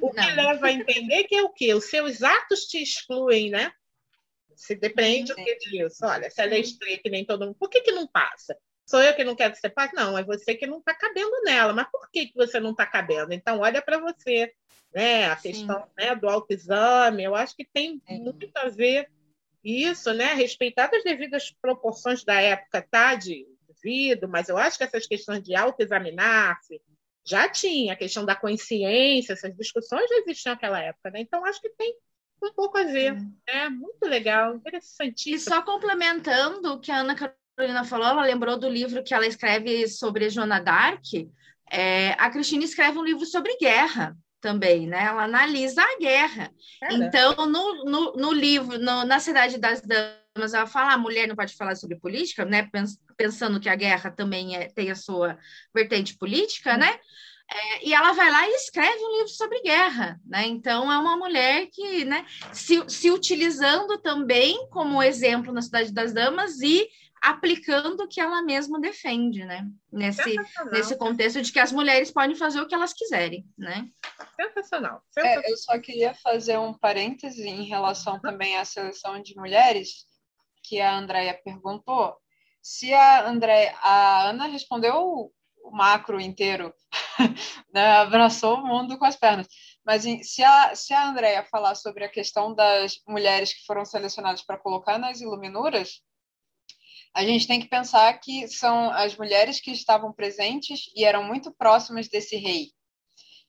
O que não. leva a entender que é o quê? Os seus atos te excluem, né? Se depende do que disso. Olha, se ela é estreita e nem todo mundo, por que, que não passa? Sou eu que não quero que você passe? Não, é você que não está cabendo nela. Mas por que, que você não está cabendo? Então, olha para você. Né? A Sim. questão né, do autoexame, eu acho que tem é. muito a ver isso, né? Respeitar as devidas proporções da época, tá? De vida, mas eu acho que essas questões de autoexaminar-se já tinha, a questão da consciência, essas discussões já existiam naquela época, né? Então, acho que tem um pouco a ver. É né? muito legal, interessantíssimo. E só complementando o que a Ana Carolina falou, ela lembrou do livro que ela escreve sobre Joana Dark. É, a Cristina escreve um livro sobre guerra também, né? Ela analisa a guerra. Então, no, no, no livro, no, na Cidade das Damas, ela fala: a mulher não pode falar sobre política, né? Pensando que a guerra também é, tem a sua vertente política, né? É, e ela vai lá e escreve um livro sobre guerra, né? Então é uma mulher que, né, se, se utilizando também como exemplo na Cidade das Damas e aplicando o que ela mesma defende, né? Nesse, nesse contexto de que as mulheres podem fazer o que elas quiserem, né? Sensacional. Sensacional. É, eu só queria fazer um parêntese em relação também à seleção de mulheres, que a Andrea perguntou. Se a Andrea, a Ana respondeu o macro inteiro, né? abraçou o mundo com as pernas. Mas se a, se a Andrea falar sobre a questão das mulheres que foram selecionadas para colocar nas iluminuras, a gente tem que pensar que são as mulheres que estavam presentes e eram muito próximas desse rei,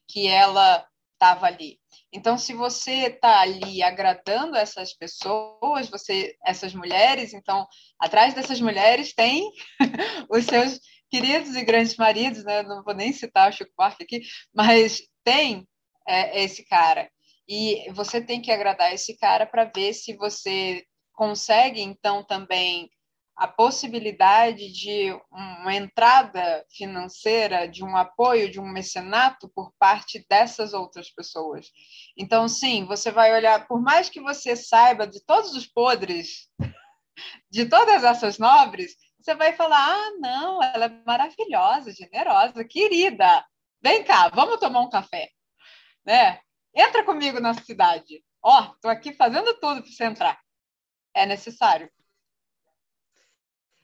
que ela estava ali. Então, se você está ali agradando essas pessoas, você, essas mulheres, então atrás dessas mulheres tem os seus queridos e grandes maridos, né? Não vou nem citar o Chico Buarque aqui, mas tem é, esse cara. E você tem que agradar esse cara para ver se você consegue, então, também a possibilidade de uma entrada financeira, de um apoio, de um mecenato por parte dessas outras pessoas. Então, sim, você vai olhar, por mais que você saiba de todos os podres, de todas essas nobres, você vai falar: ah, não, ela é maravilhosa, generosa, querida. Vem cá, vamos tomar um café. Né? Entra comigo na cidade. Ó, oh, estou aqui fazendo tudo para você entrar. É necessário.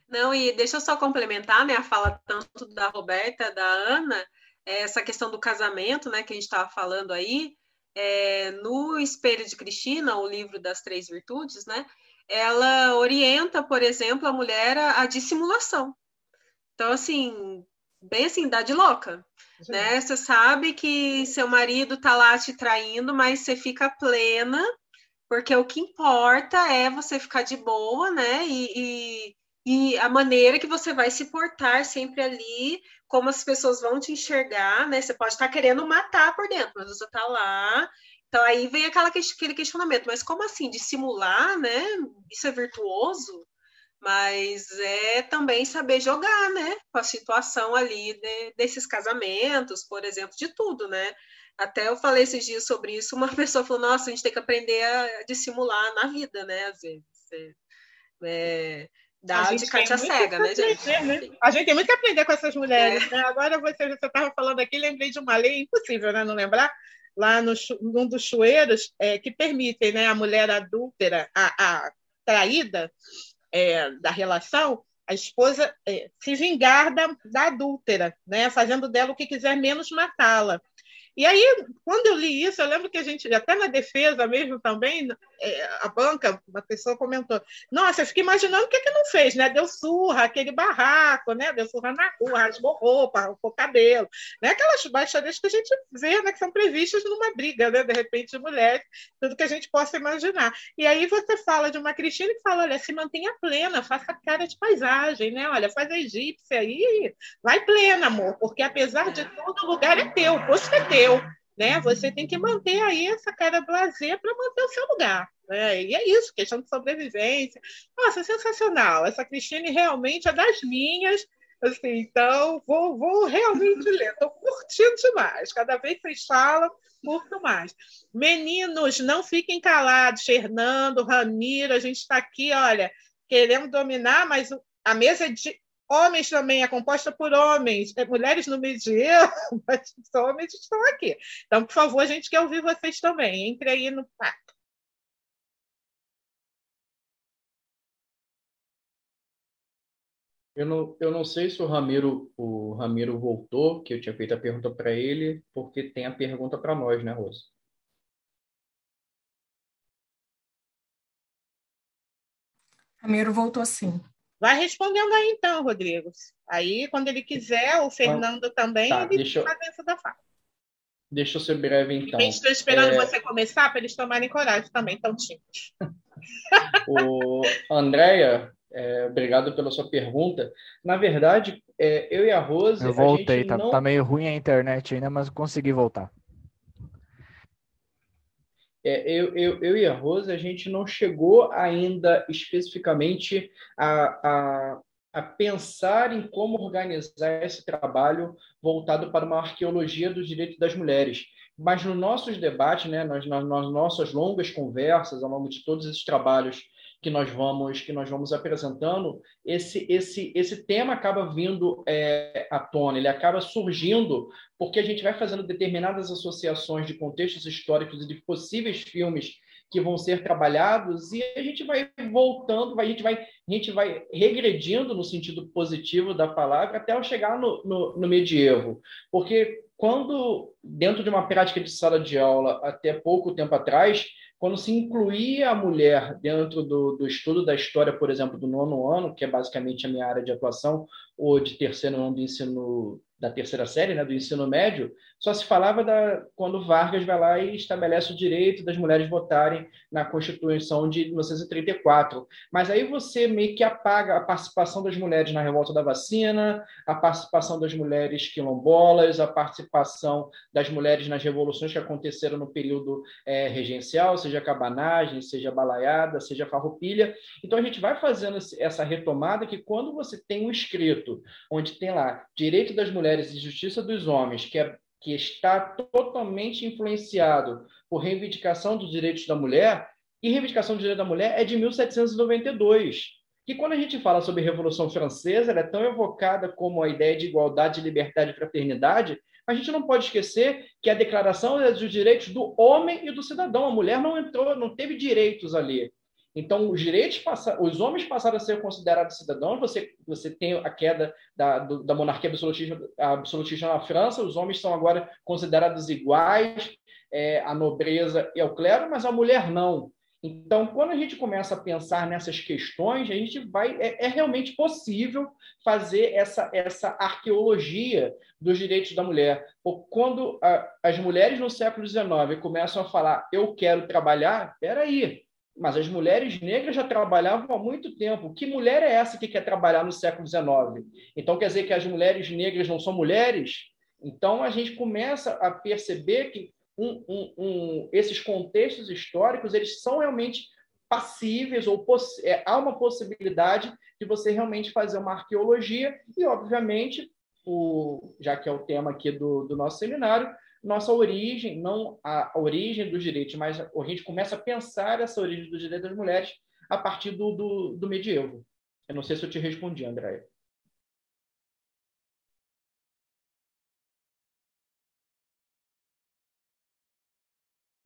Não, e deixa eu só complementar, né, a fala tanto da Roberta, da Ana, essa questão do casamento, né, que a gente estava falando aí, é, no Espelho de Cristina, o livro das três virtudes, né, ela orienta, por exemplo, a mulher a, a dissimulação. Então, assim, bem assim, dá de louca, né? Você sabe que seu marido tá lá te traindo, mas você fica plena, porque o que importa é você ficar de boa, né? E, e e a maneira que você vai se portar sempre ali, como as pessoas vão te enxergar, né? Você pode estar querendo matar por dentro, mas você está lá. Então aí vem aquela, aquele questionamento, mas como assim? Dissimular, né? Isso é virtuoso? mas é também saber jogar, né, com a situação ali de, desses casamentos, por exemplo, de tudo, né? Até eu falei esses dias sobre isso, uma pessoa falou, nossa, a gente tem que aprender a dissimular na vida, né, às vezes. É, é, dá de Cátia cega, né, gente? Né? A gente tem muito que aprender com essas mulheres, é. né? Agora você estava falando aqui, lembrei de uma lei, impossível, né, não lembrar? Lá no, num dos chueiros, é, que permitem né, a mulher adúltera, a, a traída, é, da relação, a esposa é, se vingar da, da adúltera, né? fazendo dela o que quiser, menos matá-la. E aí, quando eu li isso, eu lembro que a gente, até na defesa mesmo também, a banca, uma pessoa comentou: Nossa, eu fiquei imaginando o que, que não fez, né? Deu surra, aquele barraco, né? Deu surra na rua, rasgou roupa, arrancou cabelo, né? Aquelas baixarias que a gente vê, né? Que são previstas numa briga, né? De repente, de mulheres, tudo que a gente possa imaginar. E aí você fala de uma Cristina que fala: Olha, se mantenha plena, faça cara de paisagem, né? Olha, faz a egípcia aí, vai plena, amor, porque apesar de tudo, o lugar é teu, o posto é teu né? Você tem que manter aí essa cara blazer para manter o seu lugar. Né? E é isso, questão de sobrevivência. Nossa, sensacional. Essa Cristine realmente é das minhas. Assim, então, vou, vou realmente ler. Estou curtindo demais. Cada vez que vocês falam, curto mais. Meninos, não fiquem calados. Fernando, Ramiro, a gente está aqui, olha, querendo dominar, mas a mesa é de Homens também é composta por homens, é, mulheres no medieval, mas os homens estão aqui. Então, por favor, a gente quer ouvir vocês também. Entre aí no papo. Eu não, eu não sei se o Ramiro, o Ramiro voltou, que eu tinha feito a pergunta para ele, porque tem a pergunta para nós, né, Rosa? Ramiro voltou sim. Vai respondendo aí então, Rodrigo. Aí, quando ele quiser, o Fernando também, tá, ele deixa faz isso da fala. Deixa eu ser breve, então. Estou esperando é... você começar para eles tomarem coragem também, tão tímidos. o Andréia, é, obrigado pela sua pergunta. Na verdade, é, eu e a Rose. Eu voltei, tá, não... tá meio ruim a internet ainda, mas consegui voltar é, eu, eu, eu e a Rosa, a gente não chegou ainda especificamente a, a, a pensar em como organizar esse trabalho voltado para uma arqueologia dos direitos das mulheres. Mas nos nossos debates, né, nas, nas nossas longas conversas, ao longo de todos esses trabalhos que nós vamos que nós vamos apresentando, esse esse esse tema acaba vindo é, à tona, ele acaba surgindo porque a gente vai fazendo determinadas associações de contextos históricos e de possíveis filmes que vão ser trabalhados e a gente vai voltando, a gente vai, a gente vai regredindo no sentido positivo da palavra até chegar no, no, no medievo. Porque quando, dentro de uma prática de sala de aula, até pouco tempo atrás, quando se incluía a mulher dentro do, do estudo da história, por exemplo, do nono ano, que é basicamente a minha área de atuação, ou de terceiro ano do ensino da terceira série, né, do ensino médio, só se falava da, quando Vargas vai lá e estabelece o direito das mulheres votarem na Constituição de 1934. Mas aí você meio que apaga a participação das mulheres na revolta da vacina, a participação das mulheres quilombolas, a participação das mulheres nas revoluções que aconteceram no período é, regencial, seja cabanagem, seja balaiada, seja farroupilha. Então a gente vai fazendo essa retomada que quando você tem um escrito onde tem lá direito das mulheres e justiça dos homens, que, é, que está totalmente influenciado por reivindicação dos direitos da mulher, e reivindicação dos direitos da mulher é de 1792. Que quando a gente fala sobre Revolução Francesa, ela é tão evocada como a ideia de igualdade, liberdade e fraternidade, a gente não pode esquecer que a declaração é dos direitos do homem e do cidadão. A mulher não entrou, não teve direitos ali. Então, os direitos os homens passaram a ser considerados cidadãos. Você, você tem a queda da, do, da monarquia absolutista, absolutista na França. Os homens são agora considerados iguais é, à nobreza e ao clero, mas a mulher não. Então, quando a gente começa a pensar nessas questões, a gente vai é, é realmente possível fazer essa, essa arqueologia dos direitos da mulher. Quando a, as mulheres no século XIX começam a falar eu quero trabalhar, espera aí, mas as mulheres negras já trabalhavam há muito tempo. Que mulher é essa que quer trabalhar no século XIX? Então, quer dizer que as mulheres negras não são mulheres? Então, a gente começa a perceber que um, um, um, esses contextos históricos eles são realmente passíveis ou é, há uma possibilidade de você realmente fazer uma arqueologia e, obviamente, o, já que é o tema aqui do, do nosso seminário, nossa origem, não a origem dos direitos, mas a gente começa a pensar essa origem dos direitos das mulheres a partir do, do, do medievo. Eu não sei se eu te respondi, Andréia.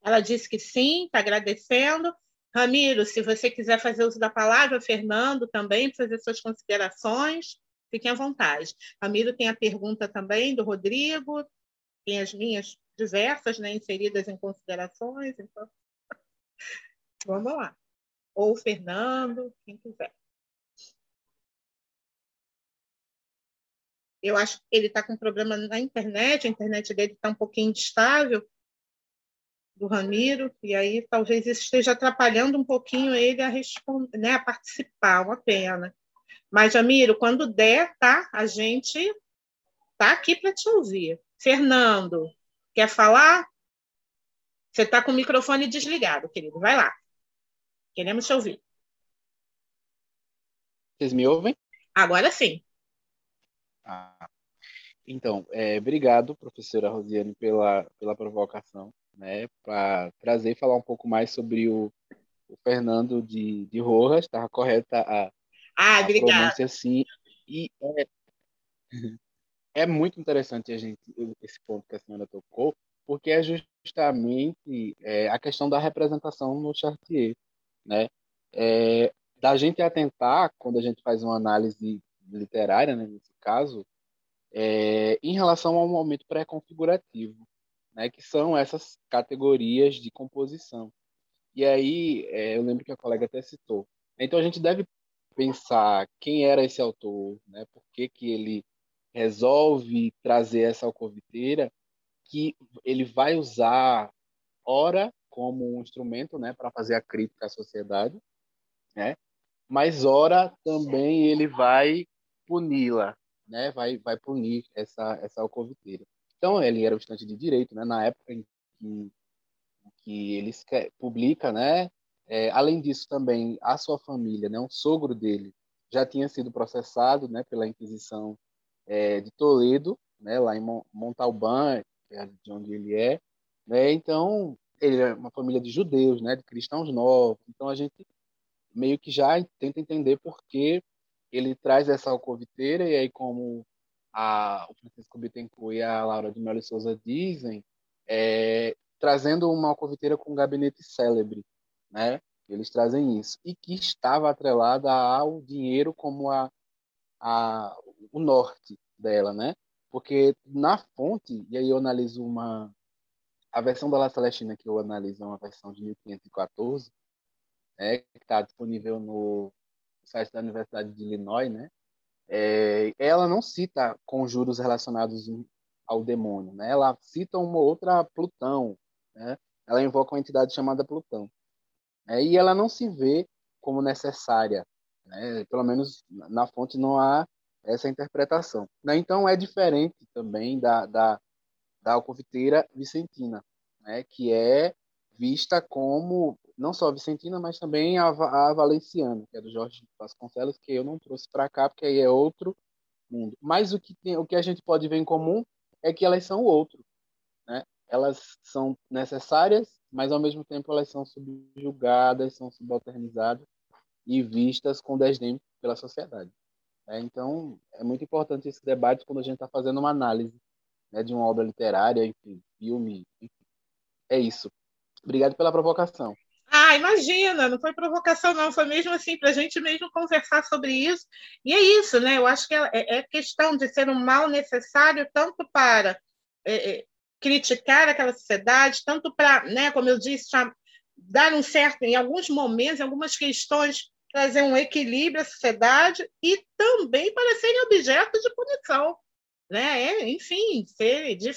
Ela disse que sim, está agradecendo. Ramiro, se você quiser fazer uso da palavra, Fernando também, fazer suas considerações, fiquem à vontade. Ramiro tem a pergunta também do Rodrigo, tem as minhas diversas né, inseridas em considerações. Então, vamos lá. Ou Fernando, quem quiser. Eu acho que ele está com problema na internet, a internet dele está um pouquinho instável, do Ramiro, e aí talvez isso esteja atrapalhando um pouquinho ele a, responder, né, a participar, uma pena. Mas, Ramiro, quando der, tá? A gente tá aqui para te ouvir. Fernando, quer falar? Você está com o microfone desligado, querido. Vai lá. Queremos te ouvir. Vocês me ouvem? Agora sim. Ah, então, é, obrigado, professora Rosiane, pela, pela provocação, né, para trazer e falar um pouco mais sobre o, o Fernando de, de Rojas, estava correta a, ah, a pronúncia, sim. E é, é muito interessante a gente esse ponto que a senhora tocou, porque é justamente é, a questão da representação no Chartier, né? É, da gente atentar quando a gente faz uma análise literária, né, nesse caso, é, em relação ao momento pré-configurativo, né, que são essas categorias de composição. E aí, é, eu lembro que a colega até citou. Então, a gente deve pensar quem era esse autor, né, por que, que ele resolve trazer essa alcoviteira, que ele vai usar, ora, como um instrumento né, para fazer a crítica à sociedade, né, mas ora também ele vai puni-la, né, vai, vai punir essa, essa alcoviteira. Então, ele era um estudante de direito, né, na época em que, que ele publica, né, é, além disso também, a sua família, né, um sogro dele, já tinha sido processado né, pela Inquisição é, de Toledo, né, lá em Montalbán, é de onde ele é. Né, então, ele é uma família de judeus, né, de cristãos novos. Então, a gente meio que já tenta entender por que ele traz essa alcoviteira, e aí como a, o Francisco Bittencourt e a Laura de Melo Souza dizem, é, trazendo uma alcoviteira com um gabinete célebre, né? Eles trazem isso. E que estava atrelada ao dinheiro como a, a, o norte dela, né? Porque na fonte, e aí eu analiso uma... A versão da La Celestina que eu analiso é uma versão de 1514, né, que está disponível no site da Universidade de Illinois, né? É, ela não cita conjuros relacionados ao demônio, né? Ela cita uma outra Plutão, né? Ela invoca uma entidade chamada Plutão, né? e ela não se vê como necessária, né? Pelo menos na fonte não há essa interpretação. Né? Então é diferente também da da, da alcoviteira vicentina, né? Que é vista como não só a Vicentina, mas também a, a Valenciana, que é do Jorge Vasconcelos, que eu não trouxe para cá, porque aí é outro mundo. Mas o que, tem, o que a gente pode ver em comum é que elas são o outro. Né? Elas são necessárias, mas ao mesmo tempo elas são subjugadas, são subalternizadas e vistas com desdém pela sociedade. É, então, é muito importante esse debate quando a gente está fazendo uma análise né, de uma obra literária, enfim, filme. Enfim. É isso. Obrigado pela provocação. Ah, imagina, não foi provocação, não, foi mesmo assim, para a gente mesmo conversar sobre isso. E é isso, né? Eu acho que é, é questão de ser um mal necessário tanto para é, é criticar aquela sociedade, tanto para, né, como eu disse, dar um certo, em alguns momentos, em algumas questões, trazer um equilíbrio à sociedade e também para serem objeto de punição. Né? É, enfim, ser, de,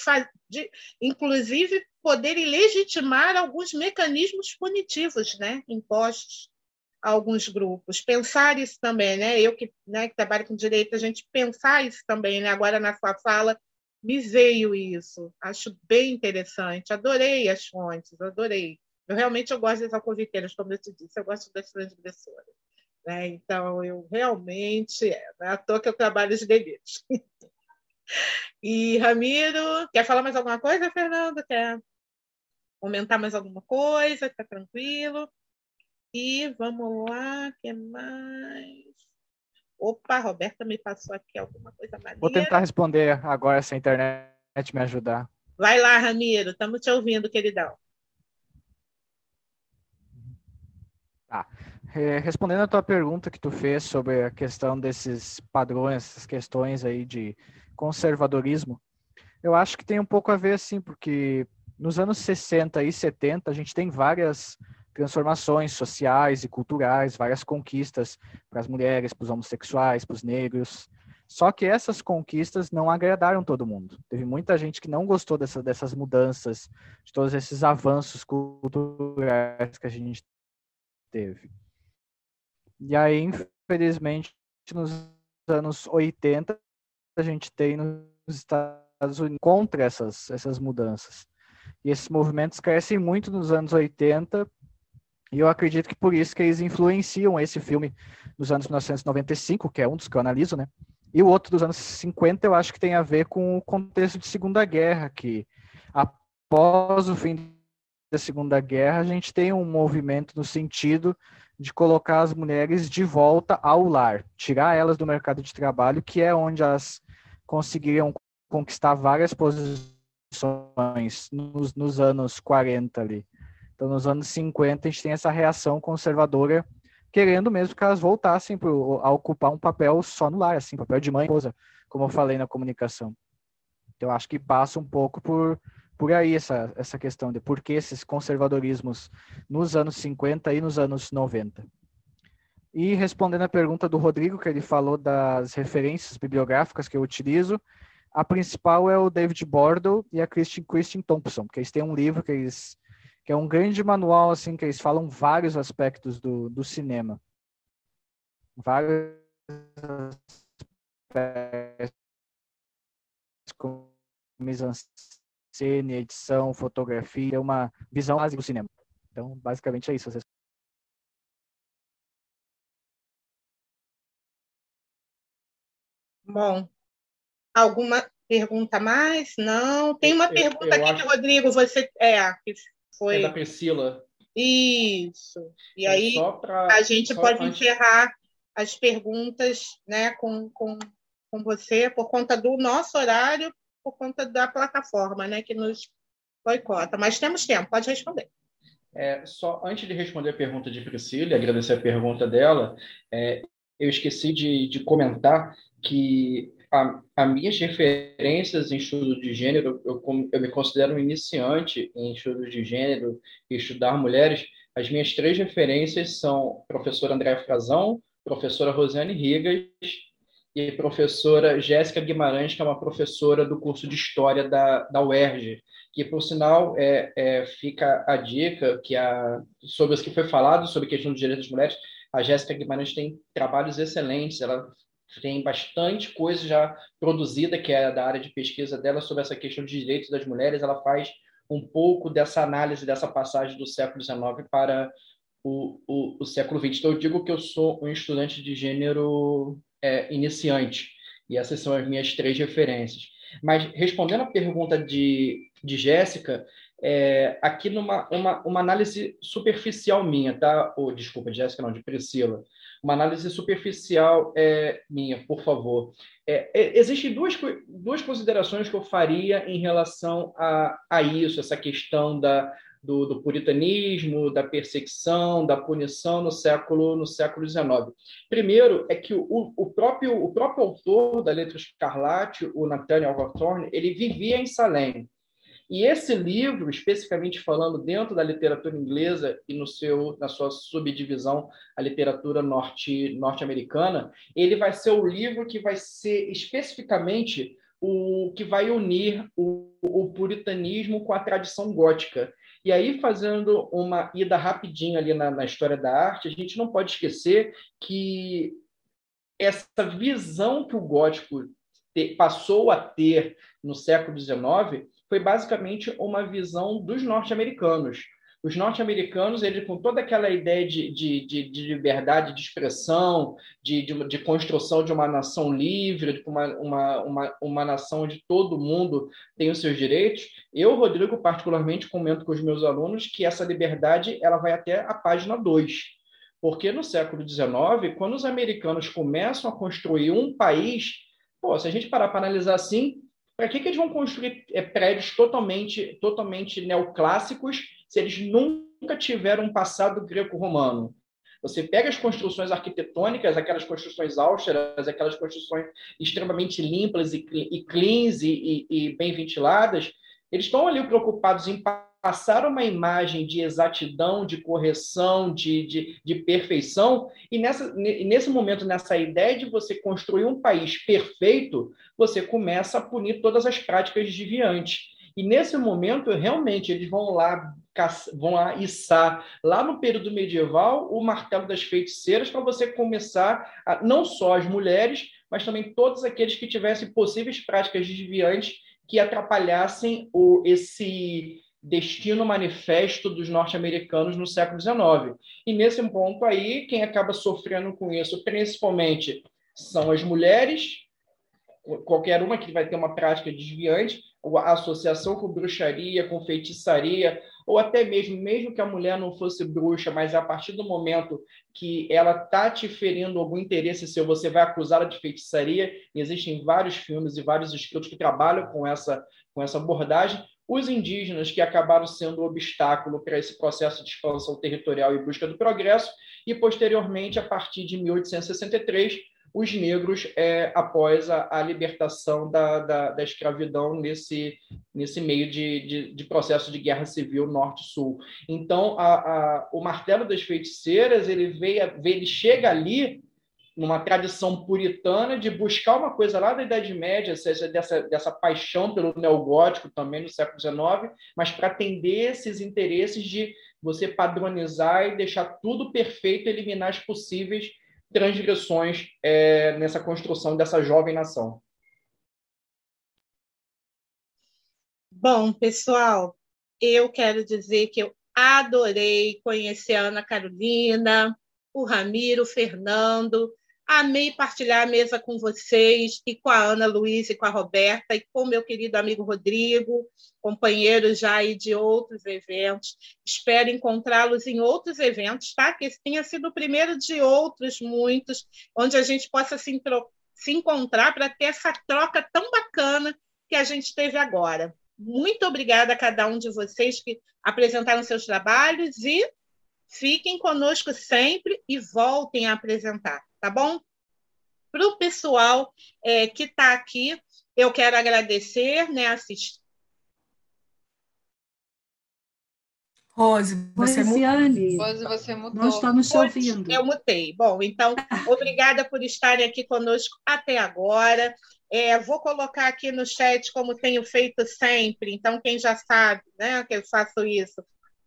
de, inclusive poderem legitimar alguns mecanismos punitivos né, impostos a alguns grupos. Pensar isso também, né? eu que, né, que trabalho com direito, a gente pensar isso também. Né? Agora, na sua fala, me veio isso. Acho bem interessante. Adorei as fontes, adorei. Eu realmente eu gosto das alcoviteiras, como eu te disse, eu gosto das transgressoras. Né? Então, eu realmente, não é à toa que eu trabalho os delitos. e, Ramiro, quer falar mais alguma coisa, Fernando? Quer comentar mais alguma coisa? Está tranquilo? E vamos lá, o que mais? Opa, a Roberta me passou aqui alguma coisa maneira. Vou tentar responder agora se a internet me ajudar. Vai lá, Ramiro, estamos te ouvindo, queridão. Tá. Respondendo a tua pergunta que tu fez sobre a questão desses padrões, essas questões aí de conservadorismo, eu acho que tem um pouco a ver, assim, porque nos anos 60 e 70 a gente tem várias transformações sociais e culturais, várias conquistas para as mulheres, para os homossexuais, para os negros. Só que essas conquistas não agradaram todo mundo. Teve muita gente que não gostou dessa, dessas mudanças, de todos esses avanços culturais que a gente teve. E aí, infelizmente, nos anos 80, a gente tem nos Estados Unidos contra essas, essas mudanças. E esses movimentos crescem muito nos anos 80 e eu acredito que por isso que eles influenciam esse filme dos anos 1995, que é um dos que eu analiso, né? E o outro dos anos 50 eu acho que tem a ver com o contexto de Segunda Guerra, que após o fim da Segunda Guerra a gente tem um movimento no sentido de colocar as mulheres de volta ao lar, tirar elas do mercado de trabalho, que é onde elas conseguiriam conquistar várias posições nos, nos anos 40 ali. Então, nos anos 50, a gente tem essa reação conservadora, querendo mesmo que elas voltassem pro, a ocupar um papel só no lar, assim, papel de mãe e esposa, como eu falei na comunicação. Então, acho que passa um pouco por, por aí essa, essa questão de por que esses conservadorismos nos anos 50 e nos anos 90. E respondendo a pergunta do Rodrigo, que ele falou das referências bibliográficas que eu utilizo, a principal é o David Bordo e a Christine, Christine Thompson, que eles têm um livro que eles que é um grande manual assim que eles falam vários aspectos do, do cinema, vários aspectos mise-en-scène, edição, fotografia, uma visão básica do cinema. Então, basicamente é isso. Bom, alguma pergunta mais? Não. Tem uma eu, pergunta eu aqui acho... que, Rodrigo, você. É, foi. É da Priscila. Isso. E aí pra, a gente pode antes... encerrar as perguntas né, com, com, com você por conta do nosso horário, por conta da plataforma né, que nos boicota. Mas temos tempo, pode responder. É, só antes de responder a pergunta de Priscila agradecer a pergunta dela, é, eu esqueci de, de comentar que as minhas referências em estudo de gênero, eu, eu me considero um iniciante em estudos de gênero e estudar mulheres. As minhas três referências são professora Andréa Frazão, professora Rosiane Rigas e professora Jéssica Guimarães, que é uma professora do curso de História da, da UERJ, que, por sinal, é, é, fica a dica que a, sobre o que foi falado, sobre a questão dos direitos das mulheres, a Jéssica Guimarães tem trabalhos excelentes, ela tem bastante coisa já produzida, que é da área de pesquisa dela, sobre essa questão de direitos das mulheres. Ela faz um pouco dessa análise dessa passagem do século XIX para o, o, o século XX. Então, eu digo que eu sou um estudante de gênero é, iniciante, e essas são as minhas três referências. Mas, respondendo à pergunta de, de Jéssica, é, aqui numa uma, uma análise superficial minha, tá? Oh, desculpa, de Jéssica, não, de Priscila uma análise superficial é, minha, por favor. É, é, existem duas, duas considerações que eu faria em relação a, a isso, essa questão da, do, do, puritanismo, da perseguição, da punição no século no século XIX. Primeiro é que o, o, próprio o próprio autor da Letra Escarlate, o Nathaniel Hawthorne, ele vivia em Salem. E esse livro, especificamente falando dentro da literatura inglesa e no seu, na sua subdivisão, a literatura norte, norte-americana, ele vai ser o livro que vai ser especificamente o que vai unir o, o puritanismo com a tradição gótica. E aí, fazendo uma ida rapidinho ali na, na história da arte, a gente não pode esquecer que essa visão que o gótico te, passou a ter no século XIX foi basicamente uma visão dos norte-americanos, Os norte-americanos, eles com toda aquela ideia de, de, de, de liberdade de expressão, de, de, de, construção de uma nação livre, de uma, uma, uma, uma nação onde todo mundo tem os seus direitos, eu, Rodrigo, particularmente comento com os meus alunos que essa liberdade ela vai até a página 2. Porque no século XIX, quando os americanos começam a construir um país, pô, se a gente parar para analisar assim, para que, que eles vão construir é, prédios totalmente, totalmente neoclássicos se eles nunca tiveram um passado greco-romano? Você pega as construções arquitetônicas, aquelas construções austeras, aquelas construções extremamente limpas e, e cleans e, e, e bem ventiladas, eles estão ali preocupados em passar uma imagem de exatidão, de correção, de, de, de perfeição, e nessa, nesse momento, nessa ideia de você construir um país perfeito, você começa a punir todas as práticas desviantes. E nesse momento, realmente, eles vão lá vão lá içar lá no período medieval o martelo das feiticeiras para você começar a, não só as mulheres, mas também todos aqueles que tivessem possíveis práticas desviantes que atrapalhassem o, esse destino manifesto dos norte-americanos no século XIX. E nesse ponto aí, quem acaba sofrendo com isso, principalmente, são as mulheres, qualquer uma que vai ter uma prática desviante, a associação com bruxaria, com feitiçaria, ou até mesmo, mesmo que a mulher não fosse bruxa, mas a partir do momento que ela está te ferindo algum interesse seu, você vai acusá-la de feitiçaria. E existem vários filmes e vários escritos que trabalham com essa, com essa abordagem. Os indígenas, que acabaram sendo um obstáculo para esse processo de expansão territorial e busca do progresso, e posteriormente, a partir de 1863, os negros é, após a, a libertação da, da, da, escravidão nesse, nesse meio de, de, de processo de guerra civil norte-sul. Então, a, a, o martelo das feiticeiras ele veio, ele chega ali numa tradição puritana de buscar uma coisa lá da Idade Média, seja dessa, dessa paixão pelo neogótico também no século XIX, mas para atender esses interesses de você padronizar e deixar tudo perfeito, eliminar as possíveis transgressões é, nessa construção dessa jovem nação. Bom, pessoal, eu quero dizer que eu adorei conhecer a Ana Carolina, o Ramiro, o Fernando. Amei partilhar a mesa com vocês e com a Ana Luísa e com a Roberta e com meu querido amigo Rodrigo, companheiro já aí de outros eventos. Espero encontrá-los em outros eventos, tá? Que esse tenha sido o primeiro de outros muitos, onde a gente possa se, se encontrar para ter essa troca tão bacana que a gente teve agora. Muito obrigada a cada um de vocês que apresentaram seus trabalhos e fiquem conosco sempre e voltem a apresentar tá bom? Para o pessoal é, que está aqui, eu quero agradecer, né, assistir. Rose, você Rosiane, Rose, você mudou. Nós estamos te ouvindo. Eu mutei. Bom, então, obrigada por estarem aqui conosco até agora. É, vou colocar aqui no chat como tenho feito sempre. Então, quem já sabe né, que eu faço isso,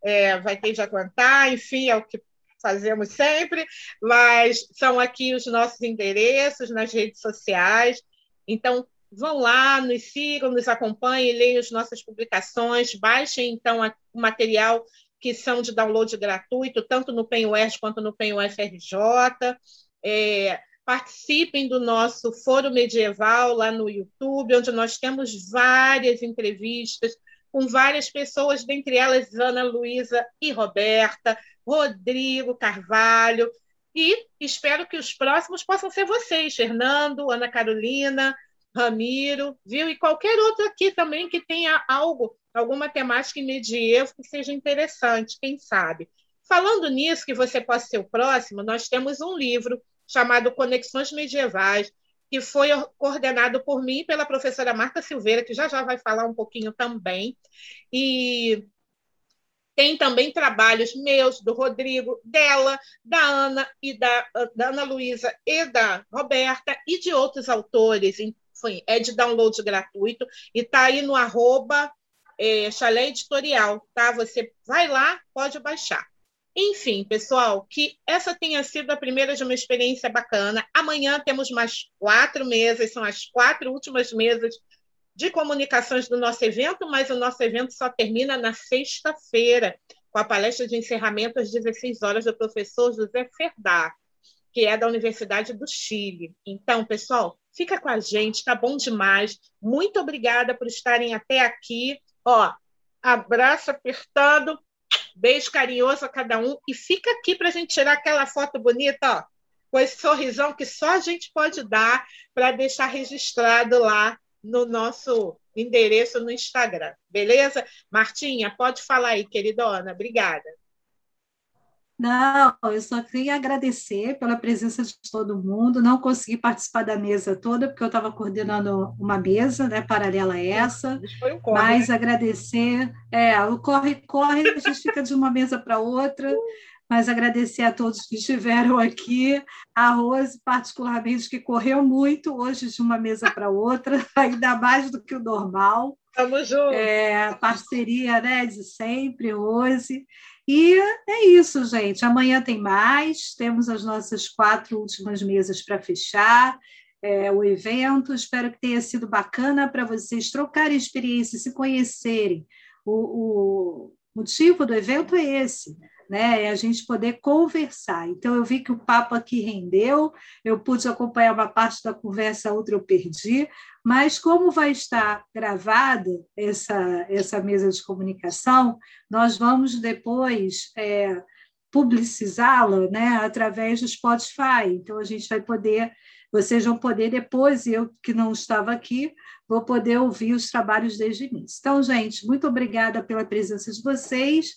é, vai ter de aguentar. Enfim, é o que fazemos sempre, mas são aqui os nossos endereços nas redes sociais. Então, vão lá, nos sigam, nos acompanhem, leiam as nossas publicações, baixem então o material que são de download gratuito, tanto no PenUERJ quanto no PenUFRJ. É, participem do nosso Foro Medieval lá no YouTube, onde nós temos várias entrevistas com várias pessoas, dentre elas Ana Luísa e Roberta, Rodrigo Carvalho, e espero que os próximos possam ser vocês, Fernando, Ana Carolina, Ramiro, viu? E qualquer outro aqui também que tenha algo, alguma temática em medievo que seja interessante, quem sabe. Falando nisso, que você possa ser o próximo, nós temos um livro chamado Conexões Medievais, que foi coordenado por mim pela professora Marta Silveira, que já já vai falar um pouquinho também. E tem também trabalhos meus, do Rodrigo, dela, da Ana e da, da Ana Luísa e da Roberta e de outros autores. Enfim, é de download gratuito e está aí no arroba é, Chalé Editorial, tá? Você vai lá, pode baixar. Enfim, pessoal, que essa tenha sido a primeira de uma experiência bacana. Amanhã temos mais quatro mesas, são as quatro últimas mesas de comunicações do nosso evento, mas o nosso evento só termina na sexta-feira. com a palestra de encerramento às 16 horas do professor José Ferdar, que é da Universidade do Chile. Então, pessoal, fica com a gente, tá bom demais. Muito obrigada por estarem até aqui. Ó, abraço apertando, beijo carinhoso a cada um e fica aqui para a gente tirar aquela foto bonita, ó, com esse sorrisão que só a gente pode dar para deixar registrado lá no nosso endereço no Instagram, beleza? Martinha, pode falar aí, queridona. Obrigada. Não, eu só queria agradecer pela presença de todo mundo. Não consegui participar da mesa toda, porque eu estava coordenando uma mesa né, paralela a essa. Um corre, mas né? agradecer. É, o corre-corre, a gente fica de uma mesa para outra. Mas agradecer a todos que estiveram aqui, a Rose, particularmente, que correu muito hoje de uma mesa para outra, ainda mais do que o normal. Estamos juntos. É, parceria né, de sempre, Rose. E é isso, gente. Amanhã tem mais. Temos as nossas quatro últimas mesas para fechar. É, o evento. Espero que tenha sido bacana para vocês trocarem experiências, se conhecerem. O, o motivo do evento é esse né? É a gente poder conversar. Então, eu vi que o papo aqui rendeu, eu pude acompanhar uma parte da conversa, outra eu perdi, mas como vai estar gravada essa, essa mesa de comunicação, nós vamos depois é, publicizá-la né, através do Spotify. Então, a gente vai poder, vocês vão poder depois, eu que não estava aqui, vou poder ouvir os trabalhos desde o início. Então, gente, muito obrigada pela presença de vocês